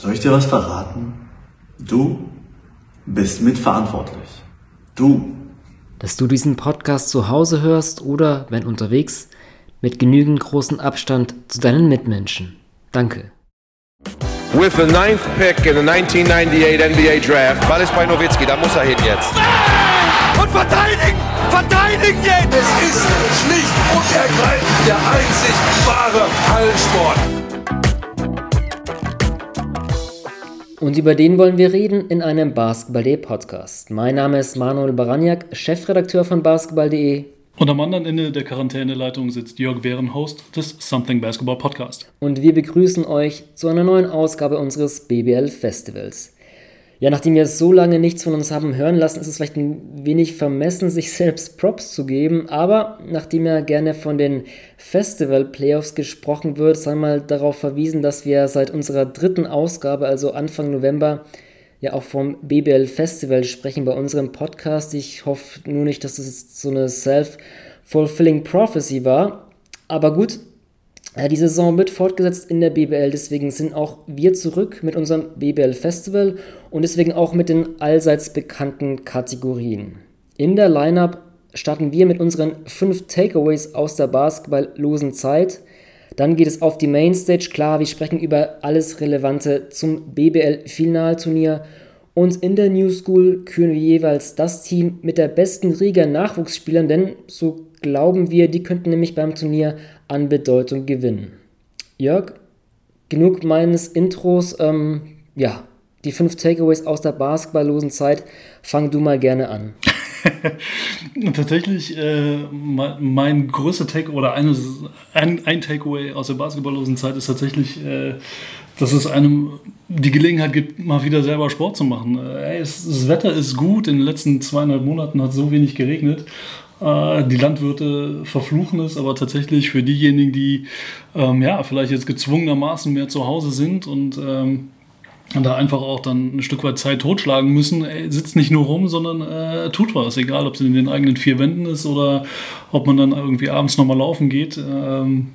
Soll ich dir was verraten? Du bist mitverantwortlich. Du. Dass du diesen Podcast zu Hause hörst oder, wenn unterwegs, mit genügend großem Abstand zu deinen Mitmenschen. Danke. With the ninth pick in the 1998 NBA Draft. Ball ist bei Nowitzki, da muss er hin jetzt. Und verteidigen! Verteidigen jetzt! Es ist schlicht und ergreifend der einzig wahre Hallensport. Und über den wollen wir reden in einem Basketball.de Podcast. Mein Name ist Manuel Baraniak, Chefredakteur von Basketball.de und am anderen Ende der Quarantäneleitung sitzt Jörg Behren, Host des Something Basketball Podcast. Und wir begrüßen euch zu einer neuen Ausgabe unseres BBL Festivals. Ja, nachdem wir so lange nichts von uns haben hören lassen, ist es vielleicht ein wenig vermessen, sich selbst Props zu geben. Aber nachdem ja gerne von den Festival-Playoffs gesprochen wird, sei mal darauf verwiesen, dass wir seit unserer dritten Ausgabe, also Anfang November, ja auch vom BBL Festival sprechen bei unserem Podcast. Ich hoffe nur nicht, dass das jetzt so eine self-fulfilling prophecy war. Aber gut, die Saison wird fortgesetzt in der BBL, deswegen sind auch wir zurück mit unserem BBL Festival und deswegen auch mit den allseits bekannten Kategorien. In der Lineup starten wir mit unseren fünf Takeaways aus der basketballlosen Zeit. Dann geht es auf die Mainstage. Klar, wir sprechen über alles Relevante zum BBL-Finalturnier. Und in der New School küren wir jeweils das Team mit der besten Riga Nachwuchsspielern, denn so glauben wir, die könnten nämlich beim Turnier an Bedeutung gewinnen. Jörg, genug meines Intros. Ähm, ja, die fünf Takeaways aus der basketballlosen Zeit. Fang du mal gerne an. Tatsächlich, äh, mein, größter Take oder eines, ein, ein Takeaway aus der basketballlosen Zeit ist tatsächlich, äh, dass es einem die Gelegenheit gibt, mal wieder selber Sport zu machen. Äh, es, das Wetter ist gut, in den letzten zweieinhalb Monaten hat so wenig geregnet. Äh, die Landwirte verfluchen es, aber tatsächlich für diejenigen, die ähm, ja, vielleicht jetzt gezwungenermaßen mehr zu Hause sind und ähm, da einfach auch dann ein Stück weit Zeit totschlagen müssen, ey, sitzt nicht nur rum, sondern äh, tut was, egal ob es in den eigenen vier Wänden ist oder ob man dann irgendwie abends nochmal laufen geht. Ähm,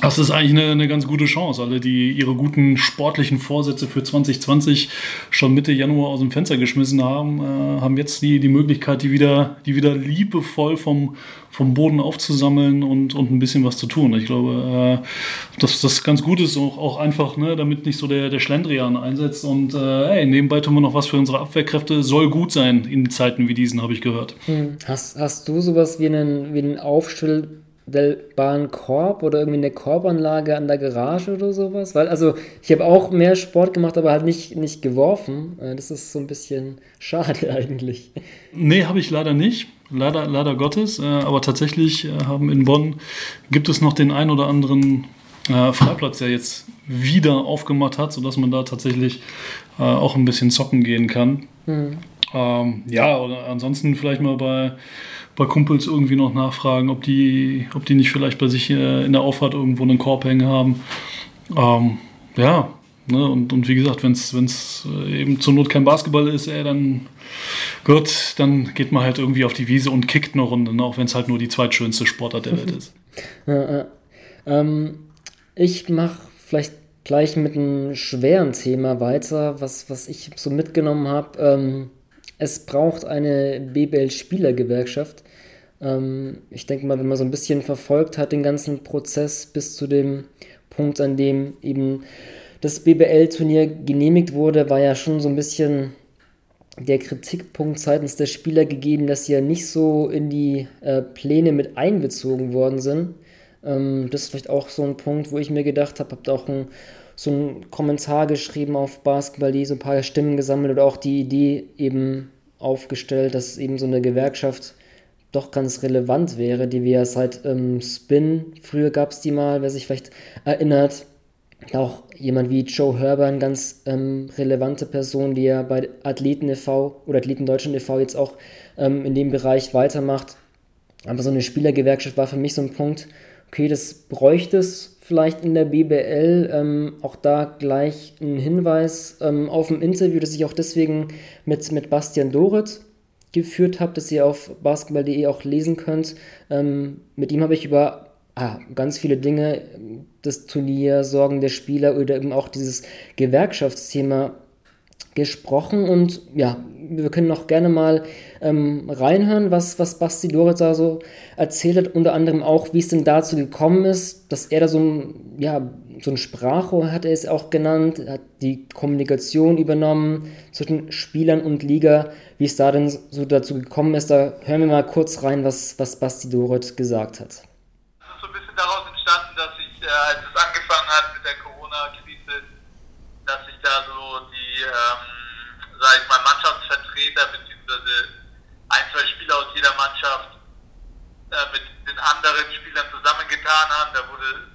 das ist eigentlich eine, eine, ganz gute Chance. Alle, die ihre guten sportlichen Vorsätze für 2020 schon Mitte Januar aus dem Fenster geschmissen haben, äh, haben jetzt die, die Möglichkeit, die wieder, die wieder liebevoll vom, vom Boden aufzusammeln und, und ein bisschen was zu tun. Ich glaube, äh, dass das ganz gut ist, auch, auch einfach, ne, damit nicht so der, der Schlendrian einsetzt. Und äh, hey, nebenbei tun wir noch was für unsere Abwehrkräfte. Soll gut sein in Zeiten wie diesen, habe ich gehört. Hm. Hast, hast du sowas wie einen, wie einen Stellbaren Korb oder irgendwie eine Korbanlage an der Garage oder sowas? Weil, also, ich habe auch mehr Sport gemacht, aber halt nicht, nicht geworfen. Äh, das ist so ein bisschen schade eigentlich. Nee, habe ich leider nicht. Leider, leider Gottes. Äh, aber tatsächlich äh, haben in Bonn gibt es noch den ein oder anderen Freiplatz, der jetzt wieder aufgemacht hat, sodass man da tatsächlich auch ein bisschen zocken gehen kann. Hm. Ähm, ja, oder ansonsten vielleicht mal bei bei Kumpels irgendwie noch nachfragen, ob die, ob die nicht vielleicht bei sich äh, in der Auffahrt irgendwo einen Korb hängen haben. Ähm, ja, ne? und, und wie gesagt, wenn es äh, eben zur Not kein Basketball ist, ey, dann gut, dann geht man halt irgendwie auf die Wiese und kickt eine Runde, ne? auch wenn es halt nur die zweitschönste Sportart der Welt ist. Ja, ähm, ich mache vielleicht gleich mit einem schweren Thema weiter, was, was ich so mitgenommen habe. Ähm, es braucht eine BBL-Spielergewerkschaft. Ähm, ich denke mal, wenn man so ein bisschen verfolgt hat, den ganzen Prozess bis zu dem Punkt, an dem eben das BBL-Turnier genehmigt wurde, war ja schon so ein bisschen der Kritikpunkt seitens der Spieler gegeben, dass sie ja nicht so in die äh, Pläne mit einbezogen worden sind. Ähm, das ist vielleicht auch so ein Punkt, wo ich mir gedacht habe, habt auch ein, so einen Kommentar geschrieben auf Basketball, so ein paar Stimmen gesammelt oder auch die Idee eben aufgestellt, dass eben so eine Gewerkschaft doch ganz relevant wäre, die wir seit ähm, Spin, früher gab es die mal, wer sich vielleicht erinnert, auch jemand wie Joe Herber, eine ganz ähm, relevante Person, die ja bei Athleten e.V. oder Athleten Deutschland e.V. jetzt auch ähm, in dem Bereich weitermacht. Aber so eine Spielergewerkschaft war für mich so ein Punkt, okay, das bräuchte es vielleicht in der BBL. Ähm, auch da gleich ein Hinweis ähm, auf ein Interview, das ich auch deswegen mit, mit Bastian Dorit geführt habe, das ihr auf basketball.de auch lesen könnt. Ähm, mit ihm habe ich über ah, ganz viele Dinge, das Turnier, Sorgen der Spieler oder eben auch dieses Gewerkschaftsthema gesprochen und ja, wir können noch gerne mal ähm, reinhören, was, was Basti Doritz da so erzählt hat, unter anderem auch, wie es denn dazu gekommen ist, dass er da so ein, ja, so ein Sprachrohr hat er es auch genannt, hat die Kommunikation übernommen zwischen Spielern und Liga, wie es da denn so dazu gekommen ist, da hören wir mal kurz rein, was, was Basti Doritz gesagt hat. Das ist so ein bisschen daraus entstanden, dass ich, äh, als es angefangen hat mit der Corona-Krise, dass ich da so die, ähm, sag ich mal, Mannschaftsvertreter beziehungsweise ein, zwei Spieler aus jeder Mannschaft äh, mit den anderen Spielern zusammengetan haben. Da wurde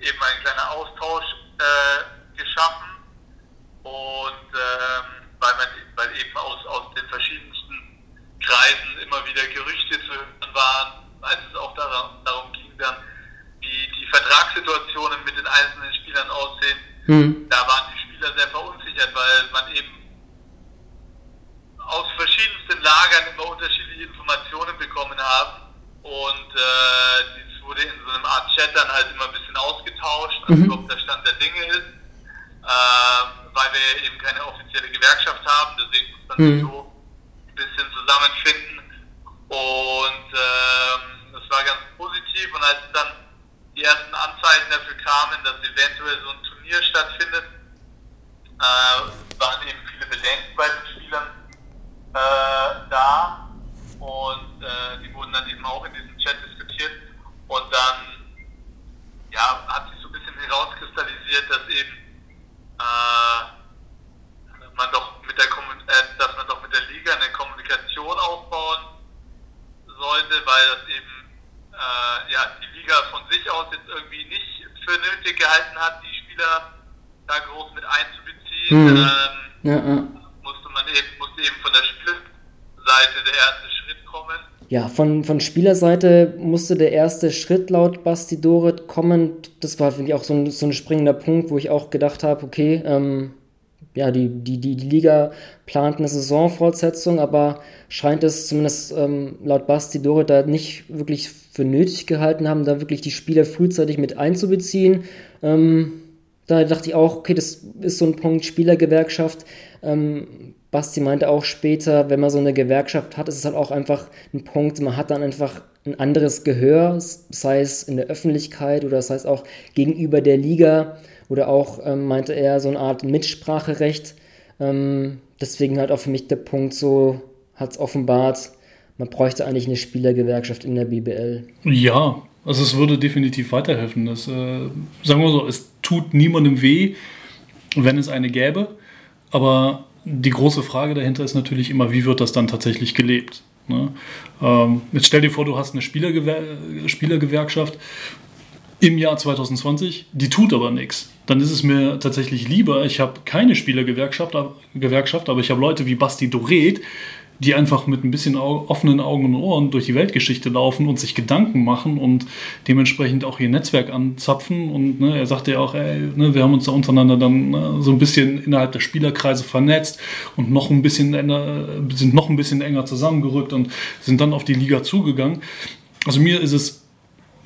eben ein kleiner Austausch äh, geschaffen und ähm, weil, man, weil eben aus, aus den verschiedensten Kreisen immer wieder Gerüchte zu hören waren, als es auch darum, darum ging dann, wie die Vertragssituationen mit den einzelnen Spielern aussehen. Mhm. Da waren die Spieler sehr verunsichert, weil man eben aus verschiedensten Lagern immer unterschiedliche Informationen bekommen haben. Und äh, wurde in so einer Art Chat dann halt immer ein bisschen ausgetauscht, also mhm. ob der Stand der Dinge ist. Äh, weil wir eben keine offizielle Gewerkschaft haben, deswegen muss man mhm. so ein bisschen zusammenfinden. Und ähm, das war ganz positiv. Und als dann die ersten Anzeichen dafür kamen, dass eventuell so ein Turnier stattfindet, äh, waren eben viele Bedenken bei den Spielern äh, da. Und äh, die wurden dann eben auch in diesem Chat diskutiert. Und dann ja, hat sich so ein bisschen herauskristallisiert, dass eben äh, man doch mit der äh, dass man doch mit der Liga eine Kommunikation aufbauen sollte, weil das eben äh, ja, die Liga von sich aus jetzt irgendwie nicht für nötig gehalten hat, die Spieler da groß mit einzubeziehen. Mhm. Ähm, ja, ja. Musste man eben, musste eben von der Spielseite der erste Schritt kommen. Ja, von, von Spielerseite musste der erste Schritt laut Basti Doret kommen. Das war, finde ich, auch so ein, so ein springender Punkt, wo ich auch gedacht habe, okay, ähm, ja, die, die, die, Liga plant eine Saisonfortsetzung, aber scheint es zumindest ähm, laut Basti Doret da nicht wirklich für nötig gehalten haben, da wirklich die Spieler frühzeitig mit einzubeziehen. Ähm, da dachte ich auch, okay, das ist so ein Punkt Spielergewerkschaft. Ähm, Basti meinte auch später, wenn man so eine Gewerkschaft hat, ist es halt auch einfach ein Punkt, man hat dann einfach ein anderes Gehör, sei es in der Öffentlichkeit oder sei es auch gegenüber der Liga oder auch, ähm, meinte er, so eine Art Mitspracherecht. Ähm, deswegen halt auch für mich der Punkt so, hat es offenbart, man bräuchte eigentlich eine Spielergewerkschaft in der BBL. Ja, also es würde definitiv weiterhelfen. Das, äh, sagen wir so, es tut niemandem weh, wenn es eine gäbe. Aber die große Frage dahinter ist natürlich immer, wie wird das dann tatsächlich gelebt? Ne? Ähm, jetzt stell dir vor, du hast eine Spielergewer Spielergewerkschaft im Jahr 2020, die tut aber nichts. Dann ist es mir tatsächlich lieber, ich habe keine Spielergewerkschaft, Gewerkschaft, aber ich habe Leute wie Basti Doret, die einfach mit ein bisschen offenen Augen und Ohren durch die Weltgeschichte laufen und sich Gedanken machen und dementsprechend auch ihr Netzwerk anzapfen. Und ne, er sagte ja auch, ey, ne, wir haben uns da untereinander dann ne, so ein bisschen innerhalb der Spielerkreise vernetzt und noch ein bisschen sind noch ein bisschen enger zusammengerückt und sind dann auf die Liga zugegangen. Also mir ist es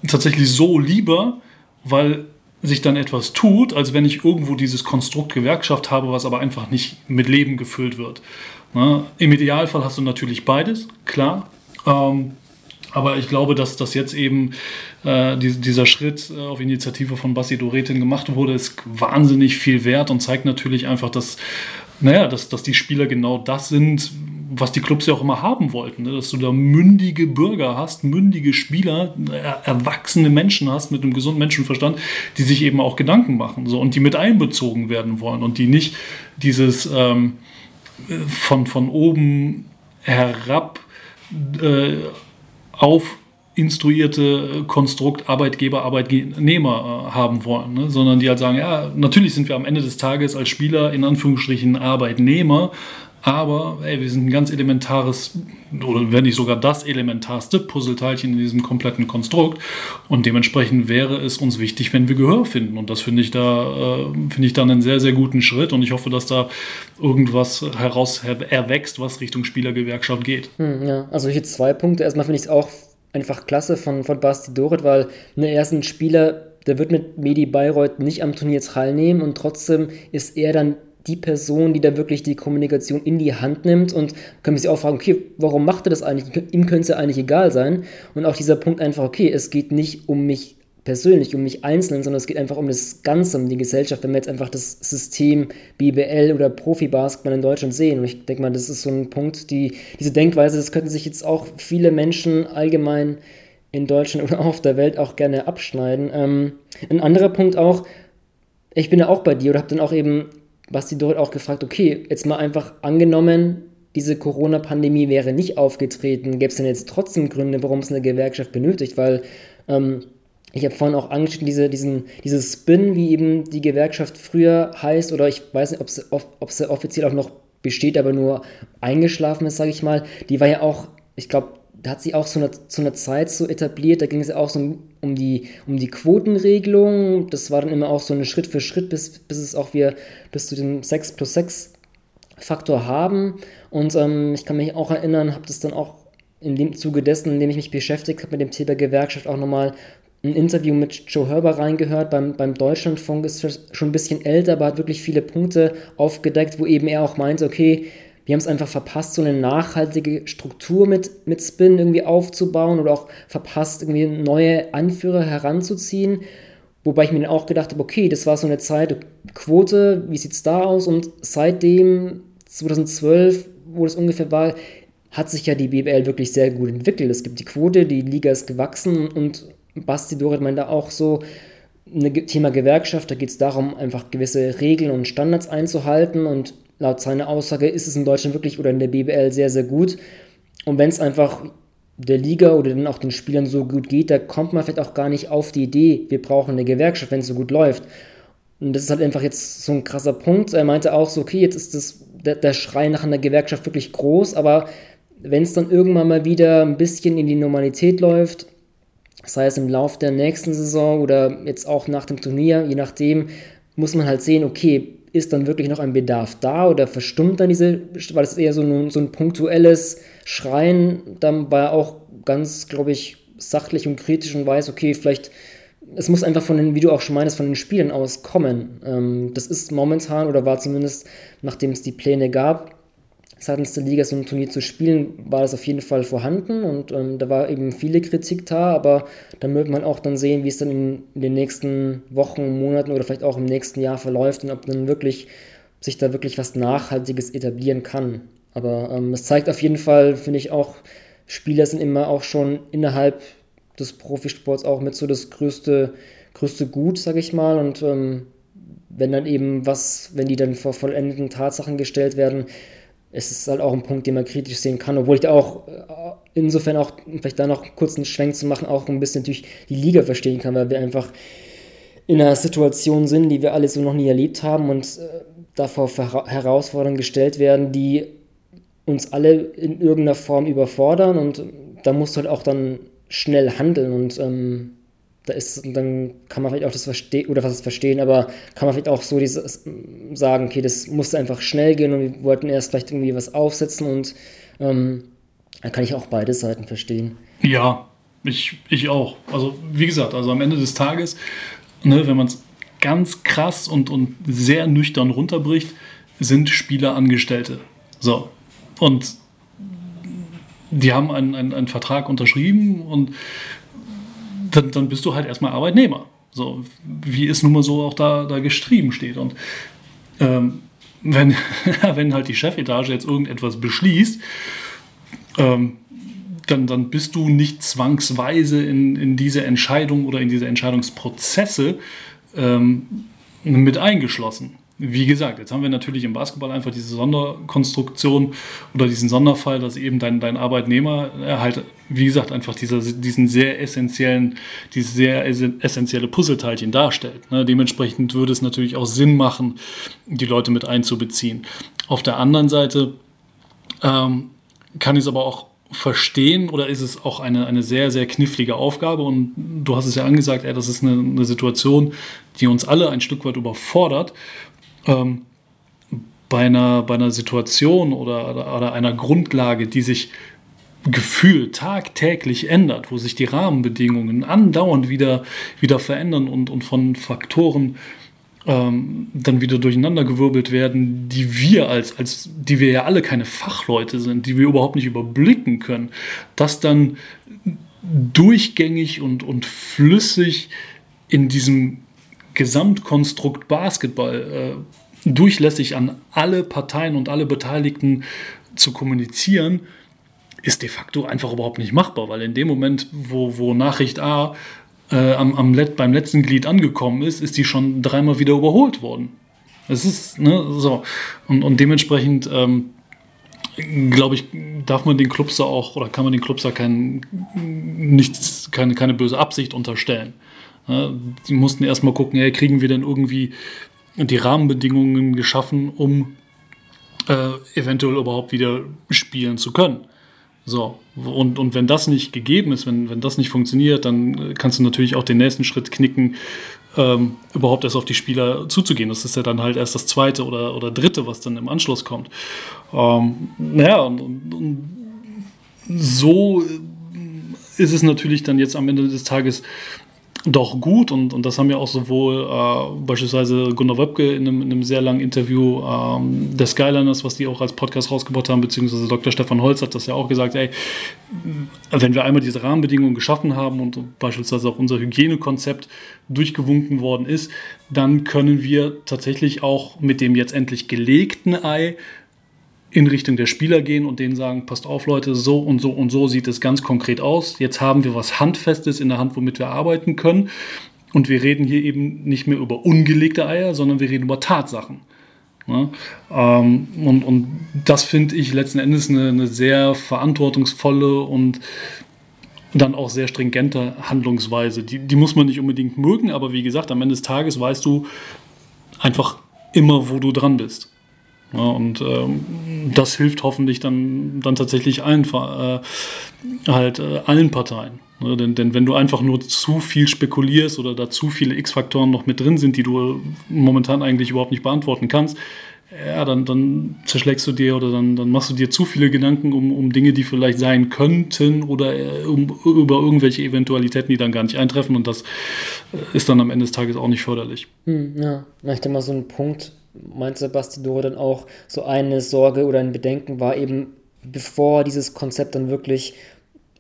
tatsächlich so lieber, weil sich dann etwas tut, als wenn ich irgendwo dieses Konstrukt Gewerkschaft habe, was aber einfach nicht mit Leben gefüllt wird. Ne? Im Idealfall hast du natürlich beides, klar. Ähm, aber ich glaube, dass das jetzt eben äh, die, dieser Schritt äh, auf Initiative von Bassi Doretin gemacht wurde, ist wahnsinnig viel wert und zeigt natürlich einfach, dass, naja, dass, dass die Spieler genau das sind, was die Clubs ja auch immer haben wollten, ne? dass du da mündige Bürger hast, mündige Spieler, er, erwachsene Menschen hast mit einem gesunden Menschenverstand, die sich eben auch Gedanken machen so, und die mit einbezogen werden wollen und die nicht dieses ähm, von, von oben herab äh, auf instruierte Konstrukt Arbeitgeber, Arbeitnehmer äh, haben wollen, ne? sondern die halt sagen, ja, natürlich sind wir am Ende des Tages als Spieler in Anführungsstrichen Arbeitnehmer, aber ey, wir sind ein ganz elementares, oder wenn nicht sogar das elementarste Puzzleteilchen in diesem kompletten Konstrukt. Und dementsprechend wäre es uns wichtig, wenn wir Gehör finden. Und das finde ich da, äh, finde ich dann einen sehr, sehr guten Schritt. Und ich hoffe, dass da irgendwas heraus erwächst, was Richtung Spielergewerkschaft geht. Hm, ja, also hier zwei Punkte. Erstmal finde ich es auch einfach klasse von, von Basti Doret, weil ne, er ist ein Spieler, der wird mit Medi Bayreuth nicht am Turnier teilnehmen und trotzdem ist er dann die Person, die da wirklich die Kommunikation in die Hand nimmt und können sich auch fragen, okay, warum macht er das eigentlich? Ihm könnte es ja eigentlich egal sein. Und auch dieser Punkt einfach, okay, es geht nicht um mich persönlich, um mich einzeln, sondern es geht einfach um das Ganze, um die Gesellschaft, wenn wir jetzt einfach das System BBL oder Profibasketball in Deutschland sehen. Und ich denke mal, das ist so ein Punkt, die, diese Denkweise, das könnten sich jetzt auch viele Menschen allgemein in Deutschland oder auf der Welt auch gerne abschneiden. Ähm, ein anderer Punkt auch, ich bin ja auch bei dir oder habe dann auch eben Basti Dorit auch gefragt, okay, jetzt mal einfach angenommen, diese Corona-Pandemie wäre nicht aufgetreten, gäbe es denn jetzt trotzdem Gründe, warum es eine Gewerkschaft benötigt? Weil ähm, ich habe vorhin auch angeschnitten, diese, diesen, dieses Spin, wie eben die Gewerkschaft früher heißt, oder ich weiß nicht, ob sie, ob sie offiziell auch noch besteht, aber nur eingeschlafen ist, sage ich mal. Die war ja auch, ich glaube, da hat sie auch so eine, zu einer Zeit so etabliert, da ging es ja auch so um die, um die Quotenregelung. Das war dann immer auch so ein Schritt für Schritt, bis, bis es auch wir bis zu dem 6 plus 6 Faktor haben. Und ähm, ich kann mich auch erinnern, habe das dann auch in dem Zuge dessen, in dem ich mich beschäftigt habe mit dem Thema Gewerkschaft, auch nochmal ein Interview mit Joe Herber reingehört beim, beim Deutschlandfunk, ist schon ein bisschen älter, aber hat wirklich viele Punkte aufgedeckt, wo eben er auch meinte, okay, wir haben es einfach verpasst, so eine nachhaltige Struktur mit, mit Spin irgendwie aufzubauen oder auch verpasst, irgendwie neue Anführer heranzuziehen. Wobei ich mir dann auch gedacht habe, okay, das war so eine Zeit, Quote, wie sieht es da aus? Und seitdem 2012, wo das ungefähr war, hat sich ja die BBL wirklich sehr gut entwickelt. Es gibt die Quote, die Liga ist gewachsen und Basti Dorit meint da auch so, ein Thema Gewerkschaft, da geht es darum, einfach gewisse Regeln und Standards einzuhalten und laut seiner Aussage ist es in Deutschland wirklich oder in der BBL sehr, sehr gut. Und wenn es einfach der Liga oder dann auch den Spielern so gut geht, da kommt man vielleicht auch gar nicht auf die Idee, wir brauchen eine Gewerkschaft, wenn es so gut läuft. Und das ist halt einfach jetzt so ein krasser Punkt. Er meinte auch so, okay, jetzt ist das, der, der Schrei nach einer Gewerkschaft wirklich groß, aber wenn es dann irgendwann mal wieder ein bisschen in die Normalität läuft, sei es im Lauf der nächsten Saison oder jetzt auch nach dem Turnier, je nachdem, muss man halt sehen, okay, ist dann wirklich noch ein Bedarf da oder verstummt dann diese, weil es eher so ein, so ein punktuelles Schreien, dann war auch ganz, glaube ich, sachlich und kritisch und weiß, okay, vielleicht, es muss einfach von den, wie du auch schon meinst, von den Spielen aus kommen. Ähm, das ist momentan oder war zumindest, nachdem es die Pläne gab, seitens der Liga so ein Turnier zu spielen, war das auf jeden Fall vorhanden und ähm, da war eben viele Kritik da, aber da wird man auch dann sehen, wie es dann in, in, den nächsten Wochen, Monaten oder vielleicht auch im nächsten Jahr verläuft und ob dann wirklich sich da wirklich was Nachhaltiges etablieren kann. Aber ähm, es zeigt auf jeden Fall, finde ich auch, Spieler sind immer auch schon innerhalb des Profisports auch mit so das größte, größte Gut, sag ich mal. Und ähm, wenn dann eben was, wenn die dann vor vollendeten Tatsachen gestellt werden, es ist halt auch ein Punkt, den man kritisch sehen kann, obwohl ich da auch äh, insofern auch, vielleicht da noch kurz einen Schwenk zu machen, auch ein bisschen natürlich die Liga verstehen kann, weil wir einfach in einer Situation sind, die wir alle so noch nie erlebt haben und äh, davor Herausforderungen gestellt werden, die uns alle in irgendeiner Form überfordern und da musst du halt auch dann schnell handeln und ähm, da ist, dann kann man vielleicht auch das verstehen, oder was verstehen, aber kann man vielleicht auch so dieses, sagen, okay, das musste einfach schnell gehen und wir wollten erst vielleicht irgendwie was aufsetzen und ähm, da kann ich auch beide Seiten verstehen. Ja, ich, ich auch. Also, wie gesagt, also am Ende des Tages, ne, wenn man es ganz krass und, und sehr nüchtern runterbricht, sind Spieler Angestellte. So. Und die haben einen, einen, einen Vertrag unterschrieben und dann, dann bist du halt erstmal Arbeitnehmer. So, wie es nun mal so auch da, da geschrieben steht. Und ähm, wenn, wenn halt die Chefetage jetzt irgendetwas beschließt, ähm, dann, dann bist du nicht zwangsweise in, in diese Entscheidung oder in diese Entscheidungsprozesse ähm, mit eingeschlossen wie gesagt, jetzt haben wir natürlich im Basketball einfach diese Sonderkonstruktion oder diesen Sonderfall, dass eben dein, dein Arbeitnehmer halt, wie gesagt, einfach dieser, diesen sehr essentiellen, dieses sehr essentielle Puzzleteilchen darstellt. Ne? Dementsprechend würde es natürlich auch Sinn machen, die Leute mit einzubeziehen. Auf der anderen Seite ähm, kann ich es aber auch verstehen oder ist es auch eine, eine sehr, sehr knifflige Aufgabe? Und du hast es ja angesagt, ey, das ist eine, eine Situation, die uns alle ein Stück weit überfordert ähm, bei, einer, bei einer Situation oder, oder, einer Grundlage, die sich Gefühl tagtäglich ändert, wo sich die Rahmenbedingungen andauernd wieder, wieder verändern und, und von Faktoren ähm, dann wieder durcheinandergewirbelt werden, die wir als, als, die wir ja alle keine Fachleute sind, die wir überhaupt nicht überblicken können, dass dann durchgängig und, und flüssig in diesem Gesamtkonstrukt Basketball äh, durchlässig an alle Parteien und alle Beteiligten zu kommunizieren, ist de facto einfach überhaupt nicht machbar, weil in dem Moment, wo, wo Nachricht A äh, am, am Let beim letzten Glied angekommen ist, ist die schon dreimal wieder überholt worden. Es ist, ne, so. Und, und dementsprechend, ähm, glaube ich, darf man den Clubs auch, oder kann man den Clubs da kein, keine, keine böse Absicht unterstellen. Die mussten erstmal gucken, hey, kriegen wir denn irgendwie die Rahmenbedingungen geschaffen, um äh, eventuell überhaupt wieder spielen zu können. So, und, und wenn das nicht gegeben ist, wenn, wenn das nicht funktioniert, dann kannst du natürlich auch den nächsten Schritt knicken, ähm, überhaupt erst auf die Spieler zuzugehen. Das ist ja dann halt erst das zweite oder, oder dritte, was dann im Anschluss kommt. Ähm, naja, und, und, und so ist es natürlich dann jetzt am Ende des Tages doch gut und, und das haben ja auch sowohl äh, beispielsweise Gunnar Wöbke in einem, in einem sehr langen Interview ähm, der Skyliners, was die auch als Podcast rausgebracht haben, beziehungsweise Dr. Stefan Holz hat das ja auch gesagt, ey, wenn wir einmal diese Rahmenbedingungen geschaffen haben und beispielsweise auch unser Hygienekonzept durchgewunken worden ist, dann können wir tatsächlich auch mit dem jetzt endlich gelegten Ei in Richtung der Spieler gehen und denen sagen, passt auf Leute, so und so und so sieht es ganz konkret aus. Jetzt haben wir was Handfestes in der Hand, womit wir arbeiten können. Und wir reden hier eben nicht mehr über ungelegte Eier, sondern wir reden über Tatsachen. Ja, ähm, und, und das finde ich letzten Endes eine, eine sehr verantwortungsvolle und dann auch sehr stringente Handlungsweise. Die, die muss man nicht unbedingt mögen, aber wie gesagt, am Ende des Tages weißt du einfach immer, wo du dran bist. Ja, und ähm, das hilft hoffentlich dann, dann tatsächlich allen, äh, halt, äh, allen Parteien. Ne? Denn, denn wenn du einfach nur zu viel spekulierst oder da zu viele X-Faktoren noch mit drin sind, die du momentan eigentlich überhaupt nicht beantworten kannst, ja, dann, dann zerschlägst du dir oder dann, dann machst du dir zu viele Gedanken um, um Dinge, die vielleicht sein könnten oder äh, um, über irgendwelche Eventualitäten, die dann gar nicht eintreffen und das äh, ist dann am Ende des Tages auch nicht förderlich. Hm, ja, ich denke mal so ein Punkt, meint Sebastidore dann auch, so eine Sorge oder ein Bedenken war eben, bevor dieses Konzept dann wirklich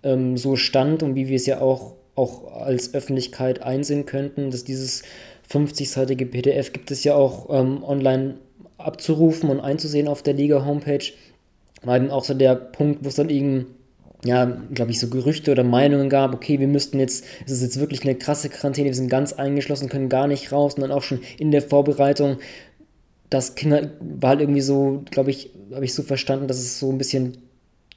ähm, so stand und wie wir es ja auch, auch als Öffentlichkeit einsehen könnten, dass dieses 50-seitige PDF gibt es ja auch ähm, online abzurufen und einzusehen auf der Liga-Homepage. War eben auch so der Punkt, wo es dann eben ja, glaube ich, so Gerüchte oder Meinungen gab, okay, wir müssten jetzt, es ist jetzt wirklich eine krasse Quarantäne, wir sind ganz eingeschlossen, können gar nicht raus und dann auch schon in der Vorbereitung das Kinder war halt irgendwie so, glaube ich, habe ich so verstanden, dass es so ein bisschen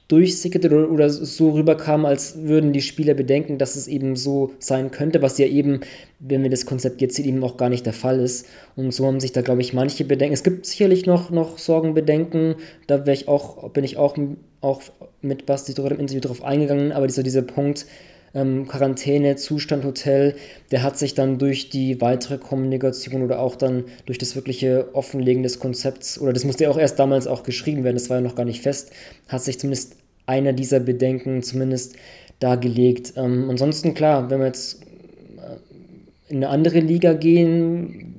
durchsickerte oder, oder so rüberkam, als würden die Spieler bedenken, dass es eben so sein könnte, was ja eben, wenn wir das Konzept jetzt sehen, eben auch gar nicht der Fall ist. Und so haben sich da, glaube ich, manche Bedenken. Es gibt sicherlich noch, noch Sorgen, Bedenken, da ich auch, bin ich auch, auch mit Basti im Interview drauf eingegangen, aber dieser, dieser Punkt, ähm, Quarantäne, Zustand, Hotel, der hat sich dann durch die weitere Kommunikation oder auch dann durch das wirkliche Offenlegen des Konzepts, oder das musste ja auch erst damals auch geschrieben werden, das war ja noch gar nicht fest, hat sich zumindest einer dieser Bedenken zumindest dargelegt. Ähm, ansonsten klar, wenn wir jetzt äh, in eine andere Liga gehen,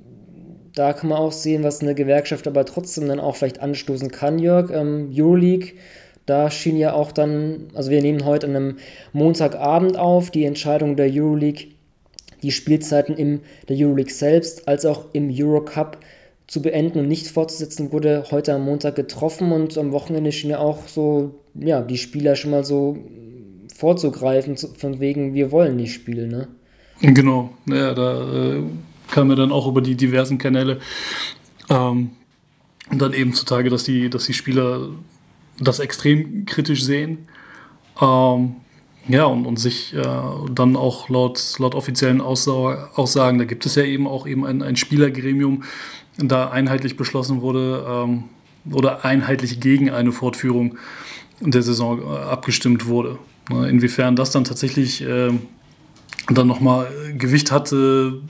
da kann man auch sehen, was eine Gewerkschaft aber trotzdem dann auch vielleicht anstoßen kann, Jörg. Ähm, Euroleague da schien ja auch dann, also wir nehmen heute an einem Montagabend auf, die Entscheidung der Euroleague, die Spielzeiten in der Euroleague selbst als auch im Eurocup zu beenden und nicht fortzusetzen, wurde heute am Montag getroffen und am Wochenende schien ja auch so, ja, die Spieler schon mal so vorzugreifen, von wegen, wir wollen nicht spielen, ne? Genau, ja, da äh, kam ja dann auch über die diversen Kanäle ähm, dann eben zutage, dass die, dass die Spieler das extrem kritisch sehen. Ähm, ja, und, und sich äh, dann auch laut, laut offiziellen Aussag Aussagen, da gibt es ja eben auch eben ein, ein Spielergremium, da einheitlich beschlossen wurde ähm, oder einheitlich gegen eine Fortführung der Saison äh, abgestimmt wurde. Ne, inwiefern das dann tatsächlich äh, dann nochmal Gewicht hatte,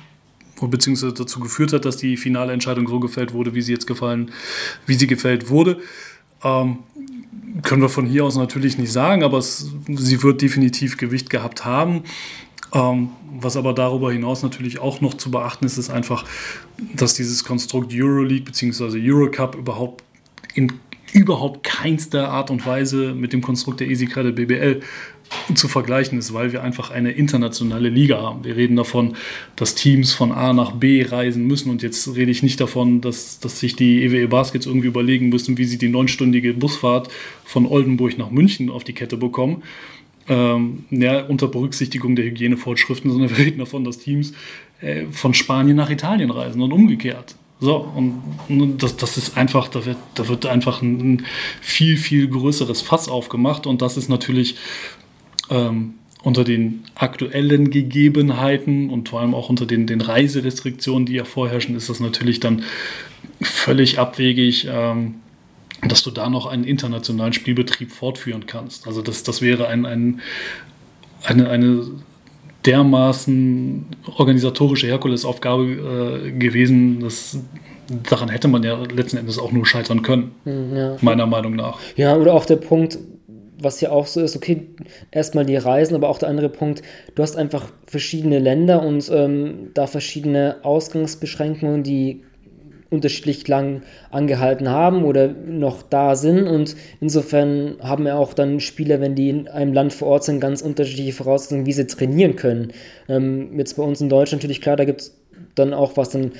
beziehungsweise dazu geführt hat, dass die finale Entscheidung so gefällt wurde, wie sie jetzt gefallen, wie sie gefällt wurde. Ähm, können wir von hier aus natürlich nicht sagen, aber es, sie wird definitiv Gewicht gehabt haben. Ähm, was aber darüber hinaus natürlich auch noch zu beachten ist, ist einfach, dass dieses Konstrukt Euroleague bzw. Eurocup überhaupt in überhaupt keinster Art und Weise mit dem Konstrukt der EasyCard der BBL zu vergleichen ist, weil wir einfach eine internationale Liga haben. Wir reden davon, dass Teams von A nach B reisen müssen und jetzt rede ich nicht davon, dass, dass sich die EWE Baskets irgendwie überlegen müssen, wie sie die neunstündige Busfahrt von Oldenburg nach München auf die Kette bekommen. Ähm, ja, unter Berücksichtigung der Hygienevorschriften, sondern wir reden davon, dass Teams äh, von Spanien nach Italien reisen und umgekehrt. So, und das, das ist einfach, da wird, da wird einfach ein viel, viel größeres Fass aufgemacht und das ist natürlich ähm, unter den aktuellen Gegebenheiten und vor allem auch unter den, den Reiserestriktionen, die ja vorherrschen, ist das natürlich dann völlig abwegig, ähm, dass du da noch einen internationalen Spielbetrieb fortführen kannst. Also das, das wäre ein, ein, eine, eine dermaßen organisatorische Herkulesaufgabe äh, gewesen, dass daran hätte man ja letzten Endes auch nur scheitern können, hm, ja. meiner Meinung nach. Ja, oder auch der Punkt, was ja auch so ist, okay, erstmal die Reisen, aber auch der andere Punkt, du hast einfach verschiedene Länder und ähm, da verschiedene Ausgangsbeschränkungen, die unterschiedlich lang angehalten haben oder noch da sind. Und insofern haben ja auch dann Spieler, wenn die in einem Land vor Ort sind, ganz unterschiedliche Voraussetzungen, wie sie trainieren können. Ähm, jetzt bei uns in Deutschland natürlich klar, da gibt es dann auch was dann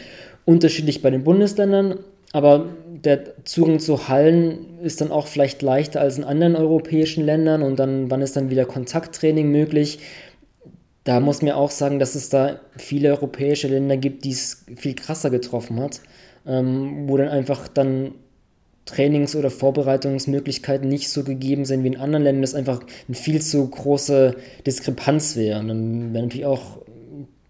unterschiedlich bei den Bundesländern. Aber der Zugang zu Hallen ist dann auch vielleicht leichter als in anderen europäischen Ländern und dann, wann ist dann wieder Kontakttraining möglich? Da muss man auch sagen, dass es da viele europäische Länder gibt, die es viel krasser getroffen hat ähm, wo dann einfach dann Trainings- oder Vorbereitungsmöglichkeiten nicht so gegeben sind wie in anderen Ländern, das einfach eine viel zu große Diskrepanz wäre. Und dann wären natürlich auch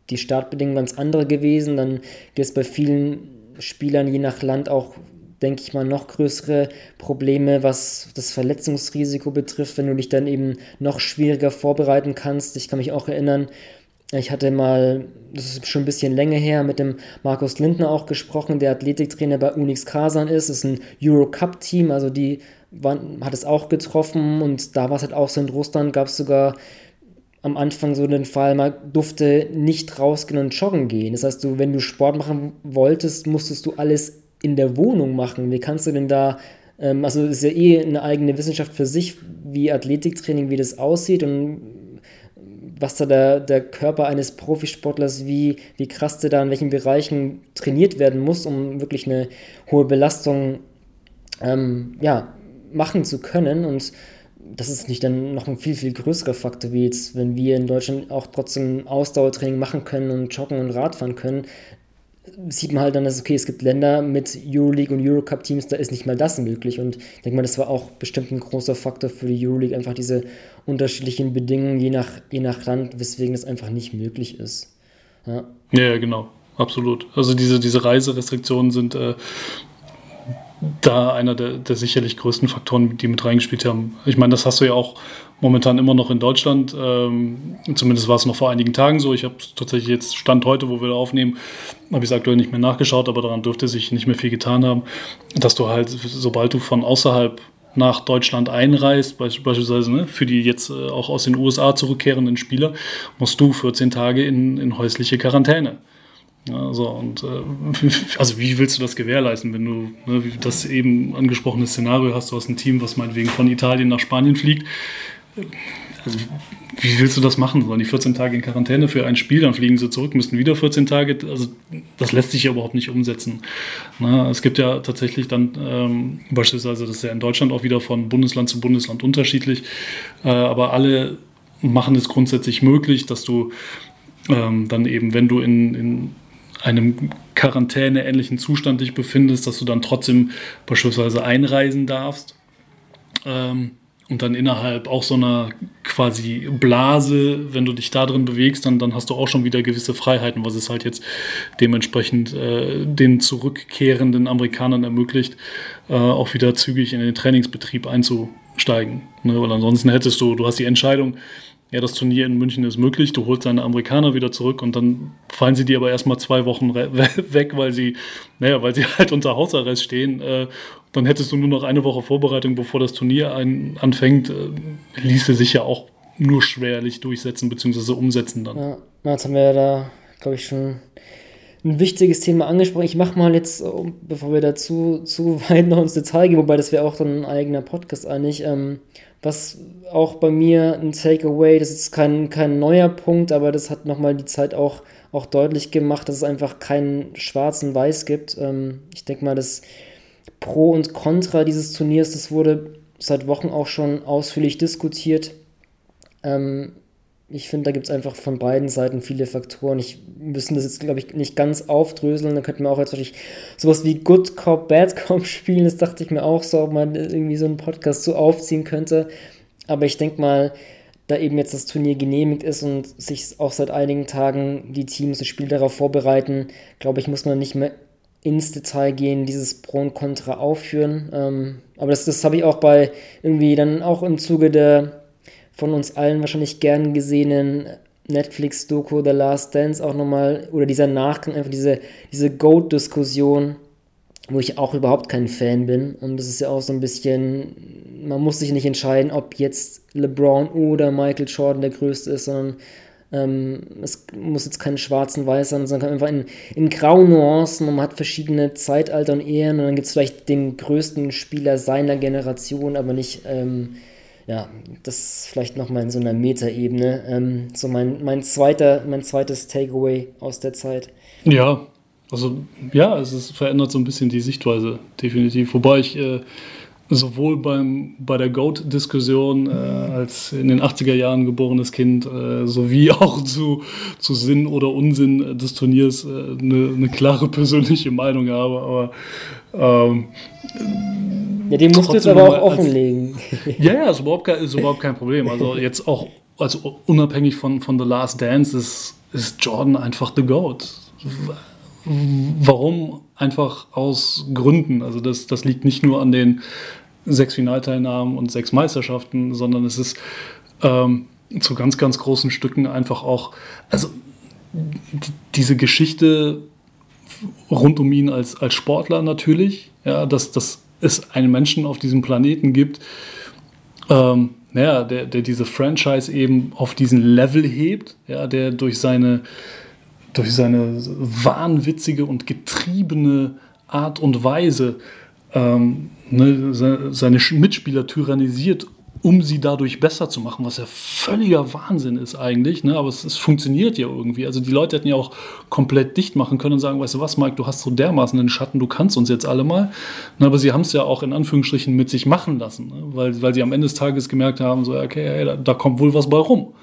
die Startbedingungen ganz andere gewesen. Dann gibt es bei vielen Spielern je nach Land auch, denke ich mal, noch größere Probleme, was das Verletzungsrisiko betrifft, wenn du dich dann eben noch schwieriger vorbereiten kannst. Ich kann mich auch erinnern, ich hatte mal, das ist schon ein bisschen länger her, mit dem Markus Lindner auch gesprochen, der Athletiktrainer bei Unix Kasan ist. Das ist ein Eurocup-Team, also die waren, hat es auch getroffen und da war es halt auch so in Russland, gab es sogar am Anfang so den Fall, man durfte nicht rausgehen und joggen gehen. Das heißt, du, wenn du Sport machen wolltest, musstest du alles in der Wohnung machen. Wie kannst du denn da, ähm, also es ist ja eh eine eigene Wissenschaft für sich, wie Athletiktraining, wie das aussieht und was da der, der Körper eines Profisportlers, wie, wie krass der da in welchen Bereichen trainiert werden muss, um wirklich eine hohe Belastung ähm, ja, machen zu können. Und das ist nicht dann noch ein viel, viel größerer Faktor, wie jetzt, wenn wir in Deutschland auch trotzdem Ausdauertraining machen können und joggen und Radfahren können sieht man halt dann, dass okay, es gibt Länder mit Euroleague und Eurocup-Teams, da ist nicht mal das möglich. Und ich denke mal, das war auch bestimmt ein großer Faktor für die Euroleague, einfach diese unterschiedlichen Bedingungen je nach, je nach Land, weswegen das einfach nicht möglich ist. Ja, ja genau, absolut. Also diese, diese Reiserestriktionen sind äh, da einer der, der sicherlich größten Faktoren, die mit reingespielt haben. Ich meine, das hast du ja auch momentan immer noch in Deutschland. Ähm, zumindest war es noch vor einigen Tagen so. Ich habe tatsächlich jetzt Stand heute, wo wir aufnehmen, habe ich es aktuell nicht mehr nachgeschaut, aber daran dürfte sich nicht mehr viel getan haben, dass du halt, sobald du von außerhalb nach Deutschland einreist, beispielsweise ne, für die jetzt äh, auch aus den USA zurückkehrenden Spieler, musst du 14 Tage in, in häusliche Quarantäne. Ja, so, und äh, also wie willst du das gewährleisten, wenn du ne, das eben angesprochene Szenario hast, du hast ein Team, was meinetwegen von Italien nach Spanien fliegt, also, wie willst du das machen? Sollen die 14 Tage in Quarantäne für ein Spiel, dann fliegen sie zurück, müssten wieder 14 Tage. Also, das lässt sich ja überhaupt nicht umsetzen. Na, es gibt ja tatsächlich dann ähm, beispielsweise, das ist ja in Deutschland auch wieder von Bundesland zu Bundesland unterschiedlich, äh, aber alle machen es grundsätzlich möglich, dass du ähm, dann eben, wenn du in, in einem Quarantäne-ähnlichen Zustand dich befindest, dass du dann trotzdem beispielsweise einreisen darfst. Ähm, und dann innerhalb auch so einer quasi Blase, wenn du dich da drin bewegst, dann, dann hast du auch schon wieder gewisse Freiheiten, was es halt jetzt dementsprechend äh, den zurückkehrenden Amerikanern ermöglicht, äh, auch wieder zügig in den Trainingsbetrieb einzusteigen. Ne? Weil ansonsten hättest du, du hast die Entscheidung, ja, das Turnier in München ist möglich, du holst deine Amerikaner wieder zurück und dann fallen sie dir aber erstmal zwei Wochen weg, weil sie, naja, weil sie halt unter Hausarrest stehen. Äh, dann hättest du nur noch eine Woche Vorbereitung, bevor das Turnier ein, anfängt, äh, ließe sich ja auch nur schwerlich durchsetzen bzw. umsetzen dann. Ja, jetzt haben wir ja da, glaube ich, schon ein wichtiges Thema angesprochen. Ich mache mal jetzt, bevor wir dazu zu weit noch ins Detail gehen, wobei das wäre auch dann ein eigener Podcast eigentlich, ähm, was auch bei mir ein Takeaway, das ist kein, kein neuer Punkt, aber das hat nochmal die Zeit auch, auch deutlich gemacht, dass es einfach keinen schwarzen Weiß gibt. Ähm, ich denke mal, das Pro und Contra dieses Turniers, das wurde seit Wochen auch schon ausführlich diskutiert. Ähm, ich finde, da gibt es einfach von beiden Seiten viele Faktoren. Ich müssen das jetzt, glaube ich, nicht ganz aufdröseln. Da könnten wir auch jetzt natürlich sowas wie Good Cop, Bad Cop spielen. Das dachte ich mir auch so, ob man irgendwie so einen Podcast so aufziehen könnte. Aber ich denke mal, da eben jetzt das Turnier genehmigt ist und sich auch seit einigen Tagen die Teams das Spiel darauf vorbereiten, glaube ich, muss man nicht mehr ins Detail gehen, dieses Pro und Contra aufführen. Ähm, aber das, das habe ich auch bei irgendwie dann auch im Zuge der von uns allen wahrscheinlich gern gesehenen Netflix-Doku The Last Dance auch nochmal, oder dieser Nachgang, einfach diese, diese Goat-Diskussion, wo ich auch überhaupt kein Fan bin. Und das ist ja auch so ein bisschen, man muss sich nicht entscheiden, ob jetzt LeBron oder Michael Jordan der Größte ist, sondern ähm, es muss jetzt kein schwarzen Weiß sein, sondern einfach in, in grauen Nuancen und man hat verschiedene Zeitalter und Ehren und dann gibt es vielleicht den größten Spieler seiner Generation, aber nicht ähm, ja, das vielleicht nochmal in so einer Metaebene. Ähm, so mein, mein, zweiter, mein zweites Takeaway aus der Zeit. Ja, also ja, es ist, verändert so ein bisschen die Sichtweise, definitiv. Wobei ich äh, sowohl beim, bei der GOAT-Diskussion äh, als in den 80er Jahren geborenes Kind äh, sowie auch zu, zu Sinn oder Unsinn des Turniers eine, äh, eine klare persönliche Meinung habe. Aber ähm, ja, den musst du jetzt aber auch offenlegen. ja, ja, ist überhaupt, kein, ist überhaupt kein Problem. Also jetzt auch, also unabhängig von, von The Last Dance ist, ist Jordan einfach the GOAT. Warum? Einfach aus Gründen. Also das, das liegt nicht nur an den sechs Finalteilnahmen und sechs Meisterschaften, sondern es ist ähm, zu ganz, ganz großen Stücken einfach auch, also diese Geschichte rund um ihn als, als Sportler natürlich, ja, dass, dass es einen Menschen auf diesem Planeten gibt, ähm, ja, der, der diese Franchise eben auf diesen Level hebt, ja, der durch seine, durch seine wahnwitzige und getriebene Art und Weise ähm, ne, seine Mitspieler tyrannisiert um sie dadurch besser zu machen, was ja völliger Wahnsinn ist eigentlich, ne? aber es, es, funktioniert ja irgendwie. Also die Leute hätten ja auch komplett dicht machen können und sagen, weißt du was, Mike, du hast so dermaßen einen Schatten, du kannst uns jetzt alle mal. Ne? Aber sie haben es ja auch in Anführungsstrichen mit sich machen lassen, ne? weil, weil sie am Ende des Tages gemerkt haben, so, okay, hey, da, da, kommt wohl was bei rum.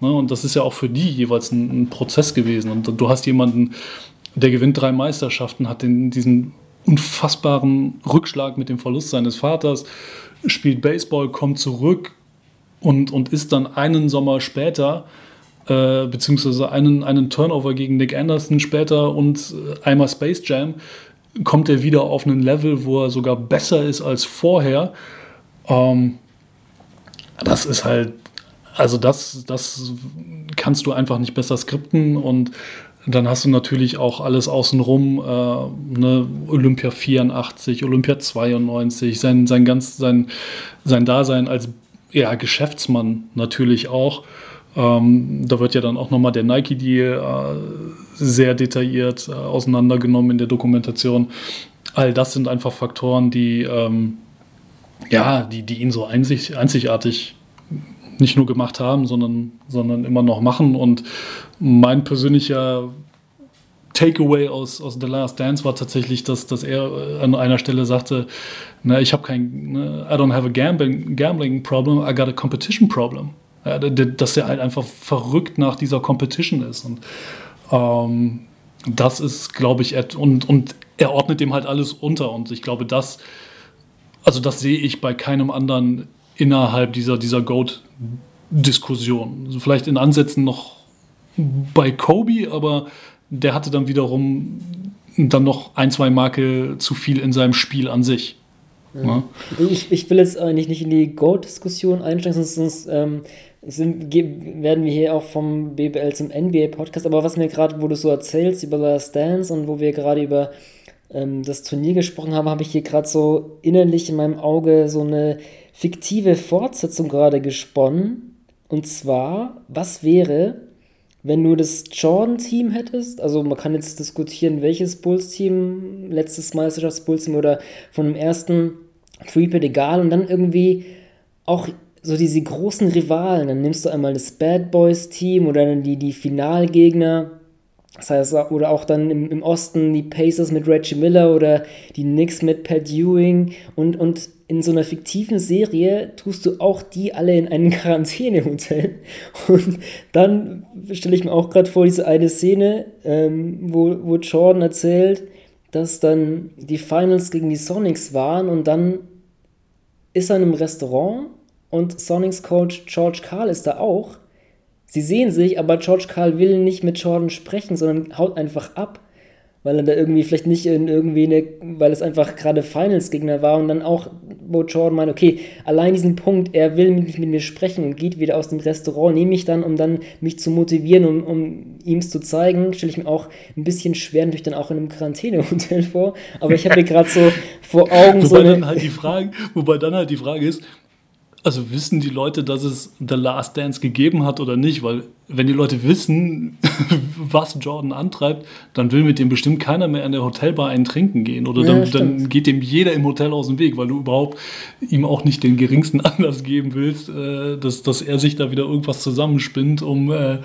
Ne? Und das ist ja auch für die jeweils ein, ein Prozess gewesen. Und du hast jemanden, der gewinnt drei Meisterschaften, hat den, diesen unfassbaren Rückschlag mit dem Verlust seines Vaters, spielt Baseball, kommt zurück und, und ist dann einen Sommer später, äh, beziehungsweise einen, einen Turnover gegen Nick Anderson später und äh, einmal Space Jam, kommt er wieder auf einen Level, wo er sogar besser ist als vorher. Ähm, das ist halt, also das, das kannst du einfach nicht besser skripten und dann hast du natürlich auch alles außenrum, äh, ne, Olympia 84, Olympia 92, sein, sein, ganz, sein, sein Dasein als ja, Geschäftsmann natürlich auch. Ähm, da wird ja dann auch nochmal der Nike-Deal äh, sehr detailliert äh, auseinandergenommen in der Dokumentation. All das sind einfach Faktoren, die, ähm, ja, die, die ihn so einzig, einzigartig nicht nur gemacht haben, sondern, sondern immer noch machen. Und mein persönlicher Takeaway aus, aus The Last Dance war tatsächlich, dass, dass er an einer Stelle sagte, na, ich habe kein, ne, I don't have a gambling, gambling problem, I got a competition problem. Ja, dass er halt einfach verrückt nach dieser Competition ist. Und ähm, das ist, glaube ich, und, und er ordnet dem halt alles unter. Und ich glaube, das, also das sehe ich bei keinem anderen innerhalb dieser, dieser Goat-Diskussion. Also vielleicht in Ansätzen noch bei Kobe, aber der hatte dann wiederum dann noch ein, zwei Marke zu viel in seinem Spiel an sich. Ja. Ich, ich will jetzt eigentlich nicht in die Goat-Diskussion einsteigen, sonst, ähm, sind, werden wir hier auch vom BBL zum NBA-Podcast. Aber was mir gerade, wo du so erzählst über das Dance und wo wir gerade über ähm, das Turnier gesprochen haben, habe ich hier gerade so innerlich in meinem Auge so eine fiktive Fortsetzung gerade gesponnen. Und zwar, was wäre, wenn du das Jordan-Team hättest? Also man kann jetzt diskutieren, welches Bulls-Team, letztes Meisterschafts-Bulls-Team oder von dem ersten Three-Pit egal. Und dann irgendwie auch so diese großen Rivalen. Dann nimmst du einmal das Bad Boys-Team oder dann die, die Finalgegner das heißt, oder auch dann im, im Osten die Pacers mit Reggie Miller oder die Knicks mit Pat Ewing und, und in so einer fiktiven Serie tust du auch die alle in ein Quarantänehotel. Und dann stelle ich mir auch gerade vor, diese eine Szene, ähm, wo, wo Jordan erzählt, dass dann die Finals gegen die Sonics waren und dann ist er in einem Restaurant und Sonics Coach George Carl ist da auch Sie sehen sich, aber George Carl will nicht mit Jordan sprechen, sondern haut einfach ab, weil er da irgendwie vielleicht nicht in irgendwie eine, weil es einfach gerade Finals-Gegner war und dann auch, wo Jordan meint, okay, allein diesen Punkt, er will nicht mit mir sprechen und geht wieder aus dem Restaurant, nehme ich dann, um dann mich zu motivieren, um, um ihm es zu zeigen, stelle ich mir auch ein bisschen schwer natürlich dann auch in einem Quarantänehotel vor, aber ich habe mir gerade so vor Augen wobei so eine, dann halt die Frage, wobei dann halt die Frage ist, also wissen die Leute, dass es The Last Dance gegeben hat oder nicht? Weil wenn die Leute wissen, was Jordan antreibt, dann will mit dem bestimmt keiner mehr in der Hotelbar einen trinken gehen. Oder Ja, dann, stimmt. dann geht dem jeder im Hotel aus dem Weg, weil du überhaupt ihm auch nicht den geringsten Anlass geben willst, äh, dass, dass er sich da wieder irgendwas zusammenspinnt, um, äh,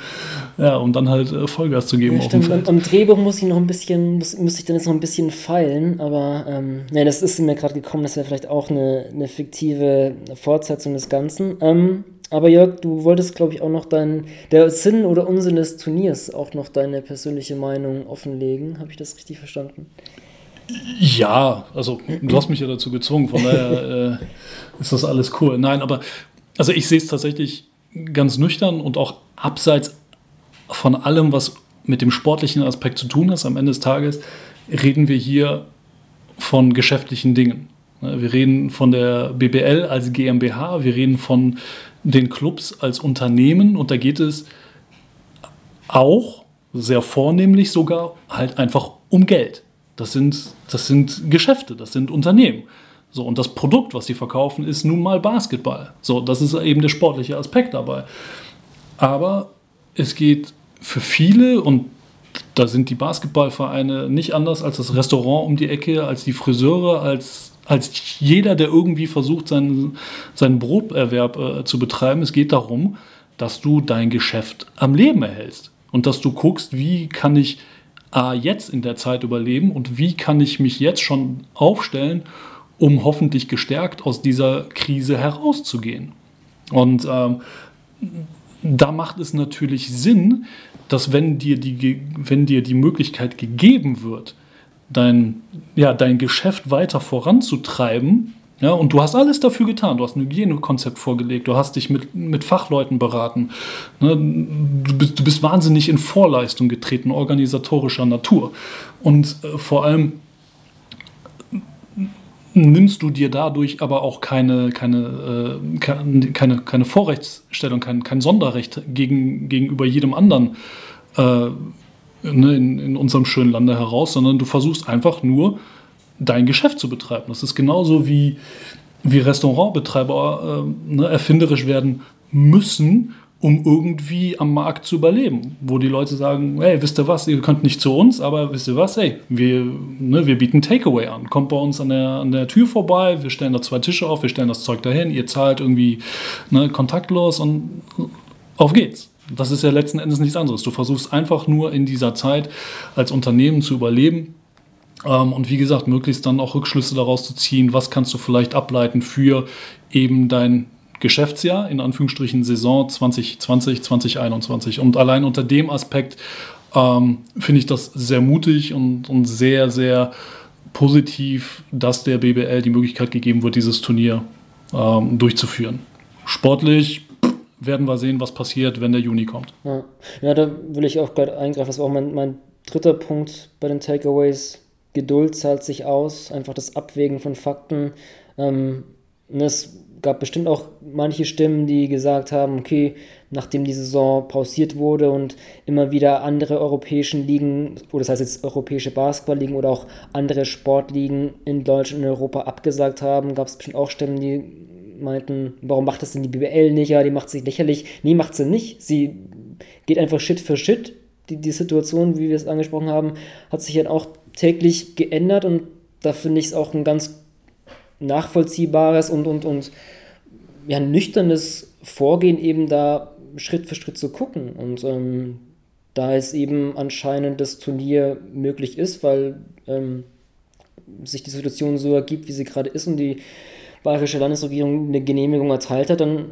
ja, um dann halt äh, Vollgas zu geben Ja, auf dem. Feld. Am, am Drehbuch muss ich noch ein bisschen, muss, muss ich dann jetzt noch ein bisschen feilen, aber ähm, ja, das ist mir gerade gekommen, das wäre vielleicht auch eine, eine fiktive Fortsetzung des Ganzen. Ähm, aber Jörg, du wolltest, glaube ich, auch noch deinen, der Sinn oder Unsinn des Turniers auch noch deine persönliche Meinung offenlegen. Habe ich das richtig verstanden? Ja, also du hast mich ja dazu gezwungen, von daher äh, ist das alles cool. Nein, aber also ich sehe es tatsächlich ganz nüchtern und auch abseits von allem, was mit dem sportlichen Aspekt zu tun hat. Am Ende des Tages reden wir hier von geschäftlichen Dingen. Wir reden von der BBL als GmbH, wir reden von den Clubs als Unternehmen und da geht es auch, sehr vornehmlich sogar, halt einfach um Geld. Das sind, das sind Geschäfte, das sind Unternehmen. So, und das Produkt, was sie verkaufen, ist nun mal Basketball. So, das ist eben der sportliche Aspekt dabei. Aber es geht für viele, und da sind die Basketballvereine nicht anders als das Restaurant um die Ecke, als die Friseure, als, als jeder, der irgendwie versucht, seinen, seinen Broterwerb äh, zu betreiben. Es geht darum, dass du dein Geschäft am Leben erhältst und dass du guckst, wie kann ich A, jetzt in der Zeit überleben und wie kann ich mich jetzt schon aufstellen, um hoffentlich gestärkt aus dieser Krise herauszugehen. Und ähm, da macht es natürlich Sinn, dass wenn dir die, wenn dir die Möglichkeit gegeben wird, dein, ja, dein Geschäft weiter voranzutreiben, ja, und du hast alles dafür getan, du hast ein Hygienekonzept vorgelegt, du hast dich mit, mit Fachleuten beraten, ne, du, bist, du bist wahnsinnig in Vorleistung getreten, organisatorischer Natur. Und äh, vor allem nimmst du dir dadurch aber auch keine, keine, äh, keine, keine, Vorrechtsstellung, kein, kein Sonderrecht gegen, gegenüber jedem anderen äh, ne, in, in unserem schönen Lande heraus, sondern du versuchst einfach nur dein Geschäft zu betreiben. Das ist genauso wie, wie Restaurantbetreiber äh, ne, erfinderisch werden müssen, um irgendwie am Markt zu überleben. Wo die Leute sagen, hey, wisst ihr was, ihr könnt nicht zu uns, aber wisst ihr was, hey, wir, ne, wir bieten Takeaway an. Kommt bei uns an der, an der Tür vorbei, wir stellen da zwei Tische auf, wir stellen das Zeug dahin, ihr zahlt irgendwie ne, kontaktlos und auf geht's. Das ist ja letzten Endes nichts anderes. Du versuchst einfach nur in dieser Zeit als Unternehmen zu überleben ähm, und wie gesagt, möglichst dann auch Rückschlüsse daraus zu ziehen, was kannst du vielleicht ableiten für eben dein Geschäftsjahr, in Anführungsstrichen Saison 2020, 2021. Und allein unter dem Aspekt ähm, finde ich das sehr mutig und, und sehr, sehr positiv, dass der BBL die Möglichkeit gegeben wird, dieses Turnier ähm, durchzuführen. Sportlich werden wir sehen, was passiert, wenn der Juni kommt. Ja, ja da will ich auch gerade eingreifen. Das war auch mein, mein dritter Punkt bei den Takeaways. Geduld zahlt sich aus, einfach das Abwägen von Fakten. Ähm, es gab bestimmt auch manche Stimmen, die gesagt haben, okay, nachdem die Saison pausiert wurde und immer wieder andere europäischen Ligen, oder das heißt jetzt europäische Basketballligen oder auch andere Sportligen in Deutschland und Europa abgesagt haben, gab es bestimmt auch Stimmen, die meinten, warum macht das denn die BBL nicht? Ja, die macht sich lächerlich. Nee, macht sie nicht. Sie geht einfach Schritt für Schritt. Die, die Situation, wie wir es angesprochen haben, hat sich dann auch täglich geändert und da finde ich es auch ein ganz nachvollziehbares und, und, und ja, nüchternes Vorgehen, eben da Schritt für Schritt zu gucken. Und ähm, da es eben anscheinend das Turnier möglich ist, weil ähm, sich die Situation so ergibt, wie sie gerade ist und die bayerische Landesregierung eine Genehmigung erteilt hat, dann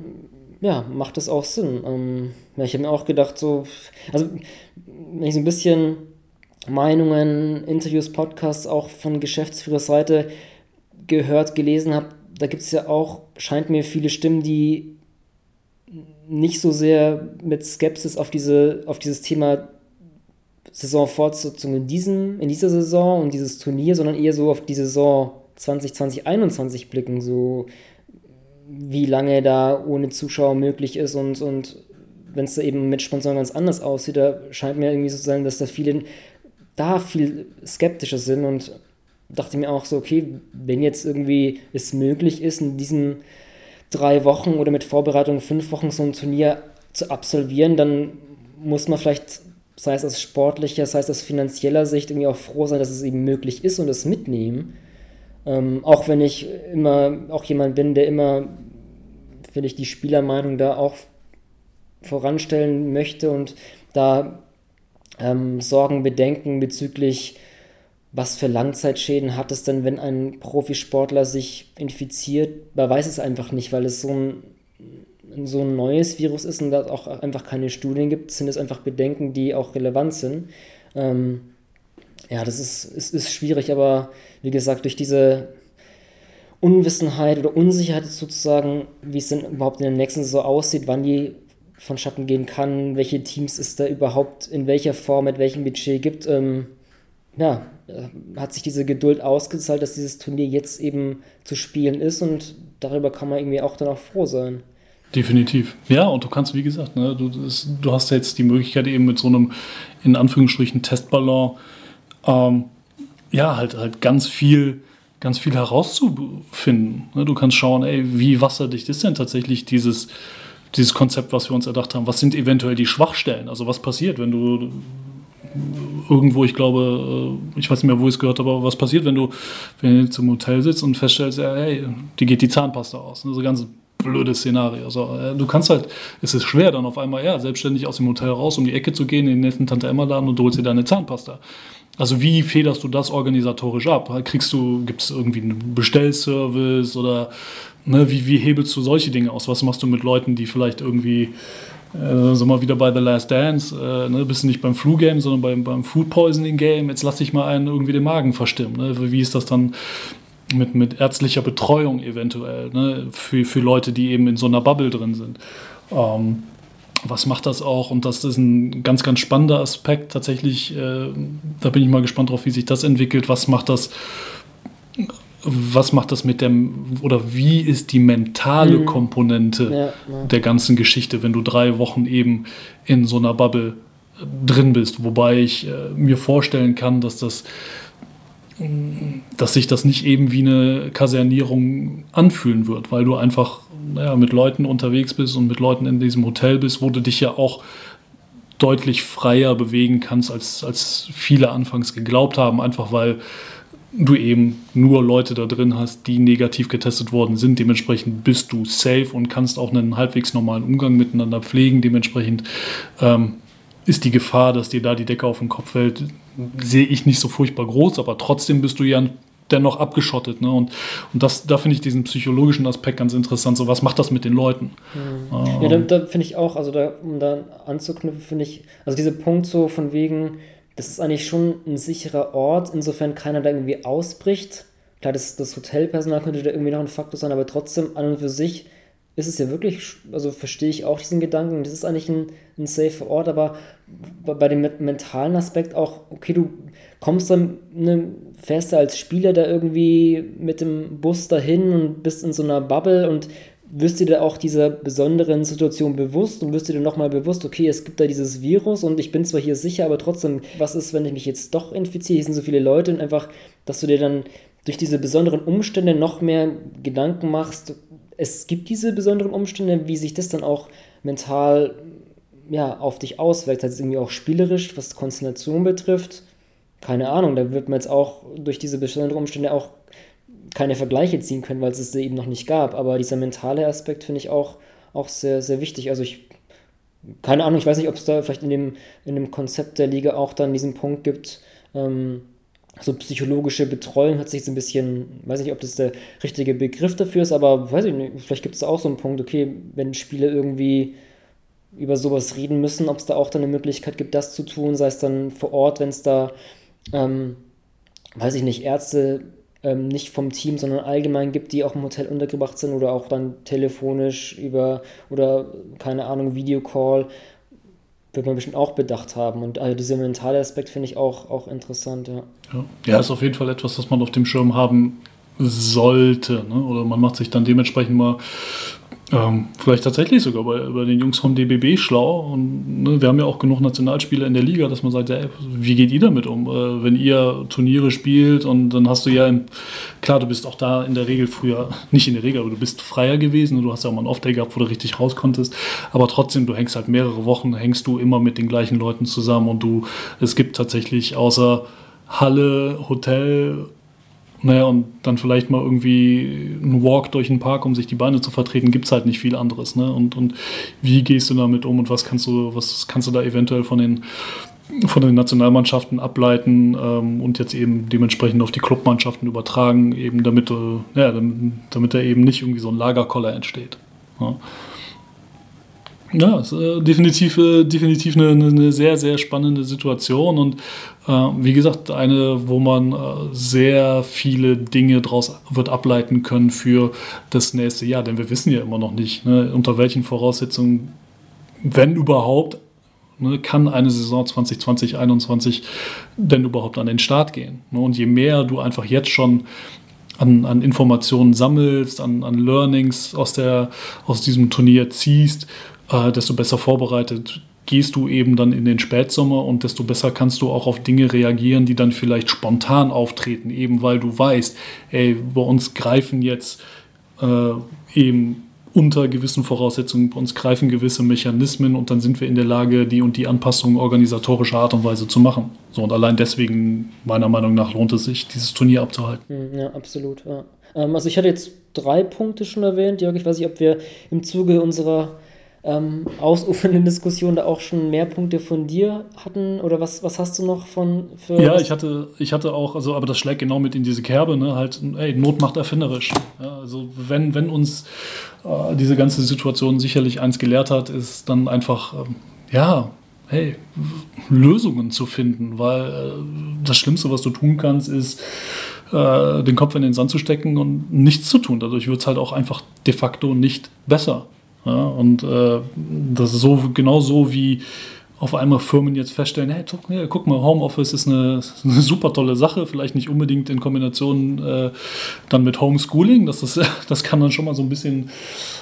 ja, macht das auch Sinn. Ähm, ich habe mir auch gedacht, so, also wenn ich so ein bisschen Meinungen, Interviews, Podcasts auch von Geschäftsführerseite gehört, gelesen habe, da gibt es ja auch, scheint mir viele Stimmen, die nicht so sehr mit Skepsis auf, diese, auf dieses Thema Saisonfortsetzung in, diesem, in dieser Saison und dieses Turnier, sondern eher so auf die Saison 2020, 2021 blicken, so wie lange da ohne Zuschauer möglich ist und, und wenn es da eben mit Sponsoren ganz anders aussieht, da scheint mir irgendwie so zu sein, dass da viele da viel skeptischer sind und dachte mir auch so, okay, wenn jetzt irgendwie es möglich ist, in diesen drei Wochen oder mit Vorbereitung fünf Wochen so ein Turnier zu absolvieren, dann muss man vielleicht, sei es aus sportlicher, sei es aus finanzieller Sicht, irgendwie auch froh sein, dass es eben möglich ist und es mitnehmen. Ähm, auch wenn ich immer auch jemand bin, der immer, finde ich, die Spielermeinung da auch voranstellen möchte und da ähm, Sorgen, Bedenken bezüglich was für Langzeitschäden hat es denn, wenn ein Profisportler sich infiziert? Man weiß es einfach nicht, weil es so ein, so ein neues Virus ist und da auch einfach keine Studien gibt, sind es einfach Bedenken, die auch relevant sind. Ähm, ja, das ist, ist, ist schwierig, aber wie gesagt, durch diese Unwissenheit oder Unsicherheit sozusagen, wie es denn überhaupt in der nächsten Saison aussieht, wann die vonstatten gehen kann, welche Teams es da überhaupt in welcher Form, mit welchem Budget gibt, ähm, ja, äh, hat sich diese Geduld ausgezahlt, dass dieses Turnier jetzt eben zu spielen ist und darüber kann man irgendwie auch dann auch froh sein. Definitiv. Ja, und du kannst, wie gesagt, ne, du, das, du hast jetzt die Möglichkeit eben mit so einem, in Anführungsstrichen, Testballon, ähm, ja, halt, halt ganz viel, ganz viel herauszufinden. Ne? Du kannst schauen, ey, wie wasserdicht ist denn tatsächlich dieses, dieses Konzept, was wir uns erdacht haben? Was sind eventuell die Schwachstellen? Also was passiert, wenn du irgendwo, ich glaube, äh, ich weiß nicht mehr, wo ich es gehört habe, aber was passiert, wenn du, wenn du zum Hotel sitzt und feststellst, hey, die geht die Zahnpasta aus. Das ist ein ganz blödes Szenario. Also, du kannst halt, es ist schwer, dann auf einmal, ja, selbstständig aus dem Hotel raus, um die Ecke zu gehen, in den nächsten Tante Emma-Laden und du holst dir deine Zahnpasta. Also wie federst du das organisatorisch ab? Kriegst du, gibt es irgendwie einen Bestellservice oder ne, wie, wie hebelst du solche Dinge aus? Was machst du mit Leuten, die vielleicht irgendwie äh, sind wir wieder bei The Last Dance, äh, ne, bist du nicht beim Flu-Game, sondern beim, beim Food Poisoning-Game, jetzt lass dich mal einen irgendwie den Magen verstimmen. Ne? Wie ist das dann mit, mit ärztlicher Betreuung eventuell, ne? für, für Leute, die eben in so einer Bubble drin sind? Ähm, was macht das auch? Und das ist ein ganz, ganz spannender Aspekt tatsächlich. Äh, da bin ich mal gespannt drauf, wie sich das entwickelt. Was macht das was macht das mit dem, oder wie ist die mentale mhm. Komponente ja, ja. der ganzen Geschichte, wenn du drei Wochen eben in so einer Bubble drin bist? Wobei ich äh, mir vorstellen kann, dass das dass sich das nicht eben wie eine Kasernierung anfühlen wird, weil du einfach naja, mit Leuten unterwegs bist und mit Leuten in diesem Hotel bist, wo du dich ja auch deutlich freier bewegen kannst, als, als viele anfangs geglaubt haben, einfach weil du eben nur Leute da drin hast, die negativ getestet worden sind. Dementsprechend bist du safe und kannst auch einen halbwegs normalen Umgang miteinander pflegen. Dementsprechend ähm, ist die Gefahr, dass dir da die Decke auf den Kopf fällt, sehe ich nicht so furchtbar groß, aber trotzdem bist du ja dennoch abgeschottet. Ne? Und, und das, da finde ich diesen psychologischen Aspekt ganz interessant. So, was macht das mit den Leuten? Mhm. Ähm, ja, da, da finde ich auch, also da, um da anzuknüpfen, finde ich, also dieser Punkt so von wegen, das ist eigentlich schon ein sicherer Ort, insofern keiner da irgendwie ausbricht. Klar, das, das Hotelpersonal könnte da irgendwie noch ein Faktor sein, aber trotzdem an und für sich ist es ja wirklich, also verstehe ich auch diesen Gedanken, das ist eigentlich ein, ein safer Ort, aber bei dem mentalen Aspekt auch, okay, du kommst dann, ne, fährst du als Spieler da irgendwie mit dem Bus dahin und bist in so einer Bubble und wirst dir da auch dieser besonderen Situation bewusst und wirst dir dann nochmal bewusst, okay, es gibt da dieses Virus und ich bin zwar hier sicher, aber trotzdem, was ist, wenn ich mich jetzt doch infiziere? Hier sind so viele Leute und einfach, dass du dir dann durch diese besonderen Umstände noch mehr Gedanken machst. Es gibt diese besonderen Umstände, wie sich das dann auch mental ja, auf dich auswirkt, also irgendwie auch spielerisch, was Konzentration betrifft. Keine Ahnung, da wird man jetzt auch durch diese besonderen Umstände auch keine Vergleiche ziehen können, weil es es eben noch nicht gab. Aber dieser mentale Aspekt finde ich auch, auch sehr, sehr wichtig. Also ich, keine Ahnung, ich weiß nicht, ob es da vielleicht in dem, in dem Konzept der Liga auch dann diesen Punkt gibt, ähm, so psychologische Betreuung hat sich so ein bisschen, weiß nicht, ob das der richtige Begriff dafür ist, aber weiß ich nicht, vielleicht gibt es auch so einen Punkt, okay, wenn Spieler irgendwie über sowas reden müssen, ob es da auch dann eine Möglichkeit gibt, das zu tun, sei es dann vor Ort, wenn es da, ähm, weiß ich nicht, Ärzte ähm, nicht vom Team, sondern allgemein gibt, die auch im Hotel untergebracht sind oder auch dann telefonisch über oder keine Ahnung, Videocall, wird man bestimmt auch bedacht haben. Und also dieser mentale Aspekt finde ich auch, auch interessant, ja. ja. Ja, ist auf jeden Fall etwas, das man auf dem Schirm haben sollte. Ne? Oder man macht sich dann dementsprechend mal ähm, vielleicht tatsächlich sogar bei, bei den Jungs vom DBB schlau. Und ne, wir haben ja auch genug Nationalspieler in der Liga, dass man sagt, ey, wie geht ihr damit um? Äh, wenn ihr Turniere spielt und dann hast du ja, im, klar, du bist auch da in der Regel früher, nicht in der Regel, aber du bist freier gewesen und du hast ja auch mal einen Off-Day gehabt, wo du richtig raus konntest. Aber trotzdem, du hängst halt mehrere Wochen, hängst du immer mit den gleichen Leuten zusammen und du, es gibt tatsächlich außer Halle, Hotel naja, und dann vielleicht mal irgendwie ein Walk durch den Park, um sich die Beine zu vertreten, gibt es halt nicht viel anderes. Ne? Und, und wie gehst du damit um und was kannst du, was kannst du da eventuell von den, von den Nationalmannschaften ableiten ähm, und jetzt eben dementsprechend auf die Clubmannschaften übertragen, eben damit, äh, ja, damit, damit da eben nicht irgendwie so ein Lagerkoller entsteht. Ja. Ja, ist äh, definitiv, äh, definitiv eine, eine, sehr, sehr spannende Situation und äh, wie gesagt, eine, wo man äh, sehr viele Dinge daraus wird ableiten können für das nächste Jahr, denn wir wissen ja immer noch nicht, ne, unter welchen Voraussetzungen, wenn überhaupt, ne, kann eine Saison 2020, 2021 denn überhaupt an den Start gehen. Ne? Und je mehr du einfach jetzt schon an, an Informationen sammelst, an, an Learnings aus, der, aus diesem Turnier ziehst, äh, desto besser vorbereitet gehst du eben dann in den Spätsommer und desto besser kannst du auch auf Dinge reagieren, die dann vielleicht spontan auftreten, eben weil du weißt, ey, bei uns greifen jetzt äh, eben unter gewissen Voraussetzungen, bei uns greifen gewisse Mechanismen und dann sind wir in der Lage, die und die Anpassungen organisatorischer Art und Weise zu machen. So und allein deswegen, meiner Meinung nach, lohnt es sich, dieses Turnier abzuhalten. Hm, ja, absolut. Ja. Ähm, also ich hatte jetzt drei Punkte schon erwähnt, Jörg. Ich weiß nicht, ob wir im Zuge unserer ähm, ausufernden Diskussion da auch schon mehr Punkte von dir hatten? Oder was, was hast du noch von für. Ja, ich hatte, ich hatte auch, also aber das schlägt genau mit in diese Kerbe, ne? Halt, ey, Not macht erfinderisch. Ja, also wenn, wenn uns äh, diese ganze Situation sicherlich eins gelehrt hat, ist dann einfach, ähm, ja, hey, Lösungen zu finden, weil äh, das Schlimmste, was du tun kannst, ist, äh, den Kopf in den Sand zu stecken und nichts zu tun. Dadurch wird es halt auch einfach de facto nicht besser. Ja, und äh, das ist so genau so wie auf einmal Firmen jetzt feststellen, hey, guck mal, Homeoffice ist eine, eine, super tolle Sache, vielleicht nicht unbedingt in Kombination äh, dann mit Homeschooling, das, ist, das kann dann schon mal so ein bisschen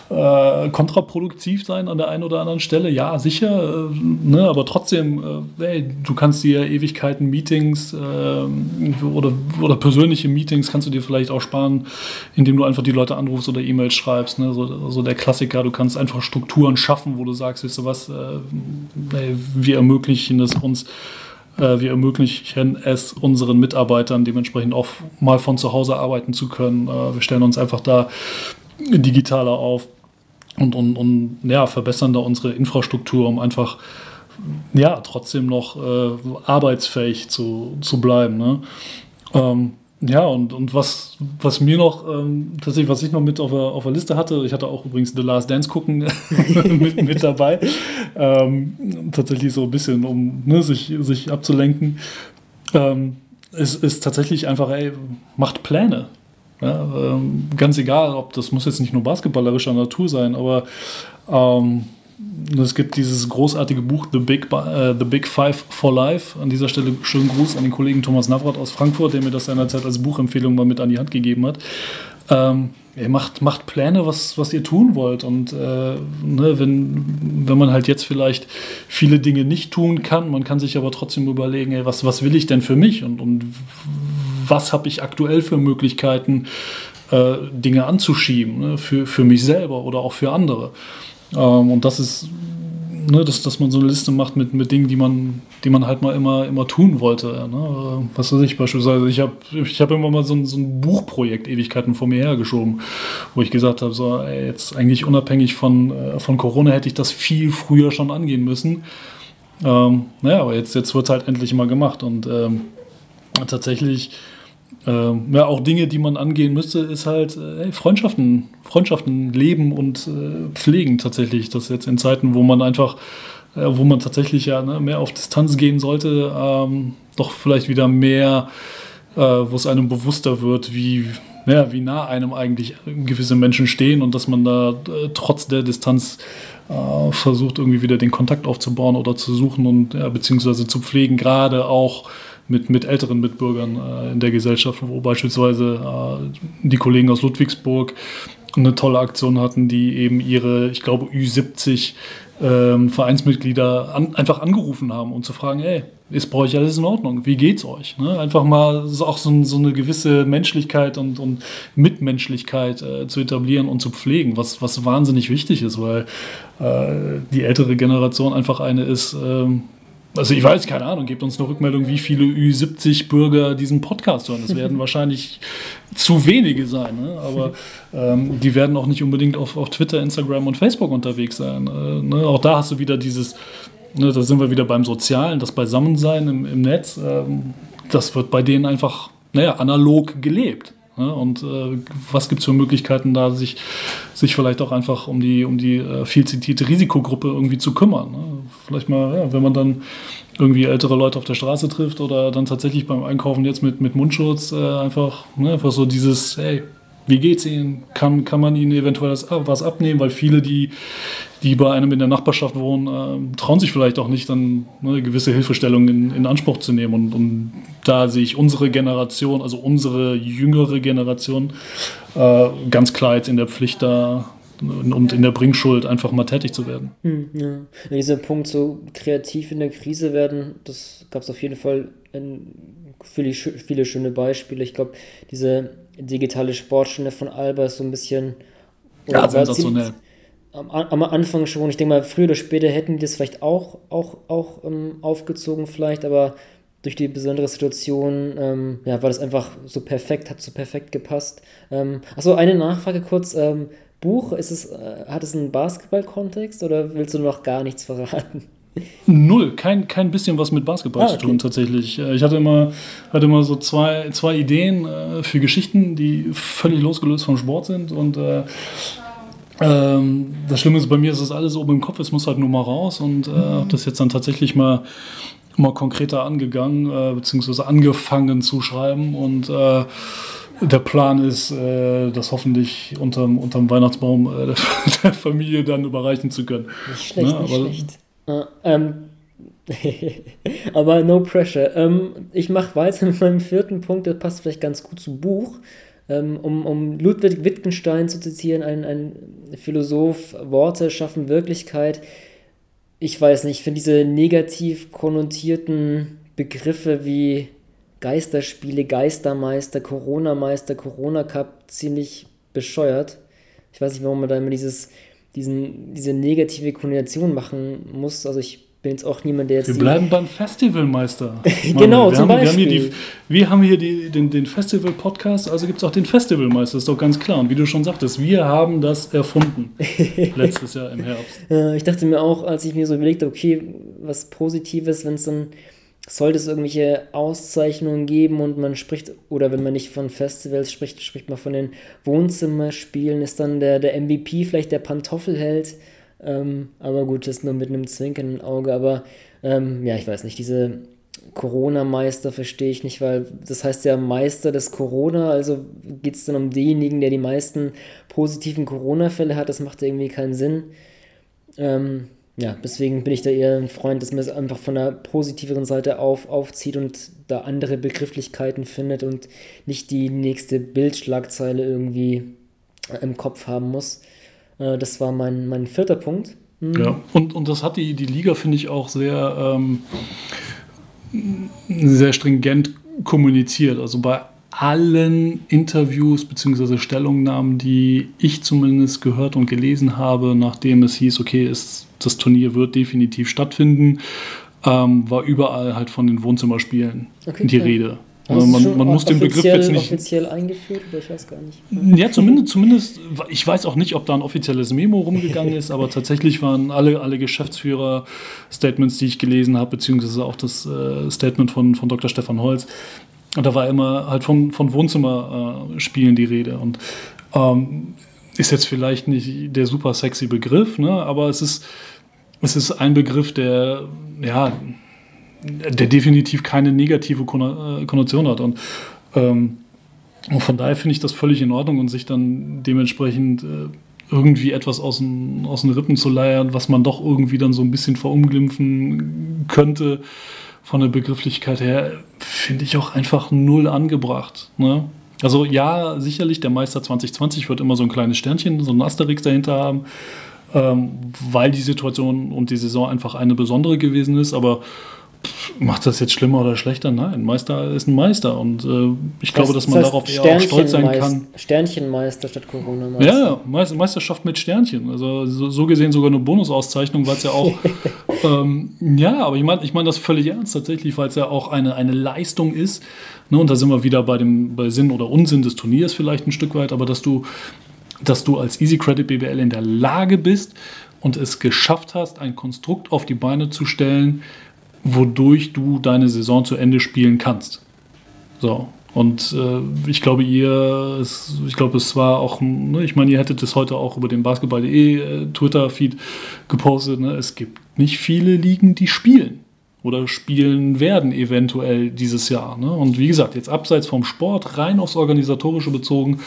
äh, kontraproduktiv sein an der einen oder anderen Stelle. Ja, sicher, äh, ne, aber trotzdem, äh, hey, du kannst dir Ewigkeiten Meetings äh, oder, oder persönliche Meetings kannst du dir vielleicht auch sparen, indem du einfach die Leute anrufst oder E-Mails schreibst. Ne? So, so, der Klassiker, du kannst einfach Strukturen schaffen, wo du sagst, weißt du was, äh, hey, wir ermöglichen es uns, äh, wir ermöglichen es unseren Mitarbeitern dementsprechend auch mal von zu Hause arbeiten zu können. Äh, wir stellen uns einfach da digitaler auf und, und, und ja, verbessern da unsere Infrastruktur, um einfach ja, trotzdem noch äh, arbeitsfähig zu, zu bleiben. Ne? Ähm, ja, und, und was, was mir noch, ähm, tatsächlich, was ich noch mit auf der, auf der Liste hatte, ich hatte auch übrigens The Last Dance gucken mit, mit dabei. Ähm, tatsächlich so ein bisschen, um ne, sich, sich abzulenken. Ähm, es ist tatsächlich einfach, ey, macht Pläne. Ja, ähm, ganz egal, ob das muss jetzt nicht nur basketballerischer Natur sein, aber ähm, es gibt dieses großartige Buch The Big, uh, The Big Five for Life. An dieser Stelle schönen Gruß an den Kollegen Thomas Navrat aus Frankfurt, der mir das seinerzeit als Buchempfehlung mal mit an die Hand gegeben hat. Ähm, ihr macht, macht Pläne, was, was ihr tun wollt. Und äh, ne, wenn, wenn man halt jetzt vielleicht viele Dinge nicht tun kann, man kann sich aber trotzdem überlegen, ey, was, was will ich denn für mich und, und was habe ich aktuell für Möglichkeiten, äh, Dinge anzuschieben, ne, für, für mich selber oder auch für andere. Ähm, und das ist, ne, dass, dass man so eine Liste macht mit, mit Dingen, die man, die man halt mal immer, immer tun wollte. Ne? Was weiß ich beispielsweise, ich habe ich hab immer mal so ein, so ein Buchprojekt Ewigkeiten vor mir hergeschoben, wo ich gesagt habe, so, jetzt eigentlich unabhängig von, äh, von Corona hätte ich das viel früher schon angehen müssen. Ähm, naja, aber jetzt, jetzt wird es halt endlich mal gemacht und ähm, tatsächlich ähm, ja, auch Dinge, die man angehen müsste, ist halt äh, Freundschaften, Freundschaften leben und äh, pflegen tatsächlich. Das jetzt in Zeiten, wo man einfach, äh, wo man tatsächlich ja ne, mehr auf Distanz gehen sollte, ähm, doch vielleicht wieder mehr, äh, wo es einem bewusster wird, wie, ja, wie nah einem eigentlich gewisse Menschen stehen und dass man da äh, trotz der Distanz äh, versucht, irgendwie wieder den Kontakt aufzubauen oder zu suchen und ja, beziehungsweise zu pflegen, gerade auch mit, mit älteren Mitbürgern äh, in der Gesellschaft, wo beispielsweise äh, die Kollegen aus Ludwigsburg eine tolle Aktion hatten, die eben ihre, ich glaube, Ü70 ähm, Vereinsmitglieder an, einfach angerufen haben, um zu fragen, ey, ist bei euch alles in Ordnung? Wie geht's euch? Ne? Einfach mal auch so, so, eine gewisse Menschlichkeit und, und Mitmenschlichkeit äh, zu etablieren und zu pflegen, was, was wahnsinnig wichtig ist, weil äh, die ältere Generation einfach eine ist, ähm, also ich weiß, keine Ahnung, gebt uns eine Rückmeldung, wie viele Ü70-Bürger diesen Podcast hören. Das werden wahrscheinlich zu wenige sein, ne? aber ähm, die werden auch nicht unbedingt auf, auf Twitter, Instagram und Facebook unterwegs sein. Äh, ne? Auch da hast du wieder dieses, ne, da sind wir wieder beim Sozialen, das Beisammensein im, im Netz. Ähm, das wird bei denen einfach, naja, analog gelebt. Ne? Und äh, was gibt es für Möglichkeiten, da sich, sich vielleicht auch einfach um die, um die äh, viel zitierte Risikogruppe irgendwie zu kümmern? Ne? Vielleicht mal, ja, wenn man dann irgendwie ältere Leute auf der Straße trifft oder dann tatsächlich beim Einkaufen jetzt mit, mit Mundschutz äh, einfach, ne, einfach so dieses, hey, wie geht's Ihnen? Kann, kann man Ihnen eventuell das, was abnehmen? Weil viele, die, die bei einem in der Nachbarschaft wohnen, äh, trauen sich vielleicht auch nicht, dann ne, gewisse Hilfestellungen in, in, Anspruch zu nehmen. Und, und, da sehe ich unsere Generation, also unsere jüngere Generation, äh, ganz klar jetzt in der Pflicht, da und in der Bringschuld einfach mal tätig zu werden. Hm, ja. Dieser Punkt, so kreativ in der Krise werden, das gab es auf jeden Fall viele, viele schöne Beispiele. Ich glaube, diese digitale Sportstunde von Alba ist so ein bisschen. Ja, sensationell. Am, am, Anfang schon, ich denke mal, früher oder später hätten die das vielleicht auch, auch, auch ähm, aufgezogen, vielleicht, aber durch die besondere Situation ähm, ja, war das einfach so perfekt, hat so perfekt gepasst. Ähm, achso, eine Nachfrage kurz. Ähm, Buch, ist es, äh, hat es einen Basketball-Kontext oder willst du noch gar nichts verraten? Null, kein, kein bisschen was mit Basketball ah, okay. zu tun tatsächlich. Äh, ich hatte immer, hatte immer so zwei, zwei Ideen äh, für Geschichten, die völlig losgelöst vom Sport sind. Und äh, ähm, das Schlimme ist, bei mir ist das alles oben im Kopf, es muss halt nur mal raus. Und äh, habe das jetzt dann tatsächlich mal, mal konkreter angegangen, äh, beziehungsweise angefangen zu schreiben. Und äh, der Plan ist, äh, das hoffentlich unterm, unterm Weihnachtsbaum äh, der, der, Familie dann überreichen zu können. Nicht schlecht, ja, nicht schlecht. Uh, ähm, aber no pressure. Ähm, ich mache weiter mit meinem vierten Punkt, der passt vielleicht ganz gut zum Buch. Ähm, um, um Ludwig Wittgenstein zu zitieren, ein, ein Philosoph, Worte schaffen Wirklichkeit. Ich weiß nicht, ich finde diese negativ konnotierten Begriffe wie Geisterspiele, Geistermeister, Corona-Meister, Corona-Cup ziemlich bescheuert. Ich weiß nicht, warum man da immer dieses, diesen, diese negative Konnotation machen muss. Also ich bin jetzt auch niemand, der jetzt. Wir bleiben beim Festivalmeister. genau, zum haben, Beispiel. Wir haben hier, die, wir haben hier die, den, den Festival-Podcast, also gibt es auch den Festivalmeister, ist doch ganz klar. Und wie du schon sagtest, wir haben das erfunden. letztes Jahr im Herbst. ich dachte mir auch, als ich mir so überlegte, okay, was Positives, wenn es dann sollte es irgendwelche Auszeichnungen geben und man spricht, oder wenn man nicht von Festivals spricht, spricht man von den Wohnzimmerspielen, ist dann der, der MVP vielleicht der Pantoffelheld. Ähm, aber gut, das nur mit einem zwinkernden Auge. Aber ähm, ja, ich weiß nicht, diese Corona-Meister verstehe ich nicht, weil das heißt ja Meister des Corona, also geht es dann um denjenigen, der die meisten positiven Corona-Fälle hat. Das macht irgendwie keinen Sinn. Ähm, ja, deswegen bin ich da eher ein Freund, dass man es einfach von der positiveren Seite auf, aufzieht und da andere Begrifflichkeiten findet und nicht die nächste Bildschlagzeile irgendwie im Kopf haben muss. Äh, das war mein, mein vierter Punkt. Mhm. Ja, und, und das hat die, die Liga, finde ich, auch sehr, ähm, sehr stringent kommuniziert. Also bei allen Interviews bzw. Stellungnahmen, die ich zumindest gehört und gelesen habe, nachdem es hieß, okay, es, das Turnier wird definitiv stattfinden, ähm, war überall halt von den Wohnzimmerspielen okay, die ja. Rede. Also man, man muss den Begriff jetzt nicht. offiziell eingeführt oder ich weiß gar nicht. Ja, zumindest, zumindest, ich weiß auch nicht, ob da ein offizielles Memo rumgegangen ist, aber tatsächlich waren alle, alle Geschäftsführer-Statements, die ich gelesen habe, beziehungsweise auch das äh, Statement von, von Dr. Stefan Holz, und da war immer halt von, von Wohnzimmerspielen äh, die Rede. Und ähm, ist jetzt vielleicht nicht der super sexy Begriff, ne? aber es ist, es ist ein Begriff, der, ja, der definitiv keine negative äh, Konnotation hat. Und, ähm, und von daher finde ich das völlig in Ordnung und sich dann dementsprechend äh, irgendwie etwas aus den, aus den Rippen zu leiern, was man doch irgendwie dann so ein bisschen verunglimpfen könnte von der Begrifflichkeit her, finde ich auch einfach null angebracht. Ne? Also ja, sicherlich, der Meister 2020 wird immer so ein kleines Sternchen, so ein Asterix dahinter haben, ähm, weil die Situation und die Saison einfach eine besondere gewesen ist, aber Macht das jetzt schlimmer oder schlechter? Nein, Meister ist ein Meister und äh, ich glaube, dass man darauf eher auch stolz sein kann. Sternchenmeister statt Corona-Meister. Ja, Meisterschaft mit Sternchen. Also so, so gesehen sogar eine Bonusauszeichnung, weil es ja auch. ähm, ja, aber ich meine ich mein das völlig ernst tatsächlich, weil es ja auch eine, eine Leistung ist. Ne, und da sind wir wieder bei dem bei Sinn oder Unsinn des Turniers vielleicht ein Stück weit, aber dass du, dass du als Easy Credit BBL in der Lage bist und es geschafft hast, ein Konstrukt auf die Beine zu stellen, wodurch du deine Saison zu Ende spielen kannst. So. Und äh, ich glaube, ihr, es, ich glaube, es war auch, ne, ich meine, ihr hättet es heute auch über den Basketball.de äh, Twitter-Feed gepostet. Ne? Es gibt nicht viele Ligen, die spielen oder spielen werden eventuell dieses Jahr. Ne? Und wie gesagt, jetzt abseits vom Sport, rein aufs Organisatorische bezogen,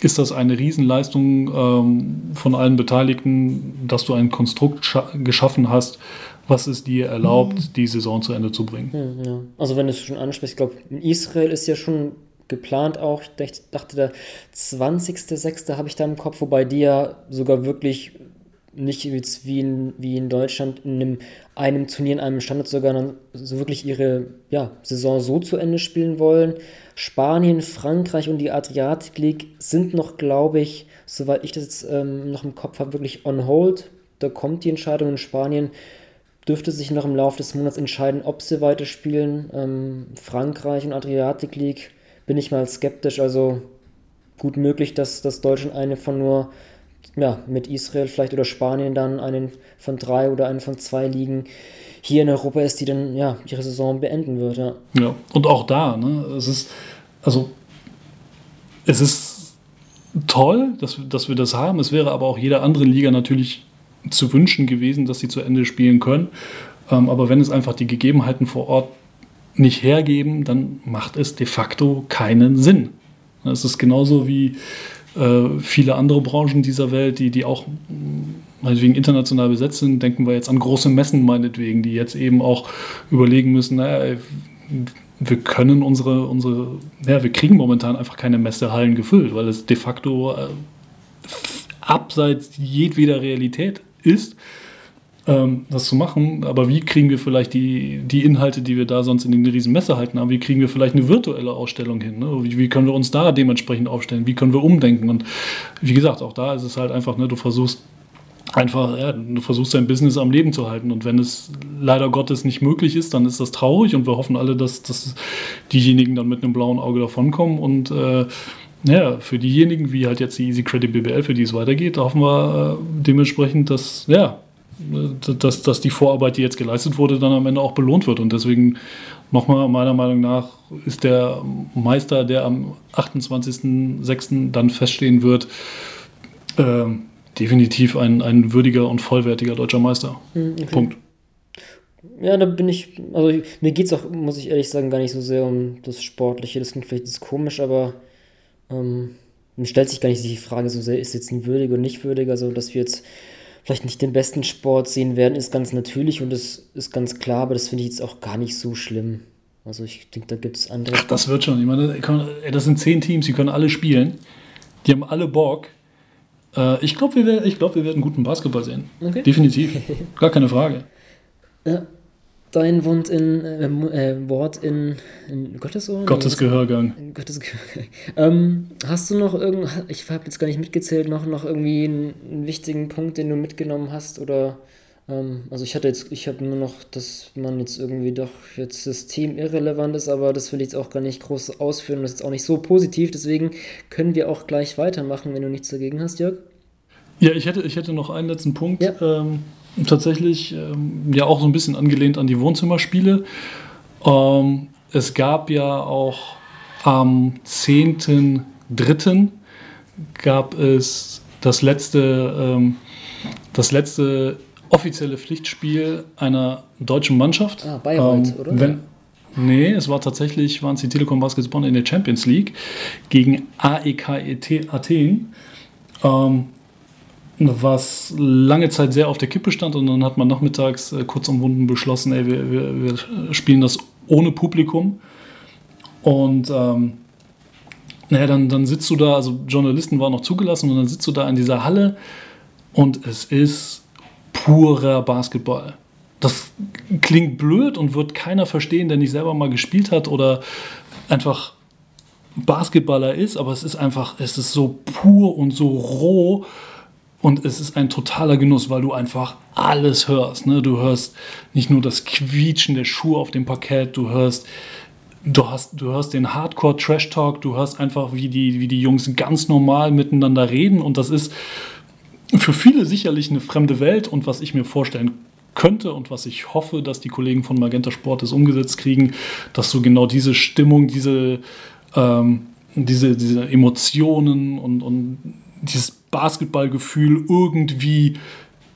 ist das eine Riesenleistung ähm, von allen Beteiligten, dass du ein Konstrukt geschaffen hast, was es dir erlaubt, mhm. die Saison zu Ende zu bringen. Mhm, ja. Also wenn du es schon ansprichst, ich glaube, in Israel ist ja schon geplant auch, ich dachte, der 20.06. habe ich da im Kopf, wobei die ja sogar wirklich nicht jetzt wie in, wie in Deutschland in einem, einem Turnier, in einem Standard sogar dann so wirklich ihre ja, Saison so zu Ende spielen wollen. Spanien, Frankreich und die Adriatic League sind noch, glaube ich, soweit ich das jetzt ähm, noch im Kopf habe, wirklich on hold. Da kommt die Entscheidung in Spanien dürfte sich noch im Laufe des Monats entscheiden, ob sie weiterspielen. Ähm, Frankreich und Adriatic League bin ich mal skeptisch. Also gut möglich, dass, dass Deutschland eine von nur, ja, mit Israel vielleicht oder Spanien dann einen von drei oder einen von zwei Ligen hier in Europa ist, die dann ja ihre Saison beenden wird. Ja, ja und auch da, ne, es ist, also es ist toll, dass, dass wir das haben. Es wäre aber auch jeder anderen Liga natürlich zu wünschen gewesen, dass sie zu Ende spielen können. Ähm, aber wenn es einfach die Gegebenheiten vor Ort nicht hergeben, dann macht es de facto keinen Sinn. Es ist genauso wie äh, viele andere Branchen dieser Welt, die, die auch meinetwegen international besetzt sind. Denken wir jetzt an große Messen meinetwegen, die jetzt eben auch überlegen müssen, naja, wir können unsere, unsere, ja, wir kriegen momentan einfach keine Messehallen gefüllt, weil es de facto äh, abseits jedweder Realität ist, ähm, das zu machen. Aber wie kriegen wir vielleicht die, die Inhalte, die wir da sonst in den riesen Messehalten haben, wie kriegen wir vielleicht eine virtuelle Ausstellung hin? Ne? Wie, wie, können wir uns da dementsprechend aufstellen? Wie können wir umdenken? Und wie gesagt, auch da ist es halt einfach, ne, du versuchst einfach, ja, du versuchst dein Business am Leben zu halten. Und wenn es leider Gottes nicht möglich ist, dann ist das traurig und wir hoffen alle, dass, dass diejenigen dann mit einem blauen Auge davonkommen und äh, ja, für diejenigen, wie halt jetzt die Easy Credit BBL, für die es weitergeht, hoffen wir äh, dementsprechend, dass, ja, dass, dass die Vorarbeit, die jetzt geleistet wurde, dann am Ende auch belohnt wird. Und deswegen nochmal, meiner Meinung nach, ist der Meister, der am 28.06. dann feststehen wird, äh, definitiv ein, ein würdiger und vollwertiger deutscher Meister. Mhm, okay. Punkt. Ja, da bin ich, also mir geht es auch, muss ich ehrlich sagen, gar nicht so sehr um das Sportliche. Das klingt vielleicht komisch, aber ähm, stellt sich gar nicht die Frage so sehr, ist jetzt ein würdiger oder nicht würdiger, also dass wir jetzt vielleicht nicht den besten Sport sehen werden, ist ganz natürlich und das ist ganz klar, aber das finde ich jetzt auch gar nicht so schlimm. Also ich denke, da gibt es andere. Ach, das wird schon. Ich meine, das sind zehn Teams, die können alle spielen. Die haben alle Bock. Äh, ich glaube, wir, glaub, wir werden guten Basketball sehen. Okay. Definitiv. Gar keine Frage. Ja. Dein Wund in, äh, äh, Wort in, in Gottes Ohr? Gottes Gehörgang. Gottes Gehörgang. Ähm, hast du noch irgend, ich habe jetzt gar nicht mitgezählt, noch, noch irgendwie einen, einen, wichtigen Punkt, den du mitgenommen hast? Oder, ähm, also ich hatte jetzt, ich habe nur noch, dass man jetzt irgendwie doch jetzt System irrelevant ist, aber das will ich jetzt auch gar nicht groß ausführen. Das ist jetzt auch nicht so positiv, deswegen können wir auch gleich weitermachen, wenn du nichts dagegen hast, Jörg. Ja, ich hätte, ich hätte noch einen letzten Punkt. Ja. Ähm, tatsächlich ähm, ja auch so ein bisschen angelehnt an die Wohnzimmerspiele. Ähm, es gab ja auch am 10.3. gab es das letzte, ähm, das letzte offizielle Pflichtspiel einer deutschen Mannschaft. Ah, Bayreuth, ähm, oder? Wenn, nee, es war tatsächlich, waren es die Telekom Baskets Bonn in der Champions League gegen AEK Athen. Ähm, was lange Zeit sehr auf der Kippe stand und dann hat man nachmittags äh, kurz umwunden beschlossen, ey, wir, wir, wir, spielen das ohne Publikum. Und ähm, naja, dann, dann sitzt du da, also Journalisten waren noch zugelassen und dann sitzt du da in dieser Halle und es ist purer Basketball. Das klingt blöd und wird keiner verstehen, der nicht selber mal gespielt hat oder einfach Basketballer ist, aber es ist einfach, es ist so pur und so roh und es ist ein totaler Genuss, weil du einfach alles hörst. Ne? Du hörst nicht nur das Quietschen der Schuhe auf dem Parkett, du hörst, du hast, du hörst den Hardcore-Trash-Talk, du hörst einfach, wie die, wie die Jungs ganz normal miteinander reden. Und das ist für viele sicherlich eine fremde Welt und was ich mir vorstellen könnte und was ich hoffe, dass die Kollegen von Magenta Sport es umgesetzt kriegen, dass du genau diese Stimmung, diese, ähm, diese, diese Emotionen und, und dieses Basketballgefühl irgendwie,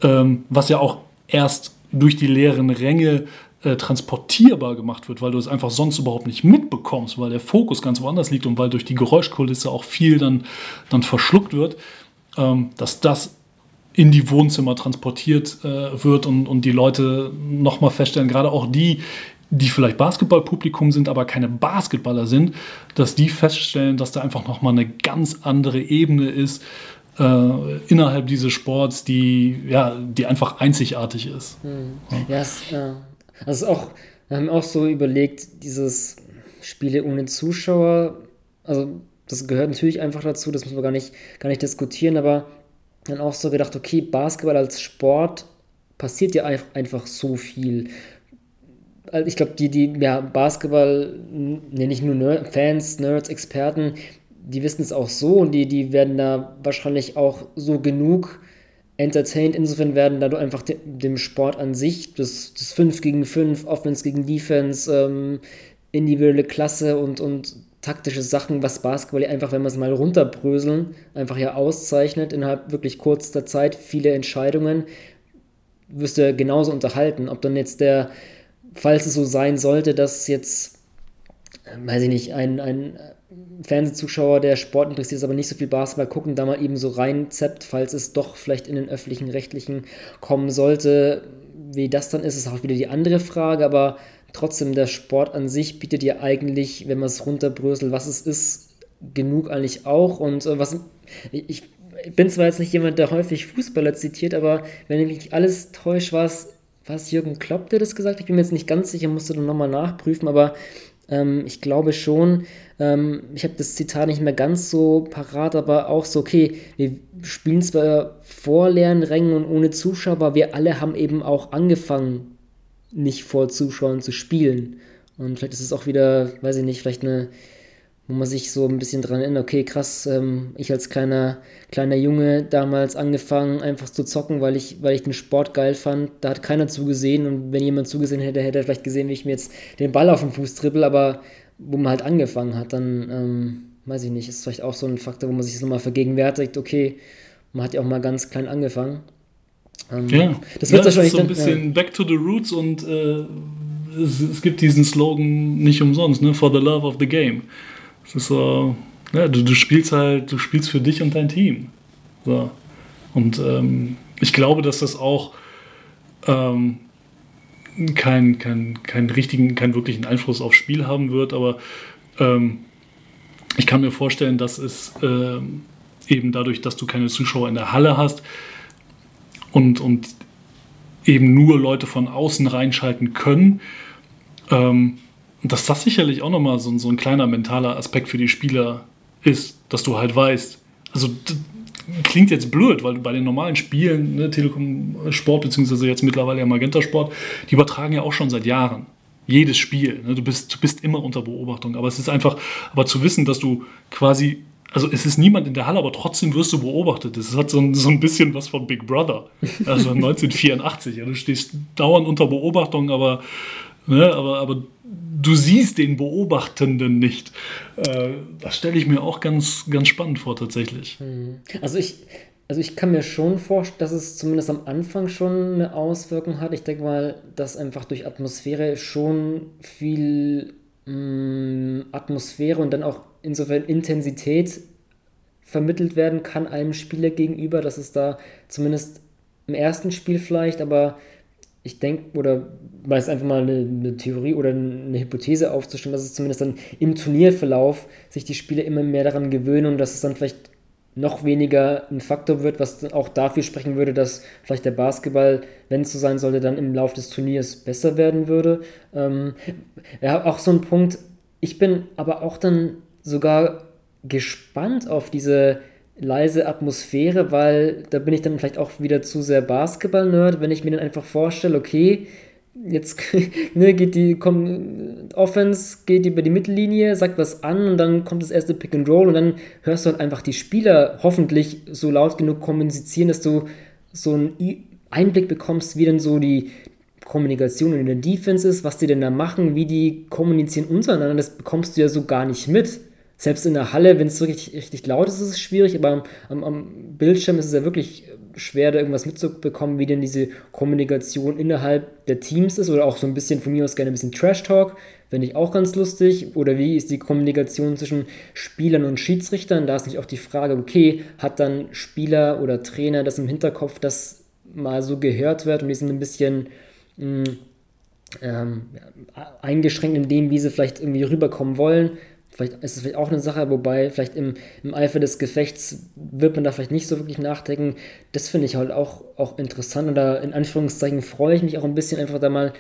ähm, was ja auch erst durch die leeren Ränge äh, transportierbar gemacht wird, weil du es einfach sonst überhaupt nicht mitbekommst, weil der Fokus ganz woanders liegt und weil durch die Geräuschkulisse auch viel dann, dann verschluckt wird, ähm, dass das in die Wohnzimmer transportiert äh, wird und, und die Leute nochmal feststellen, gerade auch die, die vielleicht Basketballpublikum sind, aber keine Basketballer sind, dass die feststellen, dass da einfach nochmal eine ganz andere Ebene ist, äh, innerhalb dieses Sports, die, ja, die einfach einzigartig ist. Hm. Ja, es, ja. Also auch, wir haben auch so überlegt, dieses Spiele ohne Zuschauer, also das gehört natürlich einfach dazu, das müssen wir gar nicht, gar nicht diskutieren, aber dann auch so gedacht, okay, Basketball als Sport passiert ja einfach so viel. Also ich glaube, die, die ja, Basketball, ja, nicht nur Nerd, Fans, Nerds, Experten, die wissen es auch so und die, die werden da wahrscheinlich auch so genug entertained. Insofern werden da du einfach de, dem Sport an sich, das, das 5 gegen 5, Offense gegen Defense, ähm, individuelle Klasse und, und taktische Sachen, was Basketball einfach, wenn wir es mal runterbröseln, einfach ja auszeichnet, innerhalb wirklich kurzer Zeit, viele Entscheidungen, wirst du genauso unterhalten. Ob dann jetzt der, falls es so sein sollte, dass jetzt, äh, weiß ich nicht, ein, ein Fernsehzuschauer, der Sport interessiert ist, aber nicht so viel Basketball gucken, da mal eben so reinzeppt, falls es doch vielleicht in den öffentlichen, rechtlichen kommen sollte. Wie das dann ist, ist auch wieder die andere Frage, aber trotzdem, der Sport an sich bietet ja eigentlich, wenn man es runterbröselt, was es ist, genug eigentlich auch. Und äh, was ich, ich bin zwar jetzt nicht jemand, der häufig Fußballer zitiert, aber wenn ich mich alles täuscht, war es Jürgen Klopp, der das gesagt hat? Ich bin mir jetzt nicht ganz sicher, musste dann nochmal nachprüfen, aber ähm, ich glaube schon, ähm, ich habe das Zitat nicht mehr ganz so parat, aber auch so, okay, wir spielen zwar vor leeren Rängen und ohne Zuschauer, aber wir alle haben eben auch angefangen, nicht vor Zuschauern zu spielen. Und vielleicht ist es auch wieder, weiß ich nicht, vielleicht eine wo man sich so ein bisschen dran erinnert, okay, krass, ähm, ich als kleiner, kleiner Junge damals angefangen, einfach zu zocken, weil ich, weil ich den Sport geil fand. Da hat keiner zugesehen und wenn jemand zugesehen hätte, hätte er vielleicht gesehen, wie ich mir jetzt den Ball auf den Fuß trippel, aber wo man halt angefangen hat, dann, ähm, weiß ich nicht, ist vielleicht auch so ein Faktor, wo man sich das nochmal vergegenwärtigt, okay, man hat ja auch mal ganz klein angefangen. Ähm, ja, das wird ja, wahrscheinlich das ist so ein bisschen ja. back to the roots und äh, es, es, gibt diesen Slogan nicht umsonst, ne, for the love of the game. Es ist so, ja, du, du spielst halt, du spielst für dich und dein Team. So. Und ähm, ich glaube, dass das auch ähm, keinen kein, kein richtigen, keinen wirklichen Einfluss aufs Spiel haben wird, aber ähm, ich kann mir vorstellen, dass es ähm, eben dadurch, dass du keine Zuschauer in der Halle hast und, und eben nur Leute von außen reinschalten können, ähm, dass das sicherlich auch nochmal so, so ein kleiner mentaler Aspekt für die Spieler ist, dass du halt weißt, also klingt jetzt blöd, weil bei den normalen Spielen, ne, Telekom Sport, beziehungsweise jetzt mittlerweile ja Magenta Sport, die übertragen ja auch schon seit Jahren. Jedes Spiel. Ne, du, bist, du bist immer unter Beobachtung. Aber es ist einfach, aber zu wissen, dass du quasi, also es ist niemand in der Halle, aber trotzdem wirst du beobachtet. Das hat so ein, so ein bisschen was von Big Brother. Also 1984. Ja, du stehst dauernd unter Beobachtung, aber, ne, aber, aber du siehst den Beobachtenden nicht. Äh, das stelle ich mir auch ganz, ganz spannend vor, tatsächlich. Hm. Also ich, also ich kann mir schon vorstellen, dass es zumindest am Anfang schon eine Auswirkung hat. Ich denke mal, dass einfach durch Atmosphäre schon viel mh, hm, Atmosphäre und dann auch insofern Intensität vermittelt werden kann einem Spieler gegenüber, dass es da zumindest im ersten Spiel vielleicht, aber ich denke, oder weil es einfach mal eine, eine, Theorie oder eine Hypothese aufzustellen, dass es zumindest dann im Turnierverlauf sich die Spieler immer mehr daran gewöhnen und dass es dann vielleicht noch weniger ein Faktor wird, was auch dafür sprechen würde, dass vielleicht der Basketball, wenn es so sein sollte, dann im Laufe des Turniers besser werden würde. Ähm, ja, auch so ein Punkt. Ich bin aber auch dann sogar gespannt auf diese leise Atmosphäre, weil da bin ich dann vielleicht auch wieder zu sehr Basketball-Nerd, wenn ich mir dann einfach vorstelle, okay, jetzt ne, geht die kommt, Offense geht über die Mittellinie, sagt was an und dann kommt das erste Pick and Roll und dann hörst du halt einfach die Spieler hoffentlich so laut genug kommunizieren, dass du so einen Einblick bekommst, wie denn so die Kommunikation in der Defense ist, was die denn da machen, wie die kommunizieren untereinander, das bekommst du ja so gar nicht mit selbst in der Halle, wenn es wirklich richtig laut ist, ist es schwierig, aber am, am, Bildschirm ist es ja wirklich schwer, da irgendwas mitzubekommen, wie denn diese Kommunikation innerhalb der Teams ist oder auch so ein bisschen von mir aus gerne ein bisschen Trash-Talk, finde ich auch ganz lustig. Oder wie ist die Kommunikation zwischen Spielern und Schiedsrichtern? Da ist nicht auch die Frage, okay, hat dann Spieler oder Trainer das im Hinterkopf, dass mal so gehört wird und die sind ein bisschen mh, mm, ähm, eingeschränkt in dem, wie sie vielleicht irgendwie rüberkommen wollen. Vielleicht ist es vielleicht auch eine Sache, wobei vielleicht im, im Eifer des Gefechts wird man da vielleicht nicht so wirklich nachdenken. Das finde ich halt auch, auch interessant und da in Anführungszeichen freue ich mich auch ein bisschen einfach da mal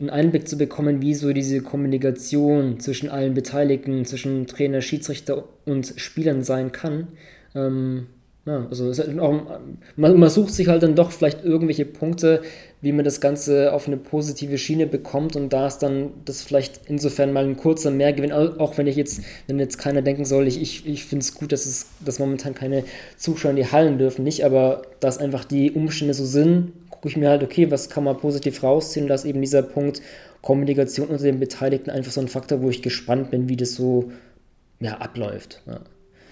einen Einblick zu bekommen, wie so diese Kommunikation zwischen allen Beteiligten, zwischen Trainer, Schiedsrichter und Spielern sein kann. Ähm, ja, also halt auch, man, man, sucht sich halt dann doch vielleicht irgendwelche Punkte, wie man das Ganze auf eine positive Schiene bekommt und da ist dann das vielleicht insofern mal ein kurzer Mehrgewinn, auch wenn ich jetzt, wenn jetzt keiner denken soll, ich, ich, ich finde es gut, dass es dass momentan keine Zuschauer in die Hallen dürfen, nicht, aber dass einfach die Umstände so sind, gucke ich mir halt, okay, was kann man positiv rausziehen dass eben dieser Punkt Kommunikation unter den Beteiligten einfach so ein Faktor, wo ich gespannt bin, wie das so ja, abläuft. Ja.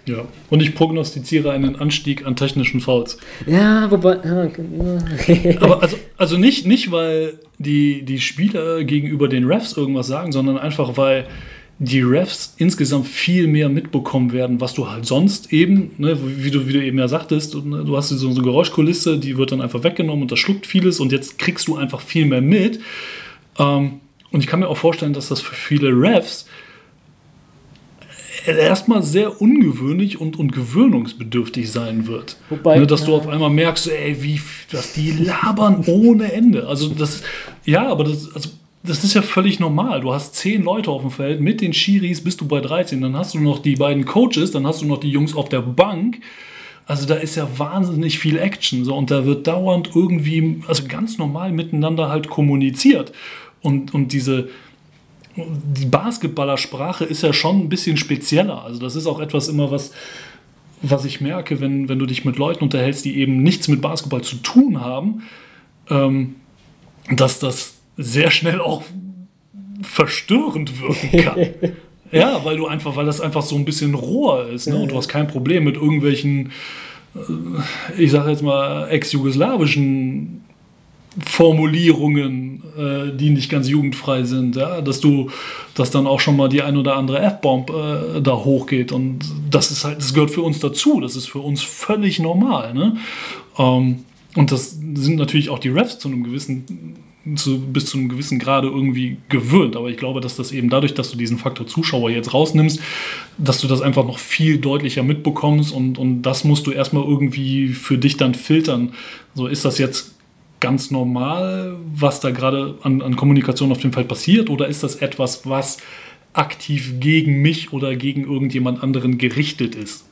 Ja, und ich prognostiziere einen Anstieg an technischen Fouls. Ja, wobei. Aber also, also nicht, nicht, weil die, die Spieler gegenüber den Refs irgendwas sagen, sondern einfach, weil die Refs insgesamt viel mehr mitbekommen werden, was du halt sonst eben, ne, wie, du, wie du eben ja sagtest, ne, du hast so eine Geräuschkulisse, die wird dann einfach weggenommen und das schluckt vieles und jetzt kriegst du einfach viel mehr mit. Ähm, und ich kann mir auch vorstellen, dass das für viele Refs erstmal sehr ungewöhnlich und, und gewöhnungsbedürftig sein wird. Wobei, ne, dass du auf einmal merkst, ey, wie, dass die labern ohne Ende. Also das, ja, aber das, also, das ist ja völlig normal. Du hast zehn Leute auf dem Feld, mit den Schiris bist du bei 13, dann hast du noch die beiden Coaches, dann hast du noch die Jungs auf der Bank. Also da ist ja wahnsinnig viel Action so und da wird dauernd irgendwie, also ganz normal miteinander halt kommuniziert. Und, und diese, die Basketballersprache ist ja schon ein bisschen spezieller. Also das ist auch etwas immer, was, was ich merke, wenn, wenn du dich mit Leuten unterhältst, die eben nichts mit Basketball zu tun haben, ähm, dass das sehr schnell auch verstörend wirken kann. ja, weil du einfach, weil das einfach so ein bisschen roher ist, ne? Und du hast kein Problem mit irgendwelchen, äh, ich sage jetzt mal, ex-jugoslawischen Formulierungen, äh, die nicht ganz jugendfrei sind, ja? dass du, dass dann auch schon mal die ein oder andere F-Bomb äh, da hochgeht und das ist halt, das gehört für uns dazu, das ist für uns völlig normal, ne? Ähm, und das sind natürlich auch die Refs zu einem gewissen, zu, bis zu einem gewissen Grade irgendwie gewöhnt. Aber ich glaube, dass das eben dadurch, dass du diesen Faktor Zuschauer jetzt rausnimmst, dass du das einfach noch viel deutlicher mitbekommst und, und das musst du erstmal irgendwie für dich dann filtern. So ist das jetzt ganz normal, was da gerade an, an Kommunikation auf dem Feld passiert oder ist das etwas, was aktiv gegen mich oder gegen irgendjemand anderen gerichtet ist?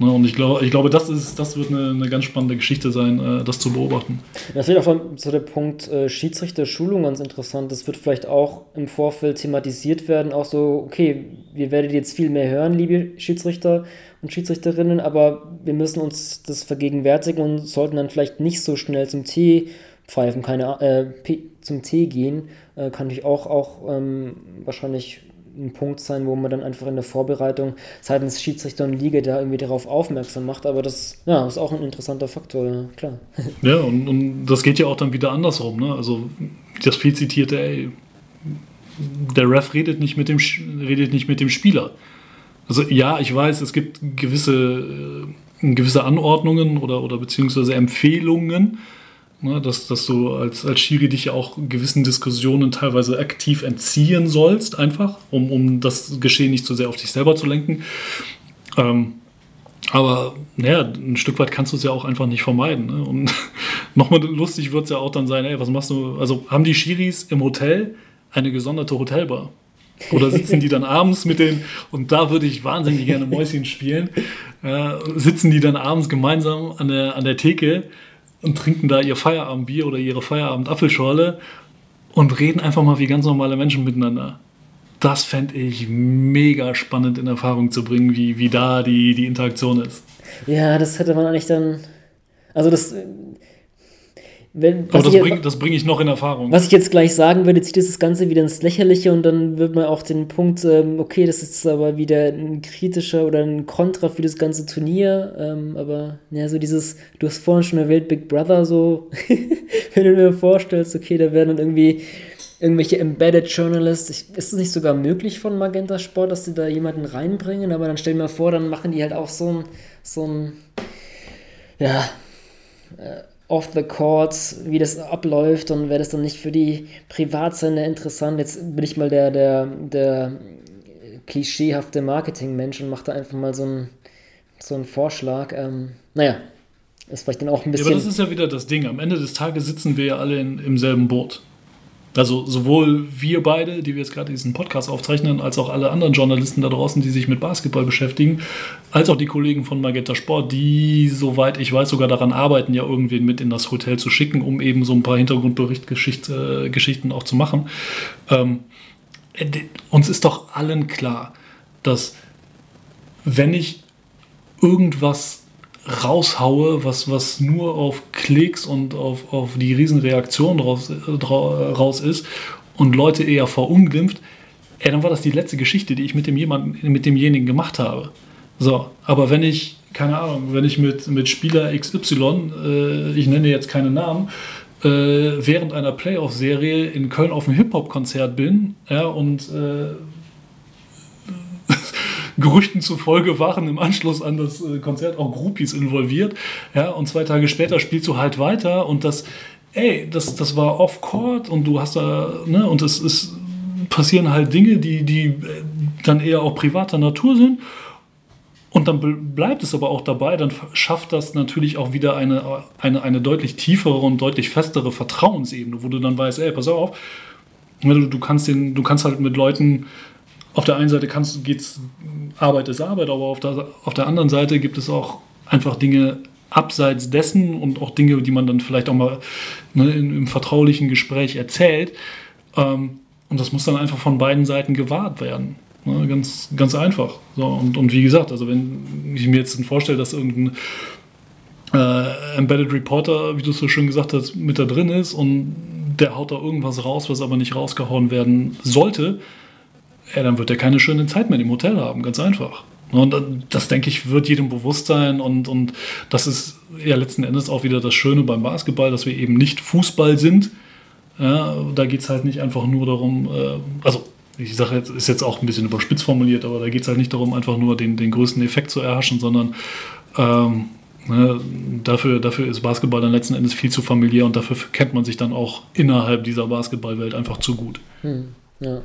Ne, und ich glaube, ich glaube das, ist, das wird eine, eine ganz spannende Geschichte sein, äh, das zu beobachten. Das wird auch so der Punkt äh, Schiedsrichter-Schulung ganz interessant. Das wird vielleicht auch im Vorfeld thematisiert werden, auch so, okay, wir werden jetzt viel mehr hören, liebe Schiedsrichter und Schiedsrichterinnen, aber wir müssen uns das vergegenwärtigen und sollten dann vielleicht nicht so schnell zum Tee pfeifen, keine äh, zum Tee gehen, äh, kann ich auch, auch ähm, wahrscheinlich ein Punkt sein, wo man dann einfach in der Vorbereitung seitens Schiedsrichter und Liga da irgendwie darauf aufmerksam macht. Aber das ja, ist auch ein interessanter Faktor, ja, klar. Ja, und, und das geht ja auch dann wieder andersrum. Ne? Also das viel zitierte, ey, der Ref redet nicht mit dem, redet nicht mit dem Spieler. Also ja, ich weiß, es gibt gewisse, äh, gewisse Anordnungen oder, oder beziehungsweise Empfehlungen, Ne, dass, dass du als, als Schiri dich ja auch gewissen Diskussionen teilweise aktiv entziehen sollst, einfach, um, um das Geschehen nicht zu sehr auf dich selber zu lenken. Ähm, aber naja, ein Stück weit kannst du es ja auch einfach nicht vermeiden. Ne? Und nochmal lustig wird es ja auch dann sein, ey, was machst du? Also haben die Schiris im Hotel eine gesonderte Hotelbar? Oder sitzen die dann abends mit den, und da würde ich wahnsinnig gerne Mäuschen spielen, äh, sitzen die dann abends gemeinsam an der, an der Theke und trinken da ihr Feierabendbier oder ihre Feierabend-Apfelschorle und reden einfach mal wie ganz normale Menschen miteinander. Das fände ich mega spannend in Erfahrung zu bringen, wie, wie da die, die Interaktion ist. Ja, das hätte man eigentlich dann. Also, das wenn, Aber das bringe bring ich noch in Erfahrung. Was ich jetzt gleich sagen würde, zieht das Ganze wieder ins Lächerliche und dann wird man auch den Punkt, ähm, okay, das ist aber wieder ein kritischer oder ein Kontra für das ganze Turnier. Ähm, aber ja, so dieses, du hast vorhin schon erwähnt, Big Brother, so, wenn du dir vorstellst, okay, da werden dann irgendwie irgendwelche Embedded Journalists, ist es nicht sogar möglich von Magenta Sport, dass sie da jemanden reinbringen, aber dann stell dir mal vor, dann machen die halt auch so ein, so ein, ja, äh, off the courts, wie das abläuft und wäre das dann nicht für die Privatsender interessant. Jetzt bin ich mal der, der, der klischeehafte Marketingmensch und mache da einfach mal so einen, so einen Vorschlag. Ähm, naja, ist vielleicht dann auch ein bisschen. Ja, aber das ist ja wieder das Ding. Am Ende des Tages sitzen wir ja alle in, im selben Boot. Also sowohl wir beide, die wir jetzt gerade diesen Podcast aufzeichnen, als auch alle anderen Journalisten da draußen, die sich mit Basketball beschäftigen, als auch die Kollegen von Magenta Sport, die, soweit ich weiß, sogar daran arbeiten, ja irgendwen mit in das Hotel zu schicken, um eben so ein paar Hintergrundberichtgeschichten äh, auch zu machen. Ähm, uns ist doch allen klar, dass wenn ich irgendwas raushaue, was, was nur auf Klicks und auf, auf die Riesenreaktion raus, raus ist und Leute eher verunglimpft, ey, dann war das die letzte Geschichte, die ich mit, dem jemanden, mit demjenigen gemacht habe. So, aber wenn ich, keine Ahnung, wenn ich mit, mit Spieler XY, äh, ich nenne jetzt keine Namen, äh, während einer Playoff-Serie in Köln auf einem Hip-Hop-Konzert bin ja, und äh, Gerüchten zufolge waren im Anschluss an das äh, Konzert auch Groupies involviert. Ja, und zwei Tage später spielst du halt weiter und das, ey, das, das war off-court und du hast da, ne, und es ist, passieren halt Dinge, die, die äh, dann eher auch privater Natur sind. Und dann bleibt es aber auch dabei, dann schafft das natürlich auch wieder eine, eine, eine deutlich tiefere und deutlich festere Vertrauensebene, wo du dann weißt, ey, pass auf, du, du, kannst, den, du kannst halt mit Leuten auf der einen Seite kannst, geht's, Arbeit ist Arbeit, aber auf der, auf der anderen Seite gibt es auch einfach Dinge abseits dessen und auch Dinge, die man dann vielleicht auch mal ne, im vertraulichen Gespräch erzählt. Ähm, und das muss dann einfach von beiden Seiten gewahrt werden. Ne, ganz, ganz einfach. So, und, und wie gesagt, also wenn ich mir jetzt vorstelle, dass irgendein äh, Embedded Reporter, wie du es so schön gesagt hast, mit da drin ist und der haut da irgendwas raus, was aber nicht rausgehauen werden sollte, ja, dann wird er keine schöne Zeit mehr im Hotel haben, ganz einfach. Und das, denke ich, wird jedem bewusst sein. Und, und das ist ja letzten Endes auch wieder das Schöne beim Basketball, dass wir eben nicht Fußball sind. Ja, da geht es halt nicht einfach nur darum, äh, also ich sage jetzt, ist jetzt auch ein bisschen überspitzt formuliert, aber da geht es halt nicht darum, einfach nur den, den größten Effekt zu erhaschen, sondern ähm, Ne, dafür, dafür ist Basketball dann letzten Endes viel zu familiär und dafür kennt man sich dann auch innerhalb dieser Basketballwelt einfach zu gut. Hm, ja,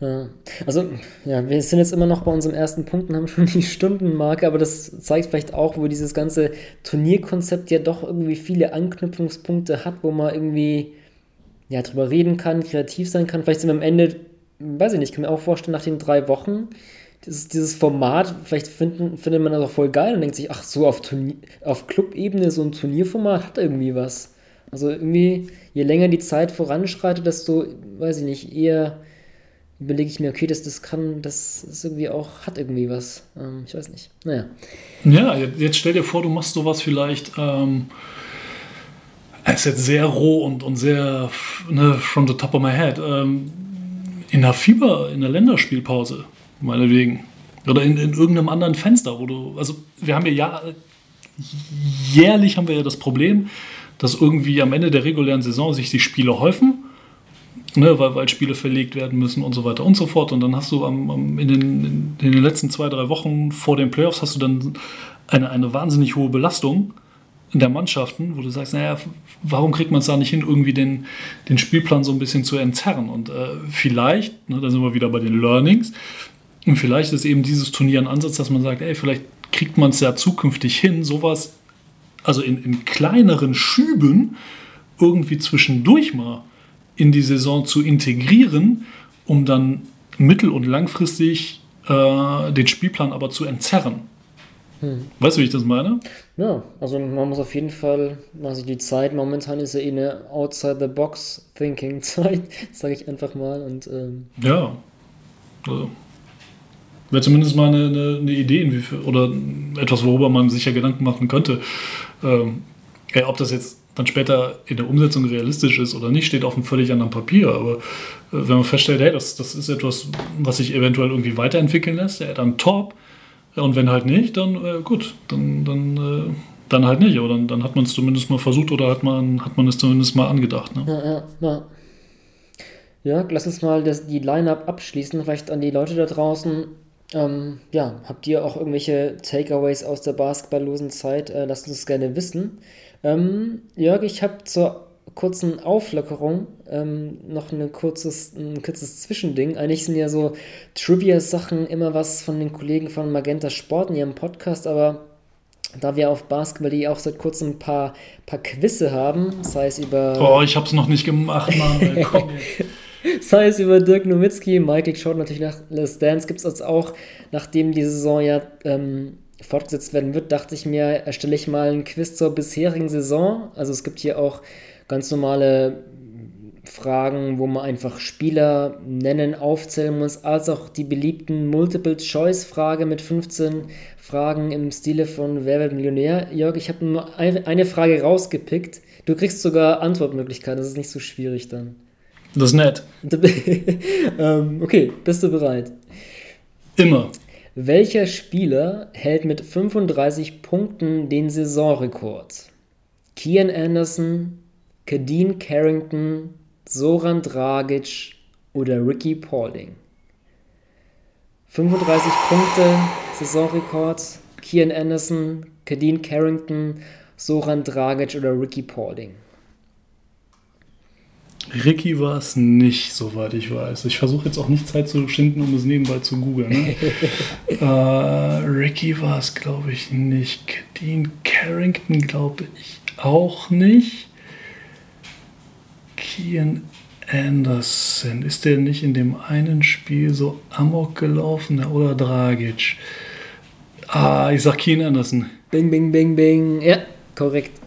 ja. Also, ja, wir sind jetzt immer noch bei unserem ersten Punkt und haben schon die Stundenmarke, aber das zeigt vielleicht auch, wo dieses ganze Turnierkonzept ja doch irgendwie viele Anknüpfungspunkte hat, wo man irgendwie ja, drüber reden kann, kreativ sein kann. Vielleicht sind wir am Ende, weiß ich nicht, kann mir auch vorstellen, nach den drei Wochen dieses, dieses Format, vielleicht finden, findet man das auch voll geil und denkt sich, ach so, auf, auf Club-Ebene so ein Turnierformat hat irgendwie was. Also irgendwie, je länger die Zeit voranschreitet, desto, weiß ich nicht, eher überlege ich mir, okay, das, das kann, das ist irgendwie auch, hat irgendwie was. Ähm, ich weiß nicht. Naja. Ja, jetzt stell dir vor, du machst sowas vielleicht, ähm, ist jetzt sehr roh und, und sehr ne, from the top of my head, ähm, in der Fieber, in der Länderspielpause meinetwegen. Oder in, in irgendeinem anderen Fenster, wo du, also wir haben ja, ja jährlich haben wir ja das Problem, dass irgendwie am Ende der regulären Saison sich die Spiele häufen, ne, weil, weil Spiele verlegt werden müssen und so weiter und so fort. Und dann hast du am, am, in, den, in den letzten zwei, drei Wochen vor den Playoffs hast du dann eine, eine wahnsinnig hohe Belastung in der Mannschaften, wo du sagst, naja, warum kriegt man es da nicht hin, irgendwie den, den Spielplan so ein bisschen zu entzerren? Und äh, vielleicht, ne, da sind wir wieder bei den Learnings, und vielleicht ist eben dieses Turnier ein Ansatz, dass man sagt, ey, vielleicht kriegt man es ja zukünftig hin, sowas, also in, in kleineren Schüben irgendwie zwischendurch mal in die Saison zu integrieren, um dann mittel- und langfristig äh, den Spielplan aber zu entzerren. Hm. Weißt du, wie ich das meine? Ja, also man muss auf jeden Fall, also die Zeit momentan ist ja eh eine Outside-the-Box-Thinking-Zeit, sage ich einfach mal. Und, ähm ja, also Wäre zumindest mal eine, eine, eine Idee oder etwas, worüber man sich ja Gedanken machen könnte. Ähm, ja, ob das jetzt dann später in der Umsetzung realistisch ist oder nicht, steht auf einem völlig anderen Papier. Aber äh, wenn man feststellt, hey, das, das ist etwas, was sich eventuell irgendwie weiterentwickeln lässt, ja, dann top. Und wenn halt nicht, dann äh, gut, dann, dann, äh, dann halt nicht. Aber dann, dann hat man es zumindest mal versucht oder hat man, hat man es zumindest mal angedacht. Ne? Ja, ja, ja. Ja, lass uns mal das, die Line-Up abschließen. Vielleicht an die Leute da draußen. Ähm, ja, habt ihr auch irgendwelche Takeaways aus der basketballlosen Zeit? Äh, lasst uns gerne wissen. Ähm, Jörg, ich habe zur kurzen Auflockerung ähm, noch eine kurzes, ein kurzes Zwischending. Eigentlich sind ja so Trivia-Sachen immer was von den Kollegen von Magenta Sport in ihrem Podcast, aber da wir auf Basketball.de auch seit kurzem ein paar, paar Quizze haben, sei es über. Oh, ich hab's noch nicht gemacht, Mann. Komm sei es über Dirk Nowitzki, Michael schaut natürlich nach Les Dance, gibt es uns auch, nachdem die Saison ja ähm, fortgesetzt werden wird, dachte ich mir, erstelle ich mal ein Quiz zur bisherigen Saison. Also es gibt hier auch ganz normale Fragen, wo man einfach Spieler nennen, aufzählen muss, als auch die beliebten Multiple-Choice-Frage mit 15 Fragen im Stile von Wer wird Millionär. Jörg, ich habe nur eine Frage rausgepickt. Du kriegst sogar Antwortmöglichkeiten, das ist nicht so schwierig dann. Das ist nett. ähm, okay, bist du bereit? Immer. Welcher Spieler hält mit 35 Punkten den Saisonrekord? Kian Anderson, Kadeen Carrington, Soran Dragic oder Ricky Paulding? 35 Punkte, Saisonrekord, Kian Anderson, Kadeen Carrington, Soran Dragic oder Ricky Paulding? Ricky war es nicht, soweit ich weiß. Ich versuche jetzt auch nicht Zeit zu schinden, um es nebenbei zu googeln. Ne? äh, Ricky war es, glaube ich, nicht. Dean Carrington, glaube ich, auch nicht. Kian Anderson, ist der nicht in dem einen Spiel so amok gelaufen? Oder Dragic? Ah, ich sag Kian Anderson. Bing, bing, bing, bing. Ja, korrekt.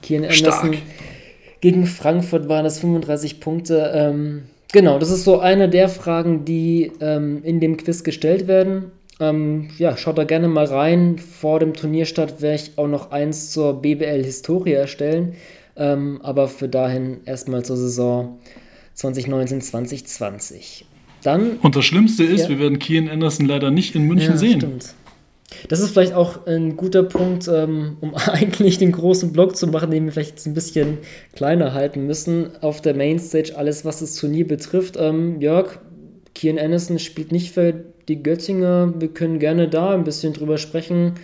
Kian Anderson. Stark gegen Frankfurt waren es 35 Punkte. Ähm, genau, das ist so eine der Fragen, die ähm, in dem Quiz gestellt werden. Ähm, ja, schaut da gerne mal rein. Vor dem Turnierstart werde ich auch noch eins zur BBL-Historie erstellen. Ähm, aber für dahin erstmal zur Saison 2019, 2020. Dann, Und das Schlimmste ist, ja. wir werden Kian Anderson leider nicht in München ja, sehen. Stimmt. Das ist vielleicht auch ein guter Punkt, ähm, um eigentlich den großen Block zu machen, den wir vielleicht jetzt ein bisschen kleiner halten müssen. Auf der Mainstage alles, was das Turnier betrifft. Ähm, Jörg, Kian Anderson spielt nicht für die Göttinger. Wir können gerne da ein bisschen drüber sprechen.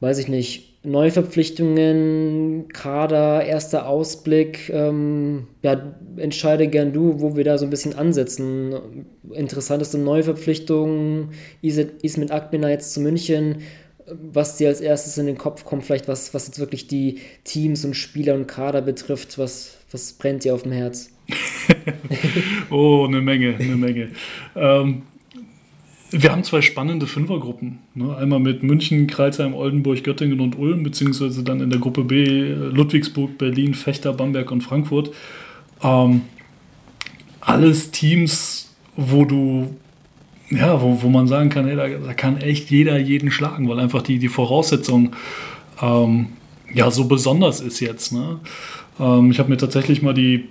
Weiß ich nicht. Neuverpflichtungen, Kader, erster Ausblick. Ähm, ja, entscheide gern du, wo wir da so ein bisschen ansetzen. Interessanteste Neuverpflichtungen, Ismet Akbina jetzt zu München. Was dir als erstes in den Kopf kommt, vielleicht was, was jetzt wirklich die Teams und Spieler und Kader betrifft, was, was brennt dir auf dem Herz? oh, eine Menge, eine Menge. Ähm, wir haben zwei spannende Fünfergruppen. Ne? Einmal mit München, Kreisheim, Oldenburg, Göttingen und Ulm, beziehungsweise dann in der Gruppe B Ludwigsburg, Berlin, Fechter, Bamberg und Frankfurt. Ähm, alles Teams, wo du, ja, wo, wo man sagen kann, hey, da, da, kann echt jeder jeden schlagen, weil einfach die, die Voraussetzung ähm, ja so besonders ist jetzt. Ne? Ähm, ich habe mir tatsächlich mal die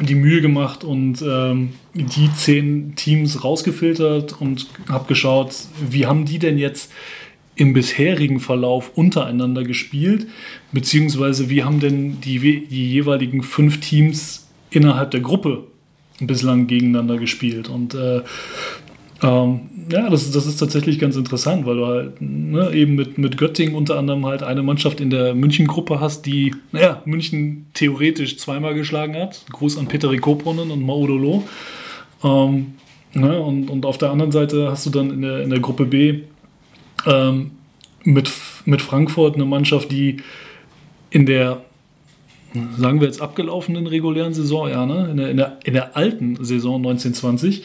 die Mühe gemacht und ähm, die zehn Teams rausgefiltert und habe geschaut, wie haben die denn jetzt im bisherigen Verlauf untereinander gespielt, beziehungsweise wie haben denn die, die jeweiligen fünf Teams innerhalb der Gruppe bislang gegeneinander gespielt. Und äh, ähm, ja, das, das ist tatsächlich ganz interessant, weil du halt ne, eben mit, mit Göttingen unter anderem halt eine Mannschaft in der München-Gruppe hast, die naja, München theoretisch zweimal geschlagen hat. Gruß an Peter Koponen und Maudolo. Ähm, ne, und, und auf der anderen Seite hast du dann in der, in der Gruppe B ähm, mit, mit Frankfurt eine Mannschaft, die in der sagen wir jetzt abgelaufenen regulären Saison, ja, ne? in, der, in, der, in der alten Saison 1920,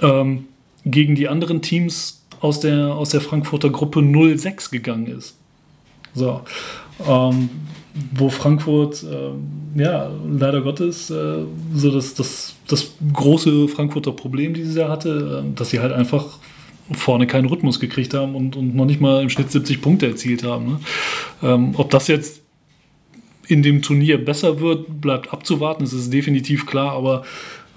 ähm, gegen die anderen Teams aus der, aus der Frankfurter Gruppe 0-6 gegangen ist. So. Ähm, wo Frankfurt, äh, ja, leider Gottes, äh, so das, das, das große Frankfurter Problem dieses Jahr hatte, äh, dass sie halt einfach vorne keinen Rhythmus gekriegt haben und, und noch nicht mal im Schnitt 70 Punkte erzielt haben. Ne? Ähm, ob das jetzt in dem Turnier besser wird, bleibt abzuwarten, das ist definitiv klar, aber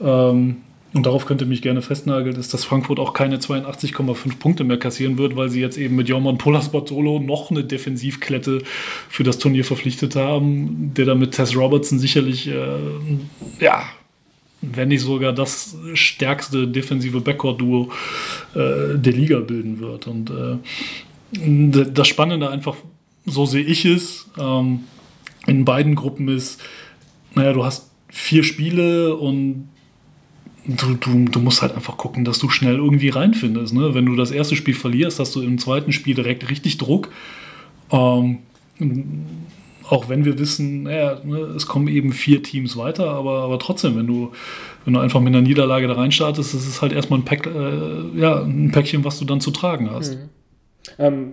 ähm, und darauf könnte mich gerne festnageln, ist, dass Frankfurt auch keine 82,5 Punkte mehr kassieren wird, weil sie jetzt eben mit Jorman Polasport Solo noch eine Defensivklette für das Turnier verpflichtet haben, der dann mit Tess Robertson sicherlich, äh, ja, wenn nicht sogar das stärkste defensive Backcourt-Duo äh, der Liga bilden wird. Und äh, das Spannende einfach, so sehe ich es, ähm, in beiden Gruppen ist, naja, du hast vier Spiele und du, du, du musst halt einfach gucken, dass du schnell irgendwie reinfindest. Ne? Wenn du das erste Spiel verlierst, hast du im zweiten Spiel direkt richtig Druck. Ähm, auch wenn wir wissen, naja, ne, es kommen eben vier Teams weiter, aber, aber trotzdem, wenn du, wenn du einfach mit einer Niederlage da reinstartest, ist halt erstmal ein, Pack, äh, ja, ein Päckchen, was du dann zu tragen hast. Mhm. Ähm,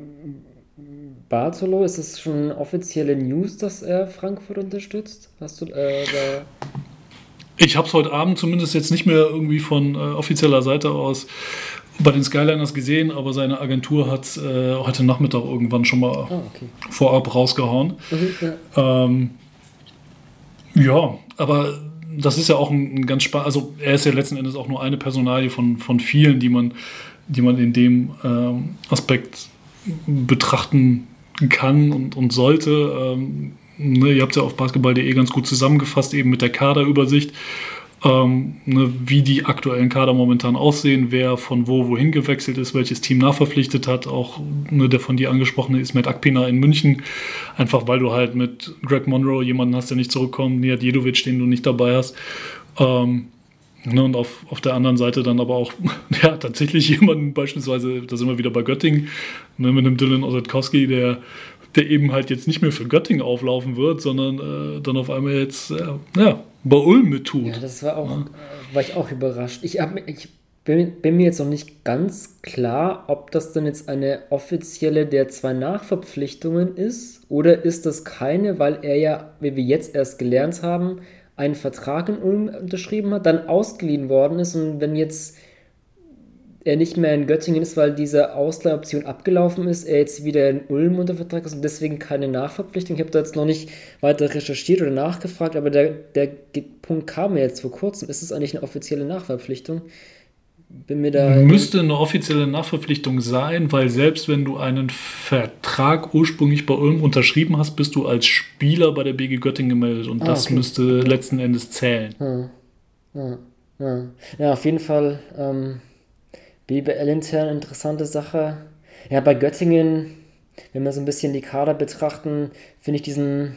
Bartolo, ist das schon offizielle News, dass er Frankfurt unterstützt? Hast du äh, ich habe es heute Abend zumindest jetzt nicht mehr irgendwie von äh, offizieller Seite aus bei den Skyliners gesehen, aber seine Agentur hat es äh, heute Nachmittag irgendwann schon mal oh, okay. vorab rausgehauen. Mhm, ja. Ähm, ja. aber das ist ja auch ein, ein ganz spannend, also er ist ja letzten Endes auch nur eine Personalie von, von vielen, die man, die man in dem ähm, Aspekt betrachten kann und, und sollte. Ähm, ne, ihr habt es ja auf basketball.de ganz gut zusammengefasst, eben mit der Kaderübersicht, ähm, ne, wie die aktuellen Kader momentan aussehen, wer von wo wohin gewechselt ist, welches Team nachverpflichtet hat, auch ne, der von dir angesprochene Ismet Akpina in München, einfach weil du halt mit Greg Monroe jemanden hast, der nicht zurückkommt, Nihat Jedovic, den du nicht dabei hast. Ähm, Ne, und auf, auf der anderen Seite dann aber auch ja, tatsächlich jemanden, beispielsweise, da sind wir wieder bei Göttingen, ne, mit einem Dylan Osetkowski, der der eben halt jetzt nicht mehr für Göttingen auflaufen wird, sondern äh, dann auf einmal jetzt äh, ja, bei Ulm mit tut. Ja, das war auch, ja. äh, war ich auch überrascht. Ich, hab, ich bin, bin, mir jetzt noch nicht ganz klar, ob das dann jetzt eine offizielle der zwei Nachverpflichtungen ist oder ist das keine, weil er ja, wie wir jetzt erst gelernt haben, einen Vertrag in Ulm unterschrieben hat, dann ausgeliehen worden ist und wenn jetzt er nicht mehr in Göttingen ist, weil diese Ausleihoption abgelaufen ist, er jetzt wieder in Ulm unter Vertrag ist und deswegen keine Nachverpflichtung. Ich habe da jetzt noch nicht weiter recherchiert oder nachgefragt, aber der, der Punkt kam mir jetzt vor kurzem. Ist es eigentlich eine offizielle Nachverpflichtung? Bin mir da Müsste eine offizielle Nachverpflichtung sein, weil selbst wenn du einen Vertrag ursprünglich bei Ulm unterschrieben hast, bist du als Spieler bei der BG Göttingen gemeldet und ah, das okay. müsste letzten Endes zählen. Hm. Ja, ja. ja, auf jeden Fall. Ähm BBL intern interessante Sache. Ja, bei Göttingen, wenn wir so ein bisschen die Kader betrachten, finde ich diesen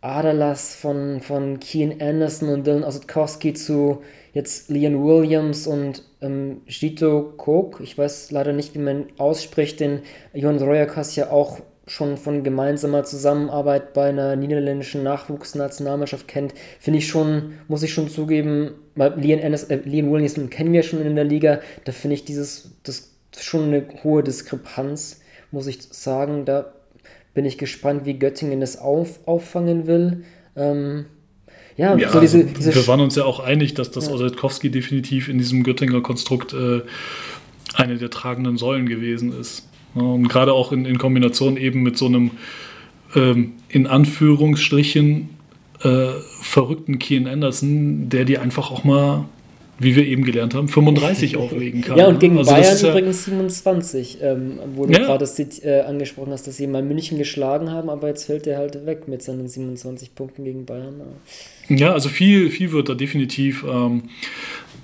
Aderlass von, von Keen Anderson und Dylan Ossetkowski zu jetzt Leon Williams und ähm, Gito Kok, ich weiß leider nicht, wie man ausspricht, den Johan Royakas ja auch schon von gemeinsamer Zusammenarbeit bei einer niederländischen Nachwuchsnationalmannschaft kennt, finde ich schon, muss ich schon zugeben, weil Leon, Anderson, äh, Leon Williams kennen wir schon in der Liga, da finde ich dieses, das schon eine hohe Diskrepanz, muss ich sagen. Da bin ich gespannt, wie Göttingen das auf, auffangen will. Ähm, ja, ja so diese, diese wir waren uns ja auch einig, dass das ja. Osetkowski definitiv in diesem Göttinger Konstrukt äh, eine der tragenden Säulen gewesen ist. Und gerade auch in, in, Kombination eben mit so einem ähm, in Anführungsstrichen äh, verrückten Kian Anderson, der dir einfach auch mal wie wir eben gelernt haben, 35 auflegen kann. Ja, und gegen also Bayern ja übrigens 27, ähm, wo du ja. gerade äh, angesprochen hast, dass sie mal München geschlagen haben, aber jetzt fällt der halt weg mit seinen 27 Punkten gegen Bayern. Ja, also viel, viel wird da definitiv ähm,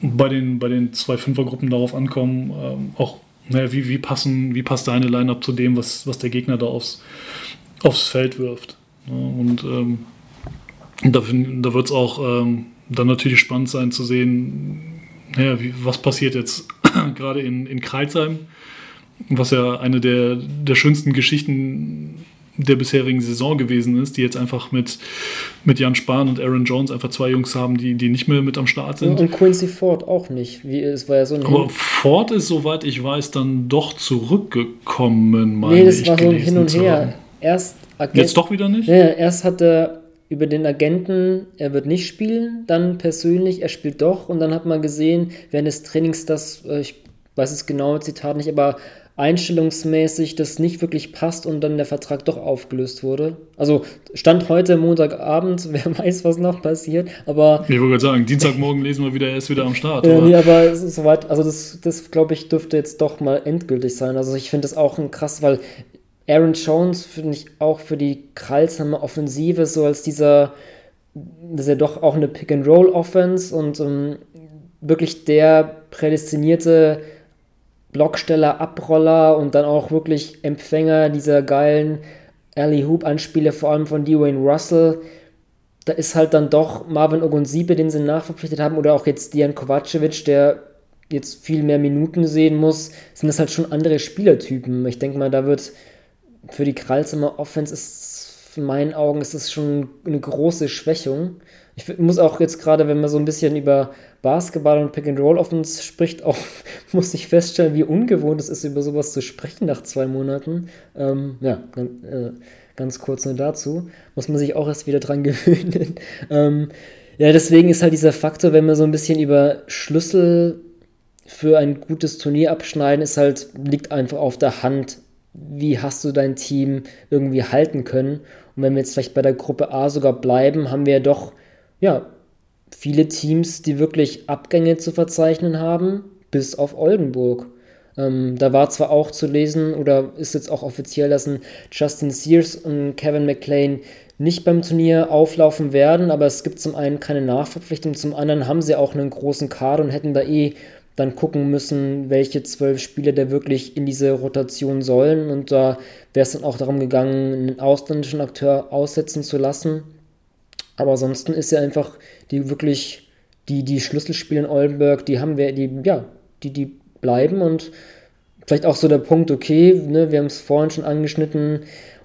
bei, den, bei den zwei Fünfergruppen darauf ankommen, ähm, auch naja, wie, wie, passen, wie passt deine Line-Up zu dem, was, was der Gegner da aufs, aufs Feld wirft. Ja, und ähm, da, da wird es auch ähm, dann natürlich spannend sein zu sehen, naja, wie, was passiert jetzt gerade in, in Kreuzheim, was ja eine der, der schönsten Geschichten der bisherigen Saison gewesen ist, die jetzt einfach mit, mit Jan Spahn und Aaron Jones einfach zwei Jungs haben, die, die nicht mehr mit am Start sind. Und Quincy Ford auch nicht. Wie, es war ja so ein Aber Ford ist, soweit ich weiß, dann doch zurückgekommen, meine Nee, das war so ein Hin und Her. Erst Agent, Jetzt doch wieder nicht? Ja, erst hat er über den Agenten, er wird nicht spielen, dann persönlich, er spielt doch und dann hat man gesehen, während des Trainings, dass, äh, ich weiß das genaue Zitat nicht, aber einstellungsmäßig das nicht wirklich passt und dann der Vertrag doch aufgelöst wurde. Also stand heute Montagabend, wer weiß, was noch passiert, aber... Ich wollte gerade sagen, Dienstagmorgen lesen wir wieder, er ist wieder am Start. Ja, nee, aber es ist soweit, also das, das glaube ich, dürfte jetzt doch mal endgültig sein. Also ich finde das auch ein krass, weil Aaron Jones finde ich auch für die Kralsheimer Offensive so als dieser, das ist ja doch auch eine Pick-and-Roll-Offense und um, ähm, wirklich der prädestinierte Blocksteller, Abroller und dann auch wirklich Empfänger dieser geilen Alley Hoop Anspiele, vor allem von Dwayne Russell. Da ist halt dann doch Marvin Ogunsibe, den sie nachverpflichtet haben, oder auch jetzt Dian Kovacevic, der jetzt viel mehr Minuten sehen muss, sind das halt schon andere Spielertypen. Ich denke mal, da wird für die Kralsheimer Offense ist in meinen Augen ist das schon eine große Schwächung. Ich muss auch jetzt gerade, wenn man so ein bisschen über Basketball und Pick and Roll Offense spricht, auch muss ich feststellen, wie ungewohnt es ist, über sowas zu sprechen nach zwei Monaten. Ähm, ja, äh, ganz kurz nur dazu. Muss man sich auch erst wieder dran gewöhnen. ähm, ja, deswegen ist halt dieser Faktor, wenn wir so ein bisschen über Schlüssel für ein gutes Turnier abschneiden, ist halt, liegt einfach auf der Hand wie hast du dein Team irgendwie halten können. Und wenn wir jetzt vielleicht bei der Gruppe A sogar bleiben, haben wir ja doch, ja, viele Teams, die wirklich Abgänge zu verzeichnen haben, bis auf Oldenburg. Ähm, da war zwar auch zu lesen oder ist jetzt auch offiziell, dass ein Justin Sears und Kevin McLean nicht beim Turnier auflaufen werden, aber es gibt zum einen keine Nachverpflichtung, zum anderen haben sie auch einen großen Kader und hätten da eh dann gucken müssen, welche zwölf Spieler da wirklich in diese Rotation sollen. Und da wäre es dann auch darum gegangen, einen ausländischen Akteur aussetzen zu lassen. Aber ansonsten ist ja einfach die wirklich, die, die Schlüsselspiele in Oldenburg, die haben wir, die, ja, die, die bleiben und vielleicht auch so der Punkt, okay, ne, wir haben es vorhin schon angeschnitten,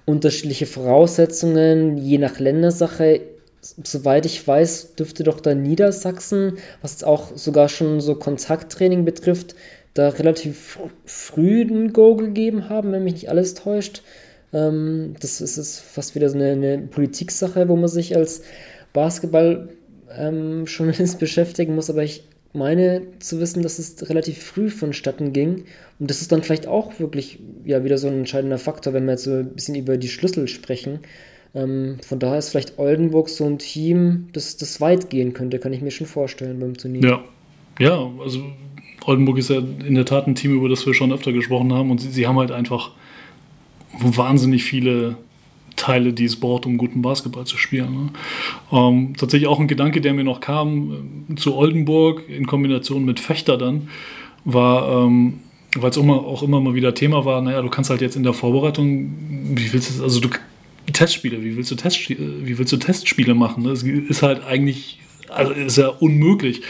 unterschiedliche Voraussetzungen, je nach Ländersache soweit ich weiß, dürfte doch da Niedersachsen, was auch sogar schon so Kontakttraining betrifft, da relativ früh ein Go gegeben haben, wenn mich nicht alles täuscht. Ähm, das ist, ist fast wieder so eine, eine Politiksache, wo man sich als Basketball-Journalist ähm, beschäftigen muss, aber ich meine zu wissen, dass es relativ früh vonstatten ging. Und das ist dann vielleicht auch wirklich ja wieder so ein entscheidender Faktor, wenn wir jetzt so ein bisschen über die Schlüssel sprechen. Ähm, von daher ist vielleicht Oldenburg so ein Team, das, das weit gehen könnte, kann ich mir schon vorstellen beim Turnier. Ja, ja, also Oldenburg ist ja in der Tat ein Team, über das wir schon öfter gesprochen haben und sie, sie haben halt einfach wahnsinnig viele Teile, die es braucht, um guten Basketball zu spielen. Ne? Ähm, tatsächlich auch ein Gedanke, der mir noch kam äh, zu Oldenburg in Kombination mit Fechter dann, war, ähm, weil es auch immer mal wieder Thema war, naja, du kannst halt jetzt in der Vorbereitung, wie willst du, also du Testspiele, wie willst du, Test, wie willst du Testspiele machen? Das ist halt eigentlich, also ist ja unmöglich.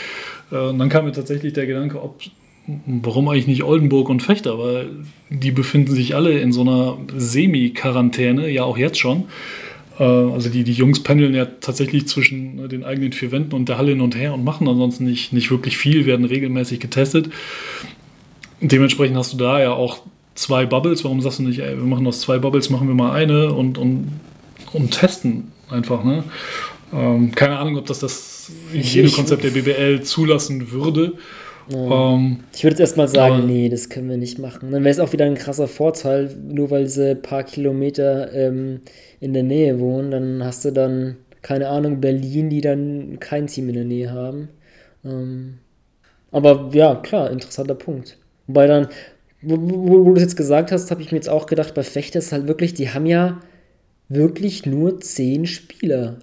Äh, und dann kam mir tatsächlich der Gedanke, ob, warum eigentlich nicht Oldenburg und Fechter, weil die befinden sich alle in so einer Semi-Quarantäne, ja auch jetzt schon. Äh, also die, die Jungs pendeln ja tatsächlich zwischen ne, den eigenen vier Wänden und der Halle hin und her und machen ansonsten nicht, nicht wirklich viel, werden regelmäßig getestet. Dementsprechend hast du da ja auch zwei Bubbles. Warum sagst du nicht, ey, wir machen aus zwei Bubbles, machen wir mal eine und, und, und testen einfach. Ne? Ähm, keine Ahnung, ob das das Hygienekonzept der BBL zulassen würde. Ja. Ähm, ich würde jetzt erstmal sagen, nee, das können wir nicht machen. Dann wäre es auch wieder ein krasser Vorteil, nur weil sie ein paar Kilometer ähm, in der Nähe wohnen, dann hast du dann, keine Ahnung, Berlin, die dann kein Team in der Nähe haben. Ähm, aber ja, klar, interessanter Punkt. Wobei dann, wo, wo, wo du es jetzt gesagt hast, habe ich mir jetzt auch gedacht, bei Fechter ist halt wirklich, die haben ja wirklich nur zehn Spieler.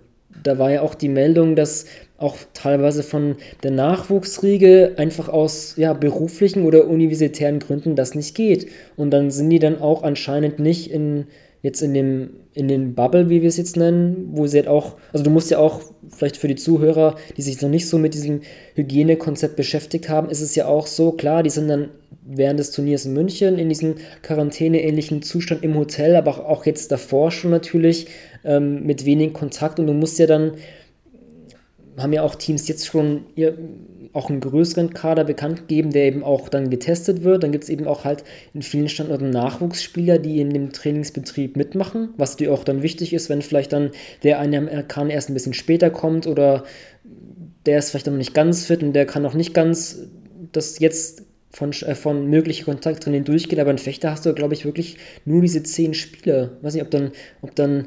Da war ja auch die Meldung, dass auch teilweise von der Nachwuchsriege einfach aus ja, beruflichen oder universitären Gründen das nicht geht. Und dann sind die dann auch anscheinend nicht in jetzt in dem in den Bubble, wie wir es jetzt nennen, wo sie halt auch, also du musst ja auch, vielleicht für die Zuhörer, die sich noch nicht so mit diesem Hygienekonzept beschäftigt haben, ist es ja auch so, klar, die sind dann während des Turniers in München in diesem Quarantäne-ähnlichen Zustand im Hotel, aber auch jetzt davor schon natürlich ähm, mit wenig Kontakt und du musst ja dann, haben ja auch Teams jetzt schon ihr, auch einen größeren Kader bekannt gegeben, der eben auch dann getestet wird. Dann gibt es eben auch halt in vielen Standorten Nachwuchsspieler, die in dem Trainingsbetrieb mitmachen, was dir auch dann wichtig ist, wenn vielleicht dann der eine kann erst ein bisschen später kommt oder der ist vielleicht noch nicht ganz fit und der kann noch nicht ganz das jetzt von, äh, von möglichen Kontakttraining durchgeht, aber in Fechter hast du, glaube ich, wirklich nur diese zehn Spieler. Ich weiß nicht, ob dann, ob dann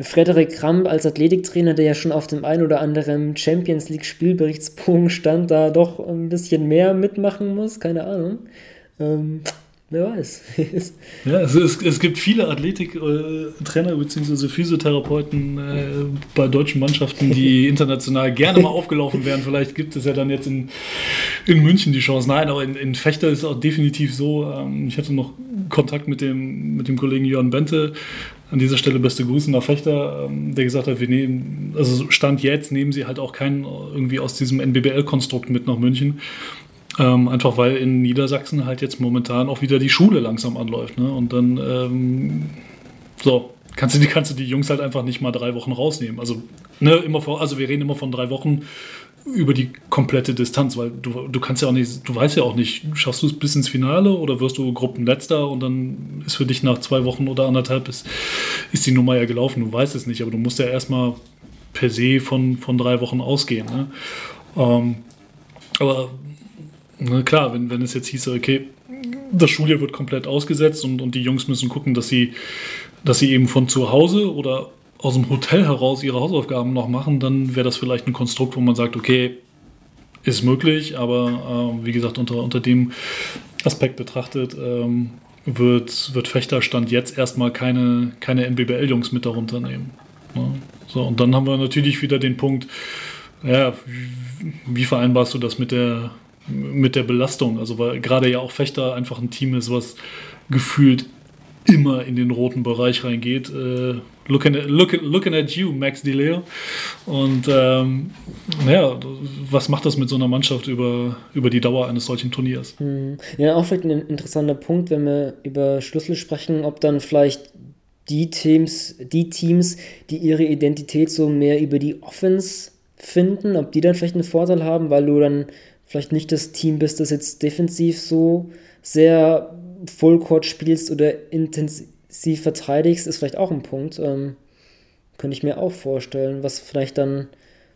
Frederik Kramp als Athletiktrainer, der ja schon auf dem ein oder anderen Champions League Spielberichtsbogen stand, da doch ein bisschen mehr mitmachen muss, keine Ahnung. Ähm, Wer weiß. ja, es, es, es, gibt viele Athletiktrainer äh, bzw. Physiotherapeuten äh, bei deutschen Mannschaften, die international gerne mal aufgelaufen wären. Vielleicht gibt es ja dann jetzt in, in München die Chance. Nein, aber in, in Fechter ist es auch definitiv so. Ähm, ich hatte noch Kontakt mit dem, mit dem Kollegen Jörn Bente. An dieser Stelle beste Grüße nach Fechter, ähm, der gesagt hat, wir nehmen, also Stand jetzt nehmen sie halt auch keinen irgendwie aus diesem NBBL-Konstrukt mit nach München. Ähm, einfach weil in Niedersachsen halt jetzt momentan auch wieder die Schule langsam anläuft. Ne? Und dann, ähm, so, kannst du, die, kannst du die Jungs halt einfach nicht mal drei Wochen rausnehmen. Also, ne, immer vor, also wir reden immer von drei Wochen über die komplette Distanz, weil du, du kannst ja auch nicht, du weißt ja auch nicht, schaffst du es bis ins Finale oder wirst du Gruppenletzter und dann ist für dich nach zwei Wochen oder anderthalb ist, ist die Nummer ja gelaufen, du weißt es nicht, aber du musst ja erstmal per se von, von drei Wochen ausgehen. Ne? Ähm, aber na klar, wenn, wenn es jetzt hieße, okay, das Schuljahr wird komplett ausgesetzt und, und die Jungs müssen gucken, dass sie, dass sie eben von zu Hause oder aus dem Hotel heraus ihre Hausaufgaben noch machen, dann wäre das vielleicht ein Konstrukt, wo man sagt, okay, ist möglich, aber äh, wie gesagt, unter, unter dem Aspekt betrachtet ähm, wird, wird Fechterstand jetzt erstmal keine, keine NBBL-Jungs mit darunter nehmen. Ne? so, und dann haben wir natürlich wieder den Punkt, ja, wie, wie vereinbarst du das mit der, mit der Belastung. Also weil gerade ja auch Fechter einfach ein Team ist, was gefühlt immer in den roten Bereich reingeht. Äh, looking, at, look, looking at you, Max DeLeo. Und ähm, naja, was macht das mit so einer Mannschaft über, über die Dauer eines solchen Turniers? Hm. Ja, auch vielleicht ein interessanter Punkt, wenn wir über Schlüssel sprechen, ob dann vielleicht die Teams, die Teams, die ihre Identität so mehr über die Offense finden, ob die dann vielleicht einen Vorteil haben, weil du dann vielleicht nicht das Team bist, das jetzt defensiv so sehr Fullcourt spielst oder intensiv verteidigst, ist vielleicht auch ein Punkt. Ähm, könnte ich mir auch vorstellen, was vielleicht dann,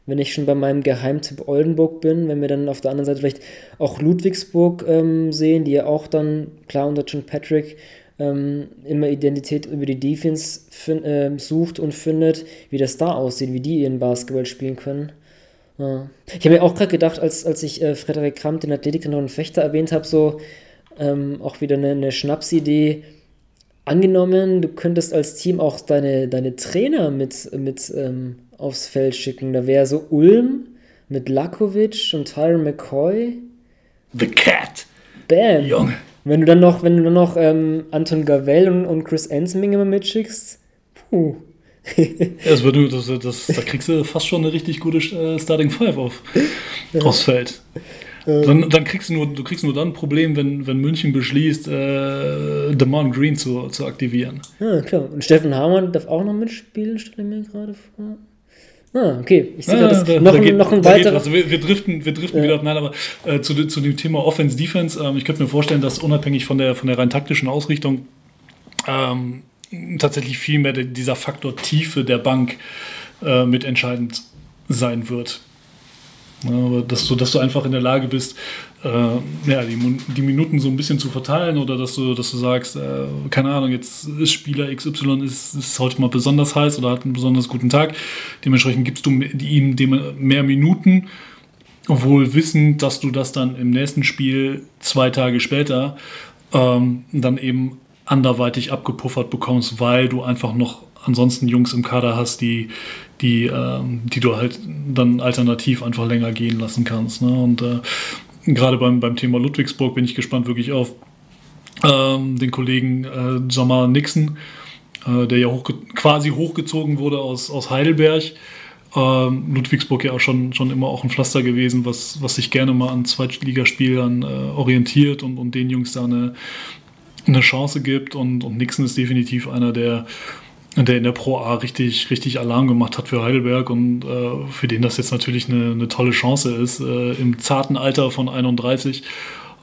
wenn ich schon bei meinem Geheimtipp Oldenburg bin, wenn wir dann auf der anderen Seite vielleicht auch Ludwigsburg ähm, sehen, die ja auch dann, klar unter John Patrick, ähm, immer Identität über die Defense äh, sucht und findet, wie das da aussieht, wie die ihren Basketball spielen können. Ja. Ich habe mir auch gerade gedacht, als, als ich äh, Frederik Kramp, den Athletiker und Fechter erwähnt habe, so ähm, auch wieder eine, eine Schnapsidee. Angenommen, du könntest als Team auch deine, deine Trainer mit, mit ähm, aufs Feld schicken. Da wäre so Ulm mit Lakovic und Tyron McCoy. The Cat. Bam. Junge. Wenn du dann noch, wenn du dann noch ähm, Anton Gavell und, und Chris Ensming immer mitschickst, puh. das wird, das, das, da kriegst du fast schon eine richtig gute äh, Starting Five auf, aufs Feld. Dann, dann, kriegst du nur, du kriegst nur dann ein Problem, wenn, wenn München beschließt, äh, Demon Green zu, zu aktivieren. Ja, klar. Und Steffen Hamann darf auch noch mitspielen, stelle mir gerade vor. Ah, okay. Ich sehe ja, das da, noch, da geht, noch ein weiterer. Also wir, wir, driften, wir driften ja. wieder. Nein, aber äh, zu, zu dem Thema Offense, Defense, ähm, ich könnte mir vorstellen, dass unabhängig von der, von der rein taktischen Ausrichtung ähm, tatsächlich viel mehr dieser Faktor Tiefe der Bank äh, mitentscheidend sein wird. Dass, du, dass du einfach in der Lage bist, äh, ja, die, die, Minuten so ein bisschen zu verteilen oder dass du, dass du sagst, äh, keine Ahnung, jetzt ist Spieler XY ist, ist heute mal besonders heiß oder hat einen besonders guten Tag. Dementsprechend gibst du ihm mehr Minuten, wohl wissend, dass du das dann im nächsten Spiel zwei Tage später ähm, dann eben anderweitig abgepuffert bekommst, weil du einfach noch ansonsten Jungs im Kader hast, die, die, ähm, die du halt dann alternativ einfach länger gehen lassen kannst. Ne? Und äh, gerade beim, beim Thema Ludwigsburg bin ich gespannt wirklich auf ähm, den Kollegen äh, Jamal Nixon, äh, der ja hochge quasi hochgezogen wurde aus, aus Heidelberg. Ähm, Ludwigsburg ja auch schon, schon immer auch ein Pflaster gewesen, was, was sich gerne mal an Zweitligaspielern äh, orientiert und, und den Jungs da eine, eine Chance gibt. Und, und Nixon ist definitiv einer, der der in der Pro A richtig, richtig Alarm gemacht hat für Heidelberg und äh, für den das jetzt natürlich eine, eine tolle Chance ist, äh, im zarten Alter von 31,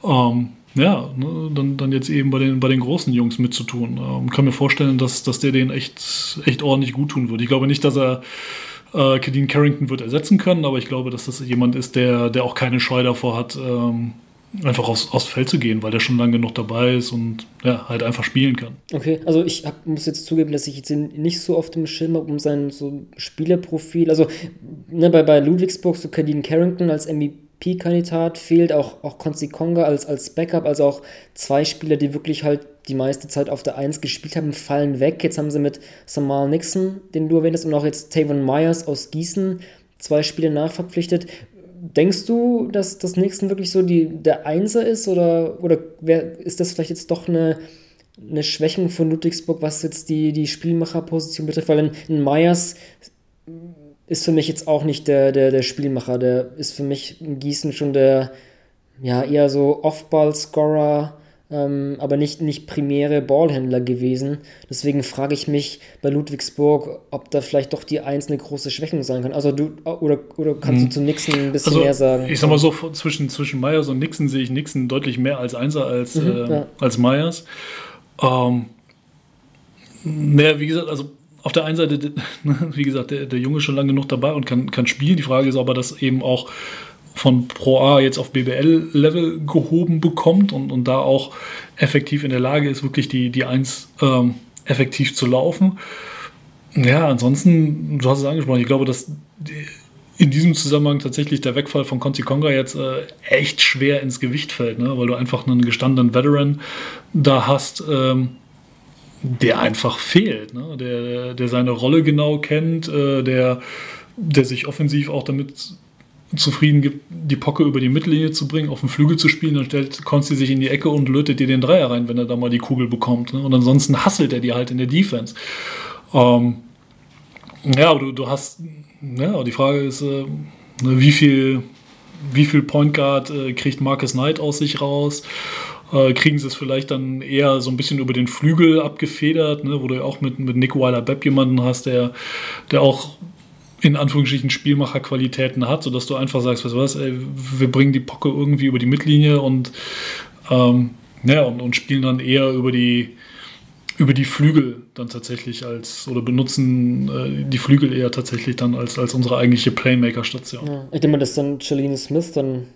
ähm, ja, ne, dann, dann jetzt eben bei den, bei den großen Jungs mitzutun. Ähm, kann mir vorstellen, dass, dass der den echt, echt ordentlich gut tun wird. Ich glaube nicht, dass er äh, Kadeen Carrington wird ersetzen können, aber ich glaube, dass das jemand ist, der, der auch keine Scheu davor hat, ähm, einfach aufs, aufs Feld zu gehen, weil der schon lange genug dabei ist und ja, halt einfach spielen kann. Okay, also ich hab, muss jetzt zugeben, dass ich jetzt nicht so oft im Schirm habe um sein so Spielerprofil. Also ne, bei, bei Ludwigsburg so Kadeen Carrington als MVP-Kandidat fehlt auch, auch Konzi Konga als, als Backup, also auch zwei Spieler, die wirklich halt die meiste Zeit auf der 1 gespielt haben, fallen weg. Jetzt haben sie mit Samal Nixon, den du erwähnt hast, und auch jetzt Tavon Myers aus Gießen zwei Spiele nachverpflichtet denkst du, dass das Nixon wirklich so die, der Einser ist oder, oder wer, ist das vielleicht jetzt doch eine, eine Schwächung von Ludwigsburg, was jetzt die, die Spielmacherposition betrifft? Weil in, in Meyers ist für mich jetzt auch nicht der, der, der Spielmacher. Der ist für mich in Gießen schon der ja, eher so Off-Ball-Scorer, ähm, aber nicht, nicht primäre Ballhändler gewesen. Deswegen frage ich mich bei Ludwigsburg, ob da vielleicht doch die Eins eine große Schwächung sein kann. Also du, oder, oder kannst hm. du zu Nixon ein bisschen also, mehr sagen? Ich sag mal so, zwischen, zwischen Myers und Nixon sehe ich Nixon deutlich mehr als Einser als, mhm, äh, ja. als Myers. Ähm, naja, wie gesagt, also auf der einen Seite, wie gesagt, der, der Junge ist schon lange genug dabei und kann, kann spielen. Die Frage ist aber, dass eben auch von Pro A jetzt auf BBL-Level gehoben bekommt und, und da auch effektiv in der Lage ist, wirklich die, die 1 ähm, effektiv zu laufen. Ja, ansonsten, du hast es angesprochen, ich glaube, dass in diesem Zusammenhang tatsächlich der Wegfall von Conti Conga jetzt äh, echt schwer ins Gewicht fällt, ne? weil du einfach einen gestandenen Veteran da hast, ähm, der einfach fehlt, ne? der, der seine Rolle genau kennt, äh, der, der sich offensiv auch damit zufrieden gibt, die Pocke über die Mittellinie zu bringen, auf den Flügel zu spielen, dann stellt Konsti sich in die Ecke und lötet dir den Dreier rein, wenn er da mal die Kugel bekommt. Ne? Und ansonsten hasselt er die halt in der Defense. Ähm, ja, aber du, du hast, ja, die Frage ist, äh, ne, wie viel, wie viel Point Guard äh, kriegt Marcus Knight aus sich raus? Äh, kriegen sie es vielleicht dann eher so ein bisschen über den Flügel abgefedert, ne, wo du ja auch mit, mit Nick Weiler-Bepp jemanden hast, der, der auch in Anführungsstrichen Spielmacherqualitäten hat, sodass du einfach sagst, weißt du was, ey, wir bringen die Pocke irgendwie über die Mittellinie und, ähm, ja, und, und spielen dann eher über die, über die Flügel dann tatsächlich als oder benutzen äh, die Flügel eher tatsächlich dann als, als unsere eigentliche Playmaker-Station. Ja, ich denke mal, dass dann Chalene Smith dann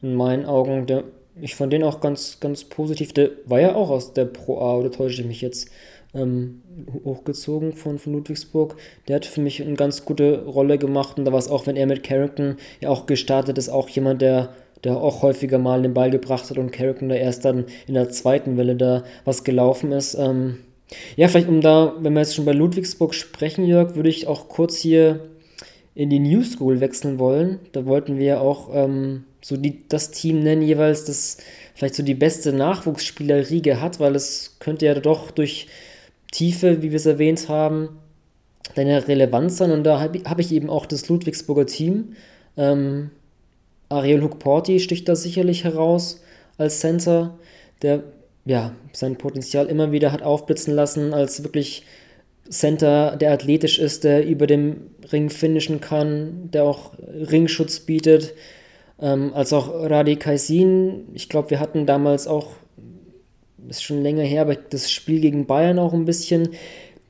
in meinen Augen, der, ich fand den auch ganz, ganz positiv, der war ja auch aus der Pro A, oder täusche ich mich jetzt? Ähm, hochgezogen von, von Ludwigsburg. Der hat für mich eine ganz gute Rolle gemacht und da war es auch, wenn er mit Carrington ja auch gestartet ist, auch jemand, der der auch häufiger mal den Ball gebracht hat und Carrington da erst dann in der zweiten Welle da was gelaufen ist. Ähm, ja, vielleicht um da, wenn wir jetzt schon bei Ludwigsburg sprechen, Jörg, würde ich auch kurz hier in die New School wechseln wollen. Da wollten wir auch ähm, so die, das Team nennen jeweils, das vielleicht so die beste Nachwuchsspielerriege hat, weil es könnte ja doch durch Tiefe, wie wir es erwähnt haben, deine Relevanz sein. Und da habe hab ich eben auch das Ludwigsburger Team. Ähm, Ariel Hukporti sticht da sicherlich heraus als Center, der ja sein Potenzial immer wieder hat aufblitzen lassen, als wirklich Center, der athletisch ist, der über dem Ring finishen kann, der auch Ringschutz bietet, ähm, als auch Radi Kaisin. Ich glaube, wir hatten damals auch, ist schon länger her, aber das Spiel gegen Bayern auch ein bisschen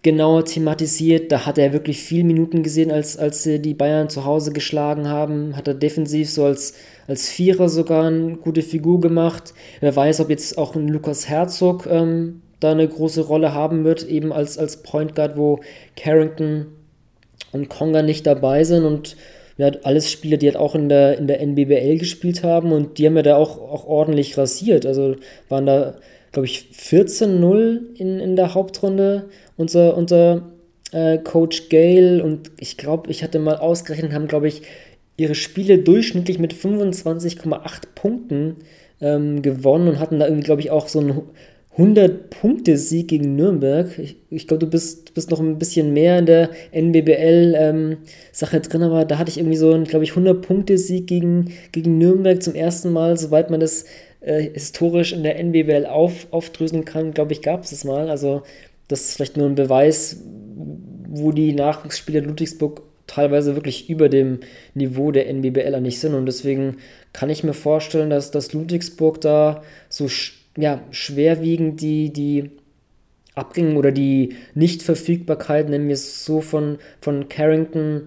genauer thematisiert. Da hat er wirklich viel Minuten gesehen, als, als die Bayern zu Hause geschlagen haben. Hat er defensiv so als, als Vierer sogar eine gute Figur gemacht. Wer weiß, ob jetzt auch ein Lukas Herzog ähm, da eine große Rolle haben wird, eben als, als Point Guard, wo Carrington und Konga nicht dabei sind und ja, alles Spieler, die halt auch in der, in der NBBL gespielt haben und die haben ja da auch, auch ordentlich rasiert. Also waren da, glaube ich, 14-0 in, in der Hauptrunde unser, unser äh, Coach Gale und ich glaube, ich hatte mal ausgerechnet, haben, glaube ich, ihre Spiele durchschnittlich mit 25,8 Punkten ähm, gewonnen und hatten da irgendwie, glaube ich, auch so ein 100-Punkte-Sieg gegen Nürnberg. Ich, ich glaube, du bist, bist noch ein bisschen mehr in der NBBL-Sache ähm, drin, aber da hatte ich irgendwie so einen, glaube ich, 100-Punkte-Sieg gegen, gegen Nürnberg zum ersten Mal, soweit man das äh, historisch in der NBBL auf, aufdröseln kann, glaube ich, gab es das mal. Also, das ist vielleicht nur ein Beweis, wo die Nachwuchsspieler Ludwigsburg teilweise wirklich über dem Niveau der NBBL nicht sind. Und deswegen kann ich mir vorstellen, dass, dass Ludwigsburg da so ja, schwerwiegend die, die Abgänge oder die Nichtverfügbarkeit, nennen wir es so, von, von Carrington,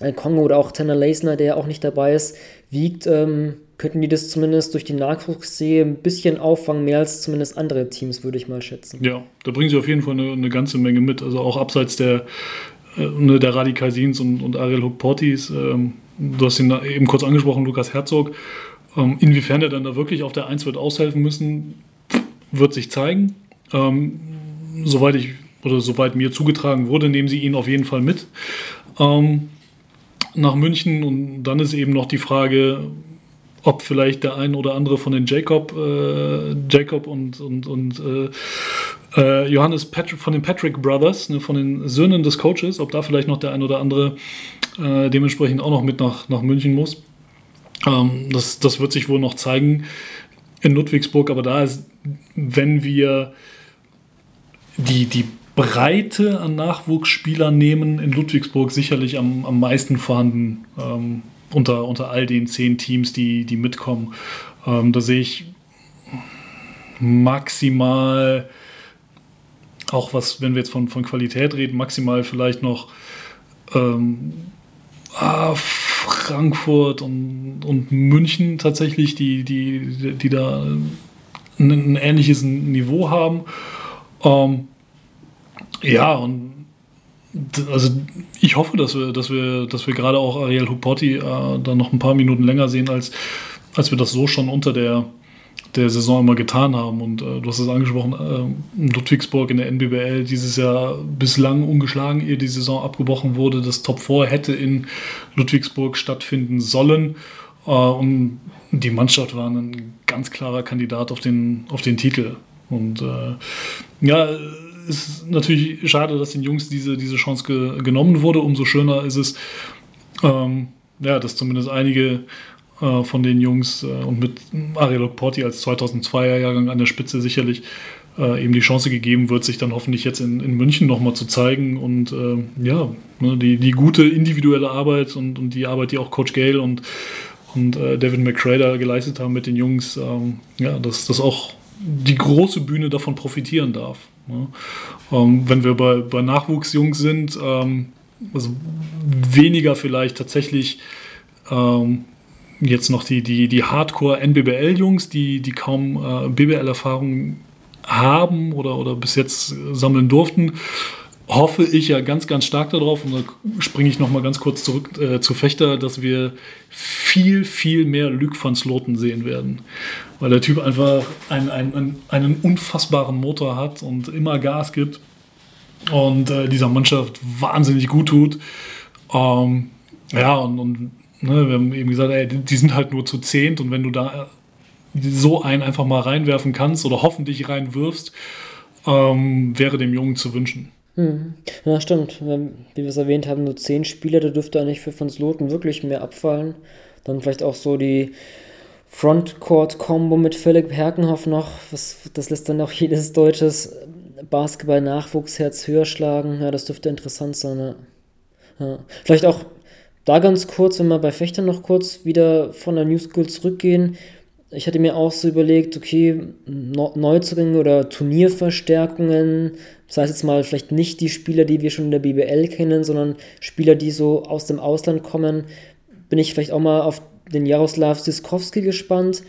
äh, Kongo oder auch Tanner Leisner, der auch nicht dabei ist, wiegt, ähm, könnten die das zumindest durch die Nachwuchsserie ein bisschen auffangen, mehr als zumindest andere Teams, würde ich mal schätzen. Ja, da bringen sie auf jeden Fall eine, eine ganze Menge mit. Also auch abseits der, äh, ne, der Radikalsins und, und Ariel Hook-Portis. Ähm, du hast ihn eben kurz angesprochen, Lukas Herzog. Ähm, inwiefern er dann da wirklich auf der 1 wird aushelfen müssen, wird sich zeigen. Ähm, soweit ich oder soweit mir zugetragen wurde, nehmen sie ihn auf jeden Fall mit ähm, nach München. Und dann ist eben noch die Frage, ob vielleicht der ein oder andere von den Jacob, äh, Jacob und, und, und äh, äh, Johannes Patrick, von den Patrick Brothers, ne, von den Söhnen des Coaches, ob da vielleicht noch der ein oder andere äh, dementsprechend auch noch mit nach, nach München muss. Ähm, das, das wird sich wohl noch zeigen in Ludwigsburg, aber da ist, wenn wir die, die Breite an Nachwuchsspielern nehmen, in Ludwigsburg sicherlich am, am meisten vorhanden ähm, unter, unter all den zehn Teams, die, die mitkommen. Ähm, da sehe ich maximal, auch was, wenn wir jetzt von, von Qualität reden, maximal vielleicht noch ähm, ah, Frankfurt und, und München tatsächlich, die, die, die da ein, ein ähnliches Niveau haben. Ähm, ja, und also ich hoffe, dass wir, dass wir, dass wir gerade auch Ariel Hupotti äh, da noch ein paar Minuten länger sehen, als, als wir das so schon unter der, der Saison immer getan haben. Und äh, du hast es angesprochen, äh, Ludwigsburg in der NBBL dieses Jahr bislang ungeschlagen, ehe die Saison abgebrochen wurde. Das Top 4 hätte in Ludwigsburg stattfinden sollen. Äh, und die Mannschaft war ein ganz klarer Kandidat auf den, auf den Titel. Und äh, ja, ist natürlich schade, dass den Jungs diese, diese Chance ge genommen wurde. Umso schöner ist es, ähm, ja, dass zumindest einige äh, von den Jungs äh, und mit Ariel Porti als 2002er Jahrgang an der Spitze sicherlich äh, eben die Chance gegeben wird, sich dann hoffentlich jetzt in, in München nochmal zu zeigen und äh, ja, ne, die, die gute individuelle Arbeit und, und die Arbeit, die auch Coach Gale und, und äh, David McCrader geleistet haben mit den Jungs, ähm, ja, dass das auch die große Bühne davon profitieren darf. Ne? Ähm, wenn wir bei, bei Nachwuchsjungs sind, ähm, also weniger vielleicht tatsächlich ähm, jetzt noch die, die, die Hardcore-NBBL-Jungs, die, die kaum äh, BBL-Erfahrung haben oder, oder bis jetzt sammeln durften, hoffe ich ja ganz, ganz stark darauf, und da springe ich nochmal ganz kurz zurück äh, zu Fechter, dass wir viel, viel mehr Luc van Sloten sehen werden. Weil der Typ einfach einen, einen, einen unfassbaren Motor hat und immer Gas gibt und äh, dieser Mannschaft wahnsinnig gut tut. Ähm, Ja, und, und ne, wir haben eben gesagt, ey, die sind halt nur zu zehnt und wenn du da so einen einfach mal reinwerfen kannst oder hoffentlich reinwirfst, ähm, wäre dem Jungen zu wünschen. Hm. Ja, stimmt. Wie wir es erwähnt haben, nur zehn Spieler, da dürfte eigentlich für Van Sloten wirklich mehr abfallen. Dann vielleicht auch so die Frontcourt-Kombo mit Philipp Herkenhoff noch. Was, das lässt dann auch jedes deutsches Basketball-Nachwuchsherz höher schlagen. Ja, das dürfte interessant sein. Ja. Ja. Vielleicht auch da ganz kurz, wenn wir bei Fechtern noch kurz wieder von der New School zurückgehen ich hatte mir auch so überlegt, okay, Neuzugänge oder Turnierverstärkungen, das heißt jetzt mal vielleicht nicht die Spieler, die wir schon in der BBL kennen, sondern Spieler, die so aus dem Ausland kommen, bin ich vielleicht auch mal auf den Jaroslav Siskowski gespannt.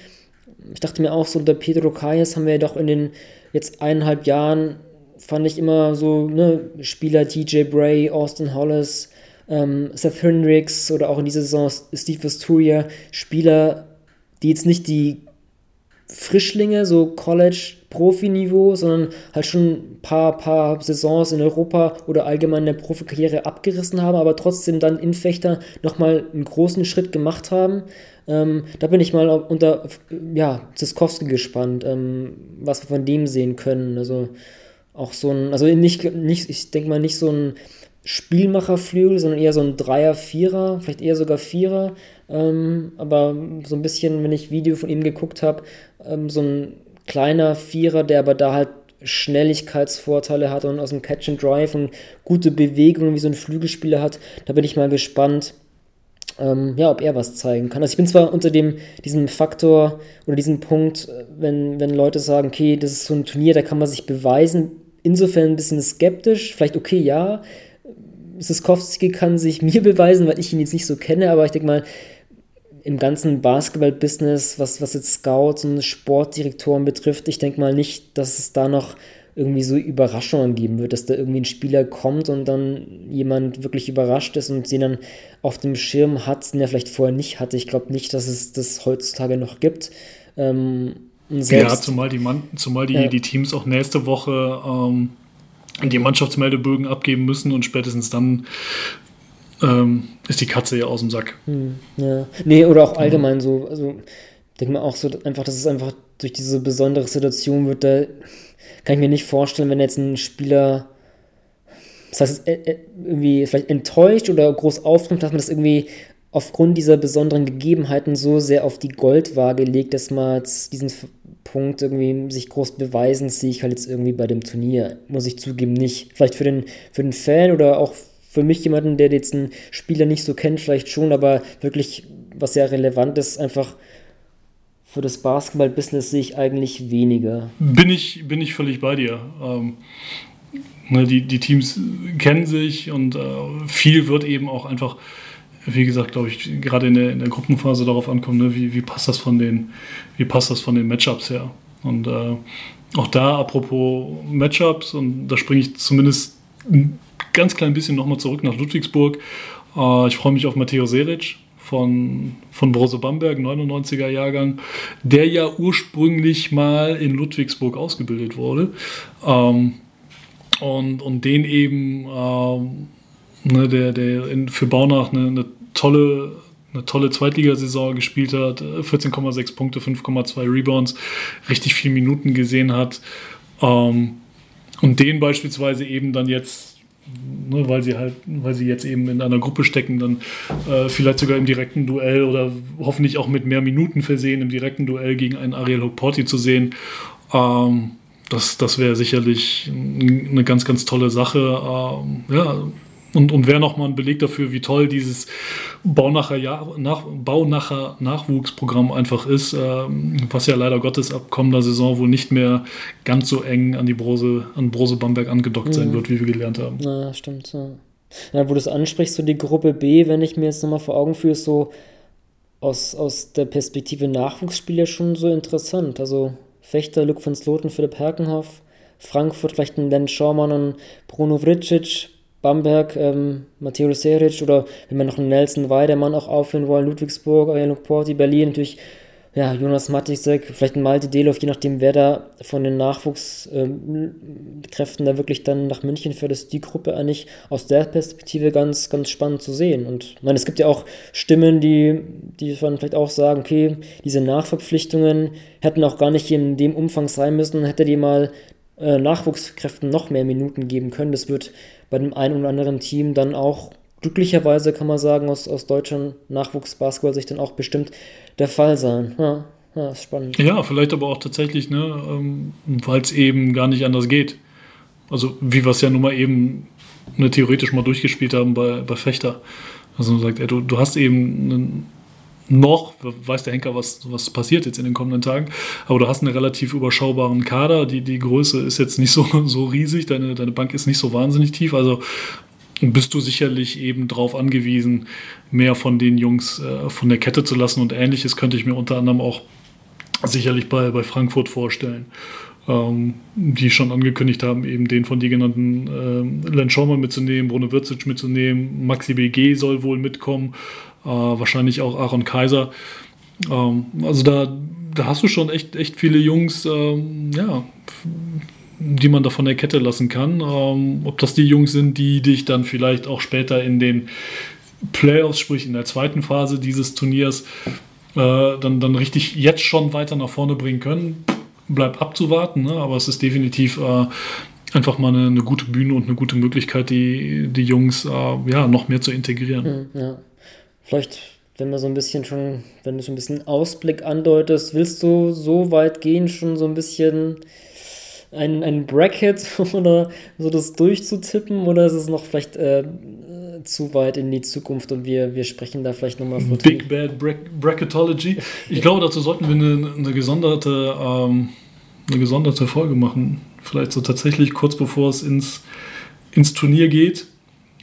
Ich dachte mir auch, so unter Pedro Kayes haben wir ja doch in den jetzt eineinhalb Jahren, fand ich immer so, ne, Spieler TJ Bray, Austin Hollis, ähm, Seth Hendricks oder auch in dieser Saison Steve Vesturia, Spieler, die jetzt nicht die Frischlinge, so College-Profi-Niveau, sondern halt schon ein paar, paar Saisons in Europa oder allgemein in der Profikarriere abgerissen haben, aber trotzdem dann in Fechter nochmal einen großen Schritt gemacht haben. Ähm, da bin ich mal unter ja, Ziskowski gespannt, ähm, was wir von dem sehen können. Also auch so ein, also nicht, nicht ich denke mal nicht so ein Spielmacherflügel, sondern eher so ein Dreier, Vierer, vielleicht eher sogar Vierer. Ähm, aber so ein bisschen, wenn ich Video von ihm geguckt habe, ähm, so ein kleiner Vierer, der aber da halt Schnelligkeitsvorteile hat und aus dem Catch and Drive und gute Bewegungen wie so ein Flügelspieler hat. Da bin ich mal gespannt, ähm, ja, ob er was zeigen kann. Also ich bin zwar unter dem, diesem Faktor oder diesem Punkt, wenn, wenn Leute sagen, okay, das ist so ein Turnier, da kann man sich beweisen, insofern ein bisschen skeptisch, vielleicht okay, ja, Siskowski kann sich mir beweisen, weil ich ihn jetzt nicht so kenne, aber ich denke mal, im ganzen Basketball-Business, was, was jetzt Scouts und Sportdirektoren betrifft, ich denke mal nicht, dass es da noch irgendwie so Überraschungen geben wird, dass da irgendwie ein Spieler kommt und dann jemand wirklich überrascht ist und sie dann auf dem Schirm hat, den er vielleicht vorher nicht hatte. Ich glaube nicht, dass es das heutzutage noch gibt. Ähm, ja, zumal die, Mann, zumal die, ja. die Teams auch nächste Woche ähm, die Mannschaftsmeldebögen abgeben müssen und spätestens dann ähm, ist die Katze ja aus dem Sack. Hm, ja. Nee, oder auch allgemein ja. so, also denke mal auch so einfach, dass es einfach durch diese besondere Situation wird, da kann ich mir nicht vorstellen, wenn jetzt ein Spieler das heißt, irgendwie vielleicht enttäuscht oder groß auftritt, dass man das irgendwie aufgrund dieser besonderen Gegebenheiten so sehr auf die Goldwaage legt, dass man jetzt diesen Punkt irgendwie sich groß beweisen, sehe ich halt jetzt irgendwie bei dem Turnier, muss ich zugeben, nicht. Vielleicht für den, für den Fan oder auch für mich jemanden, der jetzt einen Spieler nicht so kennt, vielleicht schon, aber wirklich, was ja relevant ist, einfach für das Basketball-Business sehe ich eigentlich weniger. Bin ich, bin ich völlig bei dir. Ähm, ne, die, die Teams kennen sich und äh, viel wird eben auch einfach wie gesagt, glaube ich, gerade in der, in der Gruppenphase darauf ankommen, ne, wie, wie, passt das von den, wie passt das von den Matchups her. Und äh, auch da, apropos Matchups, und da springe ich zumindest ganz klein bisschen nochmal zurück nach Ludwigsburg. Äh, ich freue mich auf Matteo Seric von, von Brose Bamberg, 99er Jahrgang, der ja ursprünglich mal in Ludwigsburg ausgebildet wurde. Ähm, und, und den eben ähm, ne, der, der in, für Baunach eine, eine tolle eine tolle Zweitligasaison gespielt hat, 14,6 Punkte, 5,2 Rebounds, richtig viele Minuten gesehen hat. Ähm, und den beispielsweise eben dann jetzt, ne, weil sie halt, weil sie jetzt eben in einer Gruppe stecken, dann äh, vielleicht sogar im direkten Duell oder hoffentlich auch mit mehr Minuten versehen, im direkten Duell gegen einen Ariel Hokporti zu sehen. Ähm, das, das wäre sicherlich eine ganz, ganz tolle Sache. Ähm, ja, und, und wäre nochmal ein Beleg dafür, wie toll dieses Baunacher, Jahr, nach, Baunacher Nachwuchsprogramm einfach ist, ähm, was ja leider Gottes ab kommender Saison wohl nicht mehr ganz so eng an die Brose, an Brose Bamberg angedockt sein mhm. wird, wie wir gelernt haben. Ja, stimmt. Ja. ja, wo du es ansprichst, so die Gruppe B, wenn ich mir jetzt nochmal vor Augen führe, ist so aus, aus der Perspektive Nachwuchsspieler schon so interessant. Also Fechter, Luke von Sloten, Philipp Herkenhoff, Frankfurt vielleicht ein Len Schaumann und Bruno Vricic, Bamberg, ähm, Matteo Seric oder wenn wir noch einen Nelson Weidemann auch aufführen wollen, Ludwigsburg, Ariano Porti, Berlin, natürlich ja, Jonas Matisek, vielleicht ein Malte Delov, je nachdem, wer da von den Nachwuchskräften da wirklich dann nach München führt, ist die Gruppe eigentlich aus der Perspektive ganz, ganz spannend zu sehen. Und ich meine, es gibt ja auch Stimmen, die, die vielleicht auch sagen, okay, diese Nachverpflichtungen hätten auch gar nicht in dem Umfang sein müssen, hätte die mal äh, Nachwuchskräften noch mehr Minuten geben können. Das wird bei dem einen oder anderen Team dann auch glücklicherweise kann man sagen, aus, aus deutschem Nachwuchsbasketball sich dann auch bestimmt der Fall sein. Ja, ja ist spannend. Ja, vielleicht aber auch tatsächlich, ne, ähm, weil es eben gar nicht anders geht. Also, wie wir es ja nun mal eben ne, theoretisch mal durchgespielt haben bei, bei Fechter. Also, man sagt, ey, du, du hast eben einen, noch, weiß der Henker, was, was passiert jetzt in den kommenden Tagen, aber du hast einen relativ überschaubaren Kader. Die, die Größe ist jetzt nicht so, so riesig, deine, deine Bank ist nicht so wahnsinnig tief. Also, bist du sicherlich eben darauf angewiesen, mehr von den Jungs äh, von der Kette zu lassen und ähnliches könnte ich mir unter anderem auch sicherlich bei, bei Frankfurt vorstellen, ähm, die schon angekündigt haben, eben den von dir genannten äh, Len Schaumann mitzunehmen, Bruno Würzic mitzunehmen, Maxi BG soll wohl mitkommen, wahrscheinlich auch Aaron Kaiser. Ähm, also da, da hast du schon echt, echt viele Jungs, ähm, ja, die man da von der Kette lassen kann. Ähm, ob das die Jungs sind, die dich dann vielleicht auch später in den Playoffs, sprich in der zweiten Phase dieses Turniers, äh, dann, dann richtig jetzt schon weiter nach vorne bringen können, bleibt abzuwarten. Ne? Aber es ist definitiv äh, einfach mal eine, eine, gute Bühne und eine gute Möglichkeit, die, die Jungs äh, ja, noch mehr zu integrieren. Hm, ja. Vielleicht wenn wir so ein bisschen schon, wenn du so ein bisschen Ausblick andeutest, willst du so weit gehen, schon so ein bisschen ein, ein Bracket oder so das durchzutippen oder ist es noch vielleicht äh, zu weit in die Zukunft und wir, wir sprechen da vielleicht nochmal vor. Big Bad Bra Bracketology. Ich glaube, dazu sollten wir eine, eine, gesonderte, ähm, eine gesonderte Folge machen. Vielleicht so tatsächlich kurz bevor es ins, ins Turnier geht.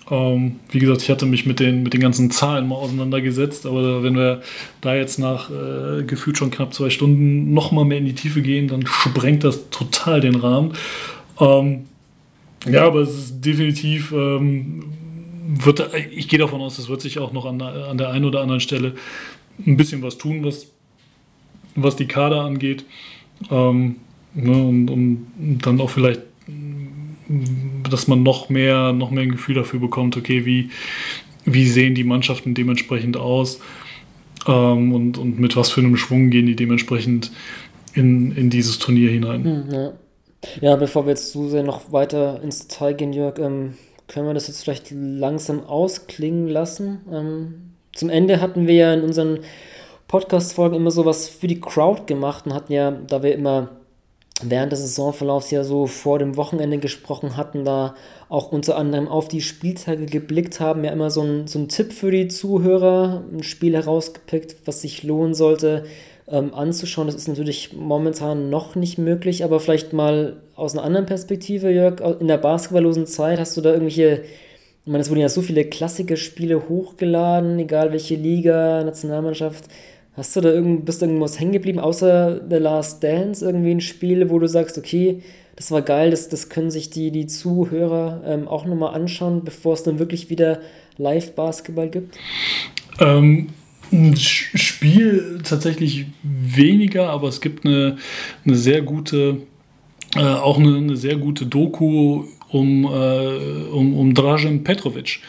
Ähm, wie gesagt, ich hatte mich mit den, mit den ganzen Zahlen mal auseinandergesetzt, aber wenn wir da jetzt nach äh, gefühlt schon knapp zwei Stunden nochmal mehr in die Tiefe gehen, dann sprengt das total den Rahmen. Ähm, ja, aber es ist definitiv, ähm, wird, ich gehe davon aus, es wird sich auch noch an, an der einen oder anderen Stelle ein bisschen was tun, was, was die Kader angeht. Ähm, ne, und, und dann auch vielleicht dass man noch mehr, noch mehr ein Gefühl dafür bekommt, okay, wie, wie sehen die Mannschaften dementsprechend aus ähm, und, und mit was für einem Schwung gehen die dementsprechend in, in dieses Turnier hinein. Hm, ja. ja. bevor wir jetzt zu sehr noch weiter ins Detail gehen, Jörg, ähm, können wir das jetzt vielleicht langsam ausklingen lassen. Ähm, zum Ende hatten wir ja in unseren Podcast-Folgen immer sowas für die Crowd gemacht und hatten ja, da wir immer während des Saisonverlaufs ja so vor dem Wochenende gesprochen hatten, da auch unter anderem auf die Spieltage geblickt haben, ja immer so ein, so ein Tipp für die Zuhörer, ein Spiel herausgepickt, was sich lohnen sollte ähm, anzuschauen. Das ist natürlich momentan noch nicht möglich, aber vielleicht mal aus einer anderen Perspektive, Jörg, in der basketballlosen Zeit hast du da irgendwelche ich meine, es wurden ja so viele Klassiker-Spiele hochgeladen, egal welche Liga, Nationalmannschaft. Hast du da irgend, bist irgendwas hängen geblieben, außer The Last Dance, irgendwie ein Spiel, wo du sagst, okay, das war geil, das, das können sich die, die Zuhörer ähm, auch nochmal anschauen, bevor es dann wirklich wieder Live-Basketball gibt? Ähm, ein Spiel tatsächlich weniger, aber es gibt eine, eine sehr gute, äh, auch eine, eine, sehr gute Doku um, äh, um, um Dražen Petrovic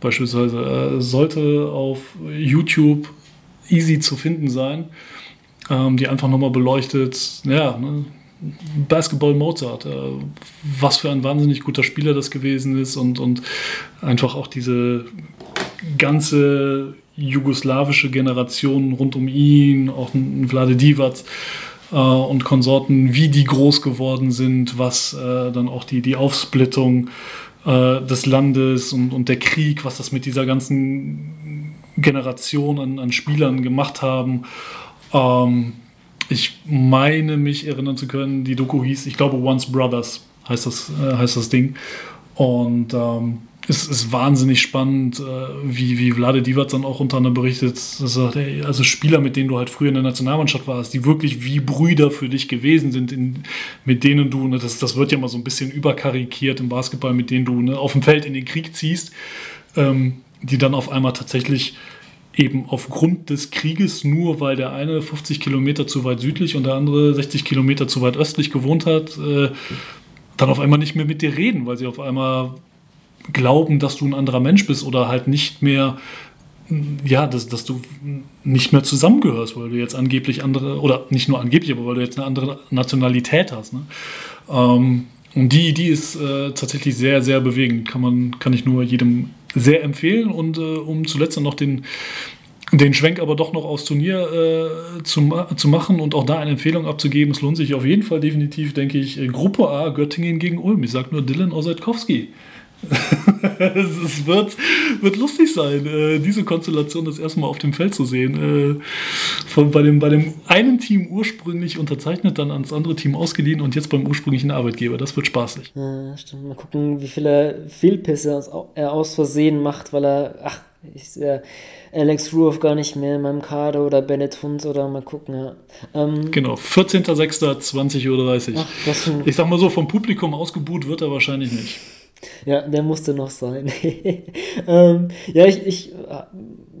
beispielsweise. Äh, sollte auf YouTube easy zu finden sein, ähm, die einfach nochmal beleuchtet, ja, ne, Basketball Mozart, äh, was für ein wahnsinnig guter Spieler das gewesen ist und, und einfach auch diese ganze jugoslawische Generation rund um ihn, auch Vlade Divac äh, und Konsorten, wie die groß geworden sind, was äh, dann auch die, die Aufsplittung äh, des Landes und, und der Krieg, was das mit dieser ganzen Generation an, an Spielern gemacht haben. Ähm, ich meine mich erinnern zu können, die Doku hieß, ich glaube, Once Brothers heißt das, äh, heißt das Ding. Und ähm, es ist wahnsinnig spannend, äh, wie, wie Vlade Divac dann auch unter anderem berichtet, dass er ey, also Spieler, mit denen du halt früher in der Nationalmannschaft warst, die wirklich wie Brüder für dich gewesen sind, in, mit denen du, ne, das, das wird ja mal so ein bisschen überkarikiert im Basketball, mit denen du ne, auf dem Feld in den Krieg ziehst, ähm, die dann auf einmal tatsächlich eben aufgrund des Krieges, nur weil der eine 50 Kilometer zu weit südlich und der andere 60 Kilometer zu weit östlich gewohnt hat, äh, dann auf einmal nicht mehr mit dir reden, weil sie auf einmal glauben, dass du ein anderer Mensch bist oder halt nicht mehr, ja, dass, dass du nicht mehr zusammengehörst, weil du jetzt angeblich andere, oder nicht nur angeblich, aber weil du jetzt eine andere Nationalität hast. Ne? Ähm, und die, die ist äh, tatsächlich sehr, sehr bewegend. Kann, man, kann ich nur jedem sehr empfehlen. Und äh, um zuletzt dann noch den, den Schwenk aber doch noch aufs Turnier äh, zu, zu machen und auch da eine Empfehlung abzugeben, es lohnt sich auf jeden Fall definitiv, denke ich, Gruppe A, Göttingen gegen Ulm. Ich sage nur Dylan Ossetkowski. es wird, wird lustig sein, äh, diese Konstellation das erste Mal auf dem Feld zu sehen. Äh, von, bei, dem, bei dem einen Team ursprünglich unterzeichnet, dann ans andere Team ausgeliehen und jetzt beim ursprünglichen Arbeitgeber. Das wird spaßig. Ja, stimmt. Mal gucken, wie viele Fehlpisse er aus Versehen macht, weil er, ach, ich sehe Alex Ruoff gar nicht mehr in meinem Kader oder Bennett Hund oder mal gucken, ja. Ähm, genau, 14.06.20.30 Uhr. Ich sag mal so, vom Publikum ausgebuht wird er wahrscheinlich nicht. Ja, der musste noch sein. ähm, ja, ich, ich äh,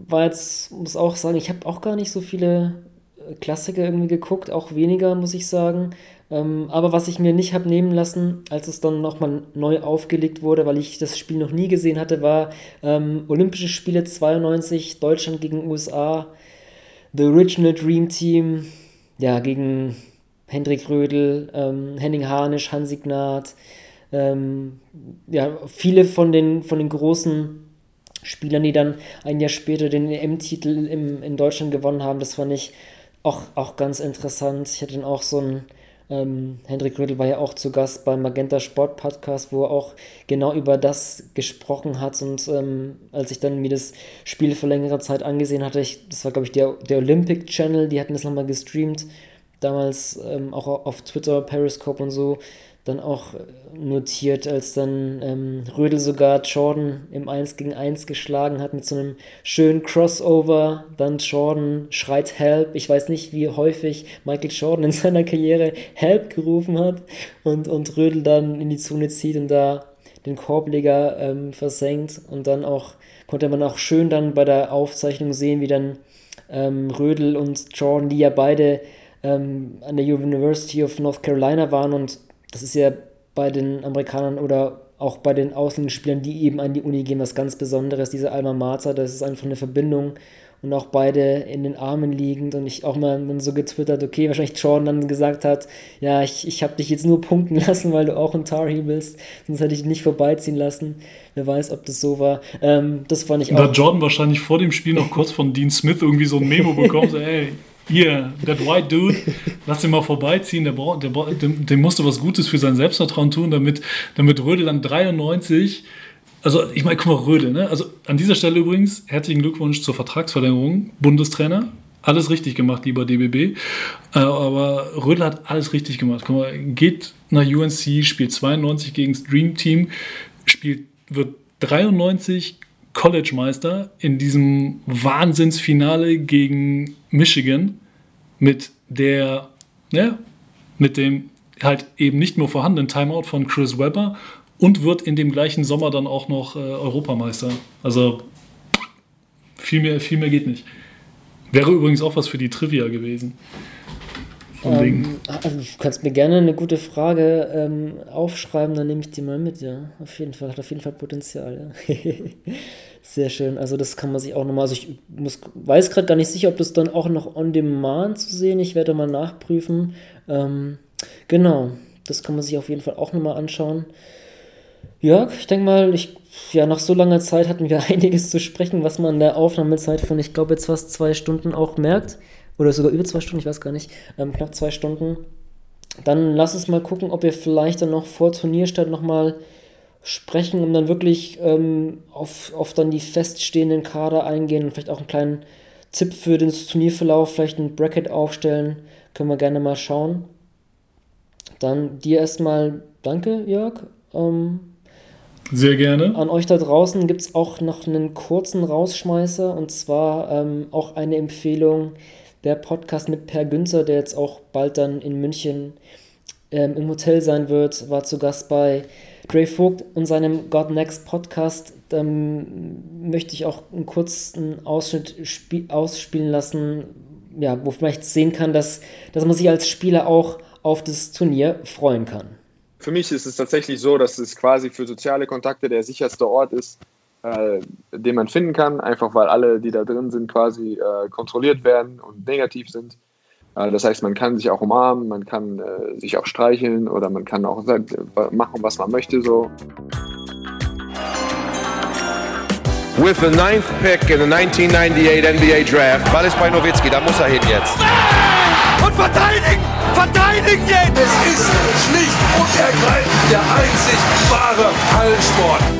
war jetzt, muss auch sagen, ich habe auch gar nicht so viele äh, Klassiker irgendwie geguckt, auch weniger, muss ich sagen. Ähm, aber was ich mir nicht habe nehmen lassen, als es dann nochmal neu aufgelegt wurde, weil ich das Spiel noch nie gesehen hatte, war ähm, Olympische Spiele 92, Deutschland gegen USA, The Original Dream Team, ja, gegen Hendrik Rödel, ähm, Henning Harnisch, Hansi Gnad, ähm, ja, viele von den, von den großen Spielern, die dann ein Jahr später den EM-Titel in Deutschland gewonnen haben, das fand ich auch, auch ganz interessant. Ich hatte dann auch so ein, ähm, Hendrik Rödel war ja auch zu Gast beim Magenta Sport Podcast, wo er auch genau über das gesprochen hat. Und ähm, als ich dann mir das Spiel vor längerer Zeit angesehen hatte, ich, das war glaube ich der, der Olympic Channel, die hatten das nochmal gestreamt, damals ähm, auch auf Twitter, Periscope und so dann auch notiert, als dann ähm, Rödel sogar Jordan im 1 gegen 1 geschlagen hat mit so einem schönen Crossover. Dann Jordan schreit Help. Ich weiß nicht, wie häufig Michael Jordan in seiner Karriere Help gerufen hat und, und Rödel dann in die Zone zieht und da den Korbleger ähm, versenkt. Und dann auch konnte man auch schön dann bei der Aufzeichnung sehen, wie dann ähm, Rödel und Jordan, die ja beide ähm, an der University of North Carolina waren und das ist ja bei den Amerikanern oder auch bei den ausländischen Spielern, die eben an die Uni gehen, was ganz Besonderes. Diese Alma Mater, das ist einfach eine Verbindung und auch beide in den Armen liegend und ich auch mal dann so getwittert, okay, wahrscheinlich Jordan dann gesagt hat, ja, ich, ich habe dich jetzt nur punkten lassen, weil du auch ein Tar Heel bist, sonst hätte ich dich nicht vorbeiziehen lassen. Wer weiß, ob das so war. Ähm, das fand ich auch. Da Jordan wahrscheinlich vor dem Spiel noch kurz von Dean Smith irgendwie so ein Memo bekommen, so, ey, hier, that white dude, lass den mal vorbeiziehen, der, der, dem, dem musste was Gutes für sein Selbstvertrauen tun, damit, damit Rödel dann 93, also ich meine, guck mal, Rödel, ne? Also an dieser Stelle übrigens, herzlichen Glückwunsch zur Vertragsverlängerung, Bundestrainer. Alles richtig gemacht, lieber DBB. Äh, aber Rödel hat alles richtig gemacht. Guck mal, geht nach UNC, spielt 92 gegen das Dream Team, spielt, wird 93 College-Meister in diesem Wahnsinnsfinale gegen Michigan mit der, ja, mit dem halt eben nicht nur vorhandenen Timeout von Chris Webber und wird in dem gleichen Sommer dann auch noch äh, Europameister. Also viel mehr, viel mehr geht nicht. Wäre übrigens auch was für die Trivia gewesen. Ähm, also du kannst mir gerne eine gute Frage ähm, aufschreiben, dann nehme ich die mal mit, ja. Auf jeden Fall, hat auf jeden Fall Potenzial, ja. Sehr schön. Also das kann man sich auch nochmal, also ich muss, weiß gerade gar nicht sicher, ob das dann auch noch on demand zu sehen. Ich werde mal nachprüfen. Ähm, genau, das kann man sich auf jeden Fall auch nochmal anschauen. Ja, ich denke mal, ich, ja, nach so langer Zeit hatten wir einiges zu sprechen, was man in der Aufnahmezeit von, ich glaube, jetzt fast zwei Stunden auch merkt. Oder sogar über zwei Stunden, ich weiß gar nicht. Ähm, knapp zwei Stunden. Dann lass uns mal gucken, ob wir vielleicht dann noch vor Turnierstart nochmal sprechen, um dann wirklich ähm, auf, auf dann die feststehenden Kader eingehen und vielleicht auch einen kleinen Tipp für den Turnierverlauf, vielleicht ein Bracket aufstellen. Können wir gerne mal schauen. Dann dir erstmal danke, Jörg. Ähm, Sehr gerne. An euch da draußen gibt es auch noch einen kurzen Rausschmeißer und zwar ähm, auch eine Empfehlung. Der Podcast mit Per Günzer, der jetzt auch bald dann in München ähm, im Hotel sein wird, war zu Gast bei Dre Vogt und seinem God Next Podcast ähm, möchte ich auch einen kurzen Ausschnitt ausspielen lassen, ja, wo vielleicht sehen kann, dass, dass man sich als Spieler auch auf das Turnier freuen kann. Für mich ist es tatsächlich so, dass es quasi für soziale Kontakte der sicherste Ort ist, äh, den man finden kann, einfach weil alle, die da drin sind, quasi äh, kontrolliert werden und negativ sind. Äh, das heißt, man kann sich auch umarmen, man kann äh, sich auch streicheln oder man kann auch machen, was man möchte. So. With the ninth pick in the 1998 NBA Draft, Ball ist bei Nowitzki, da muss er hin jetzt. Und verteidigen! Verteidigen jetzt! Es ist schlicht und ergreifend der einzig wahre Hallensport.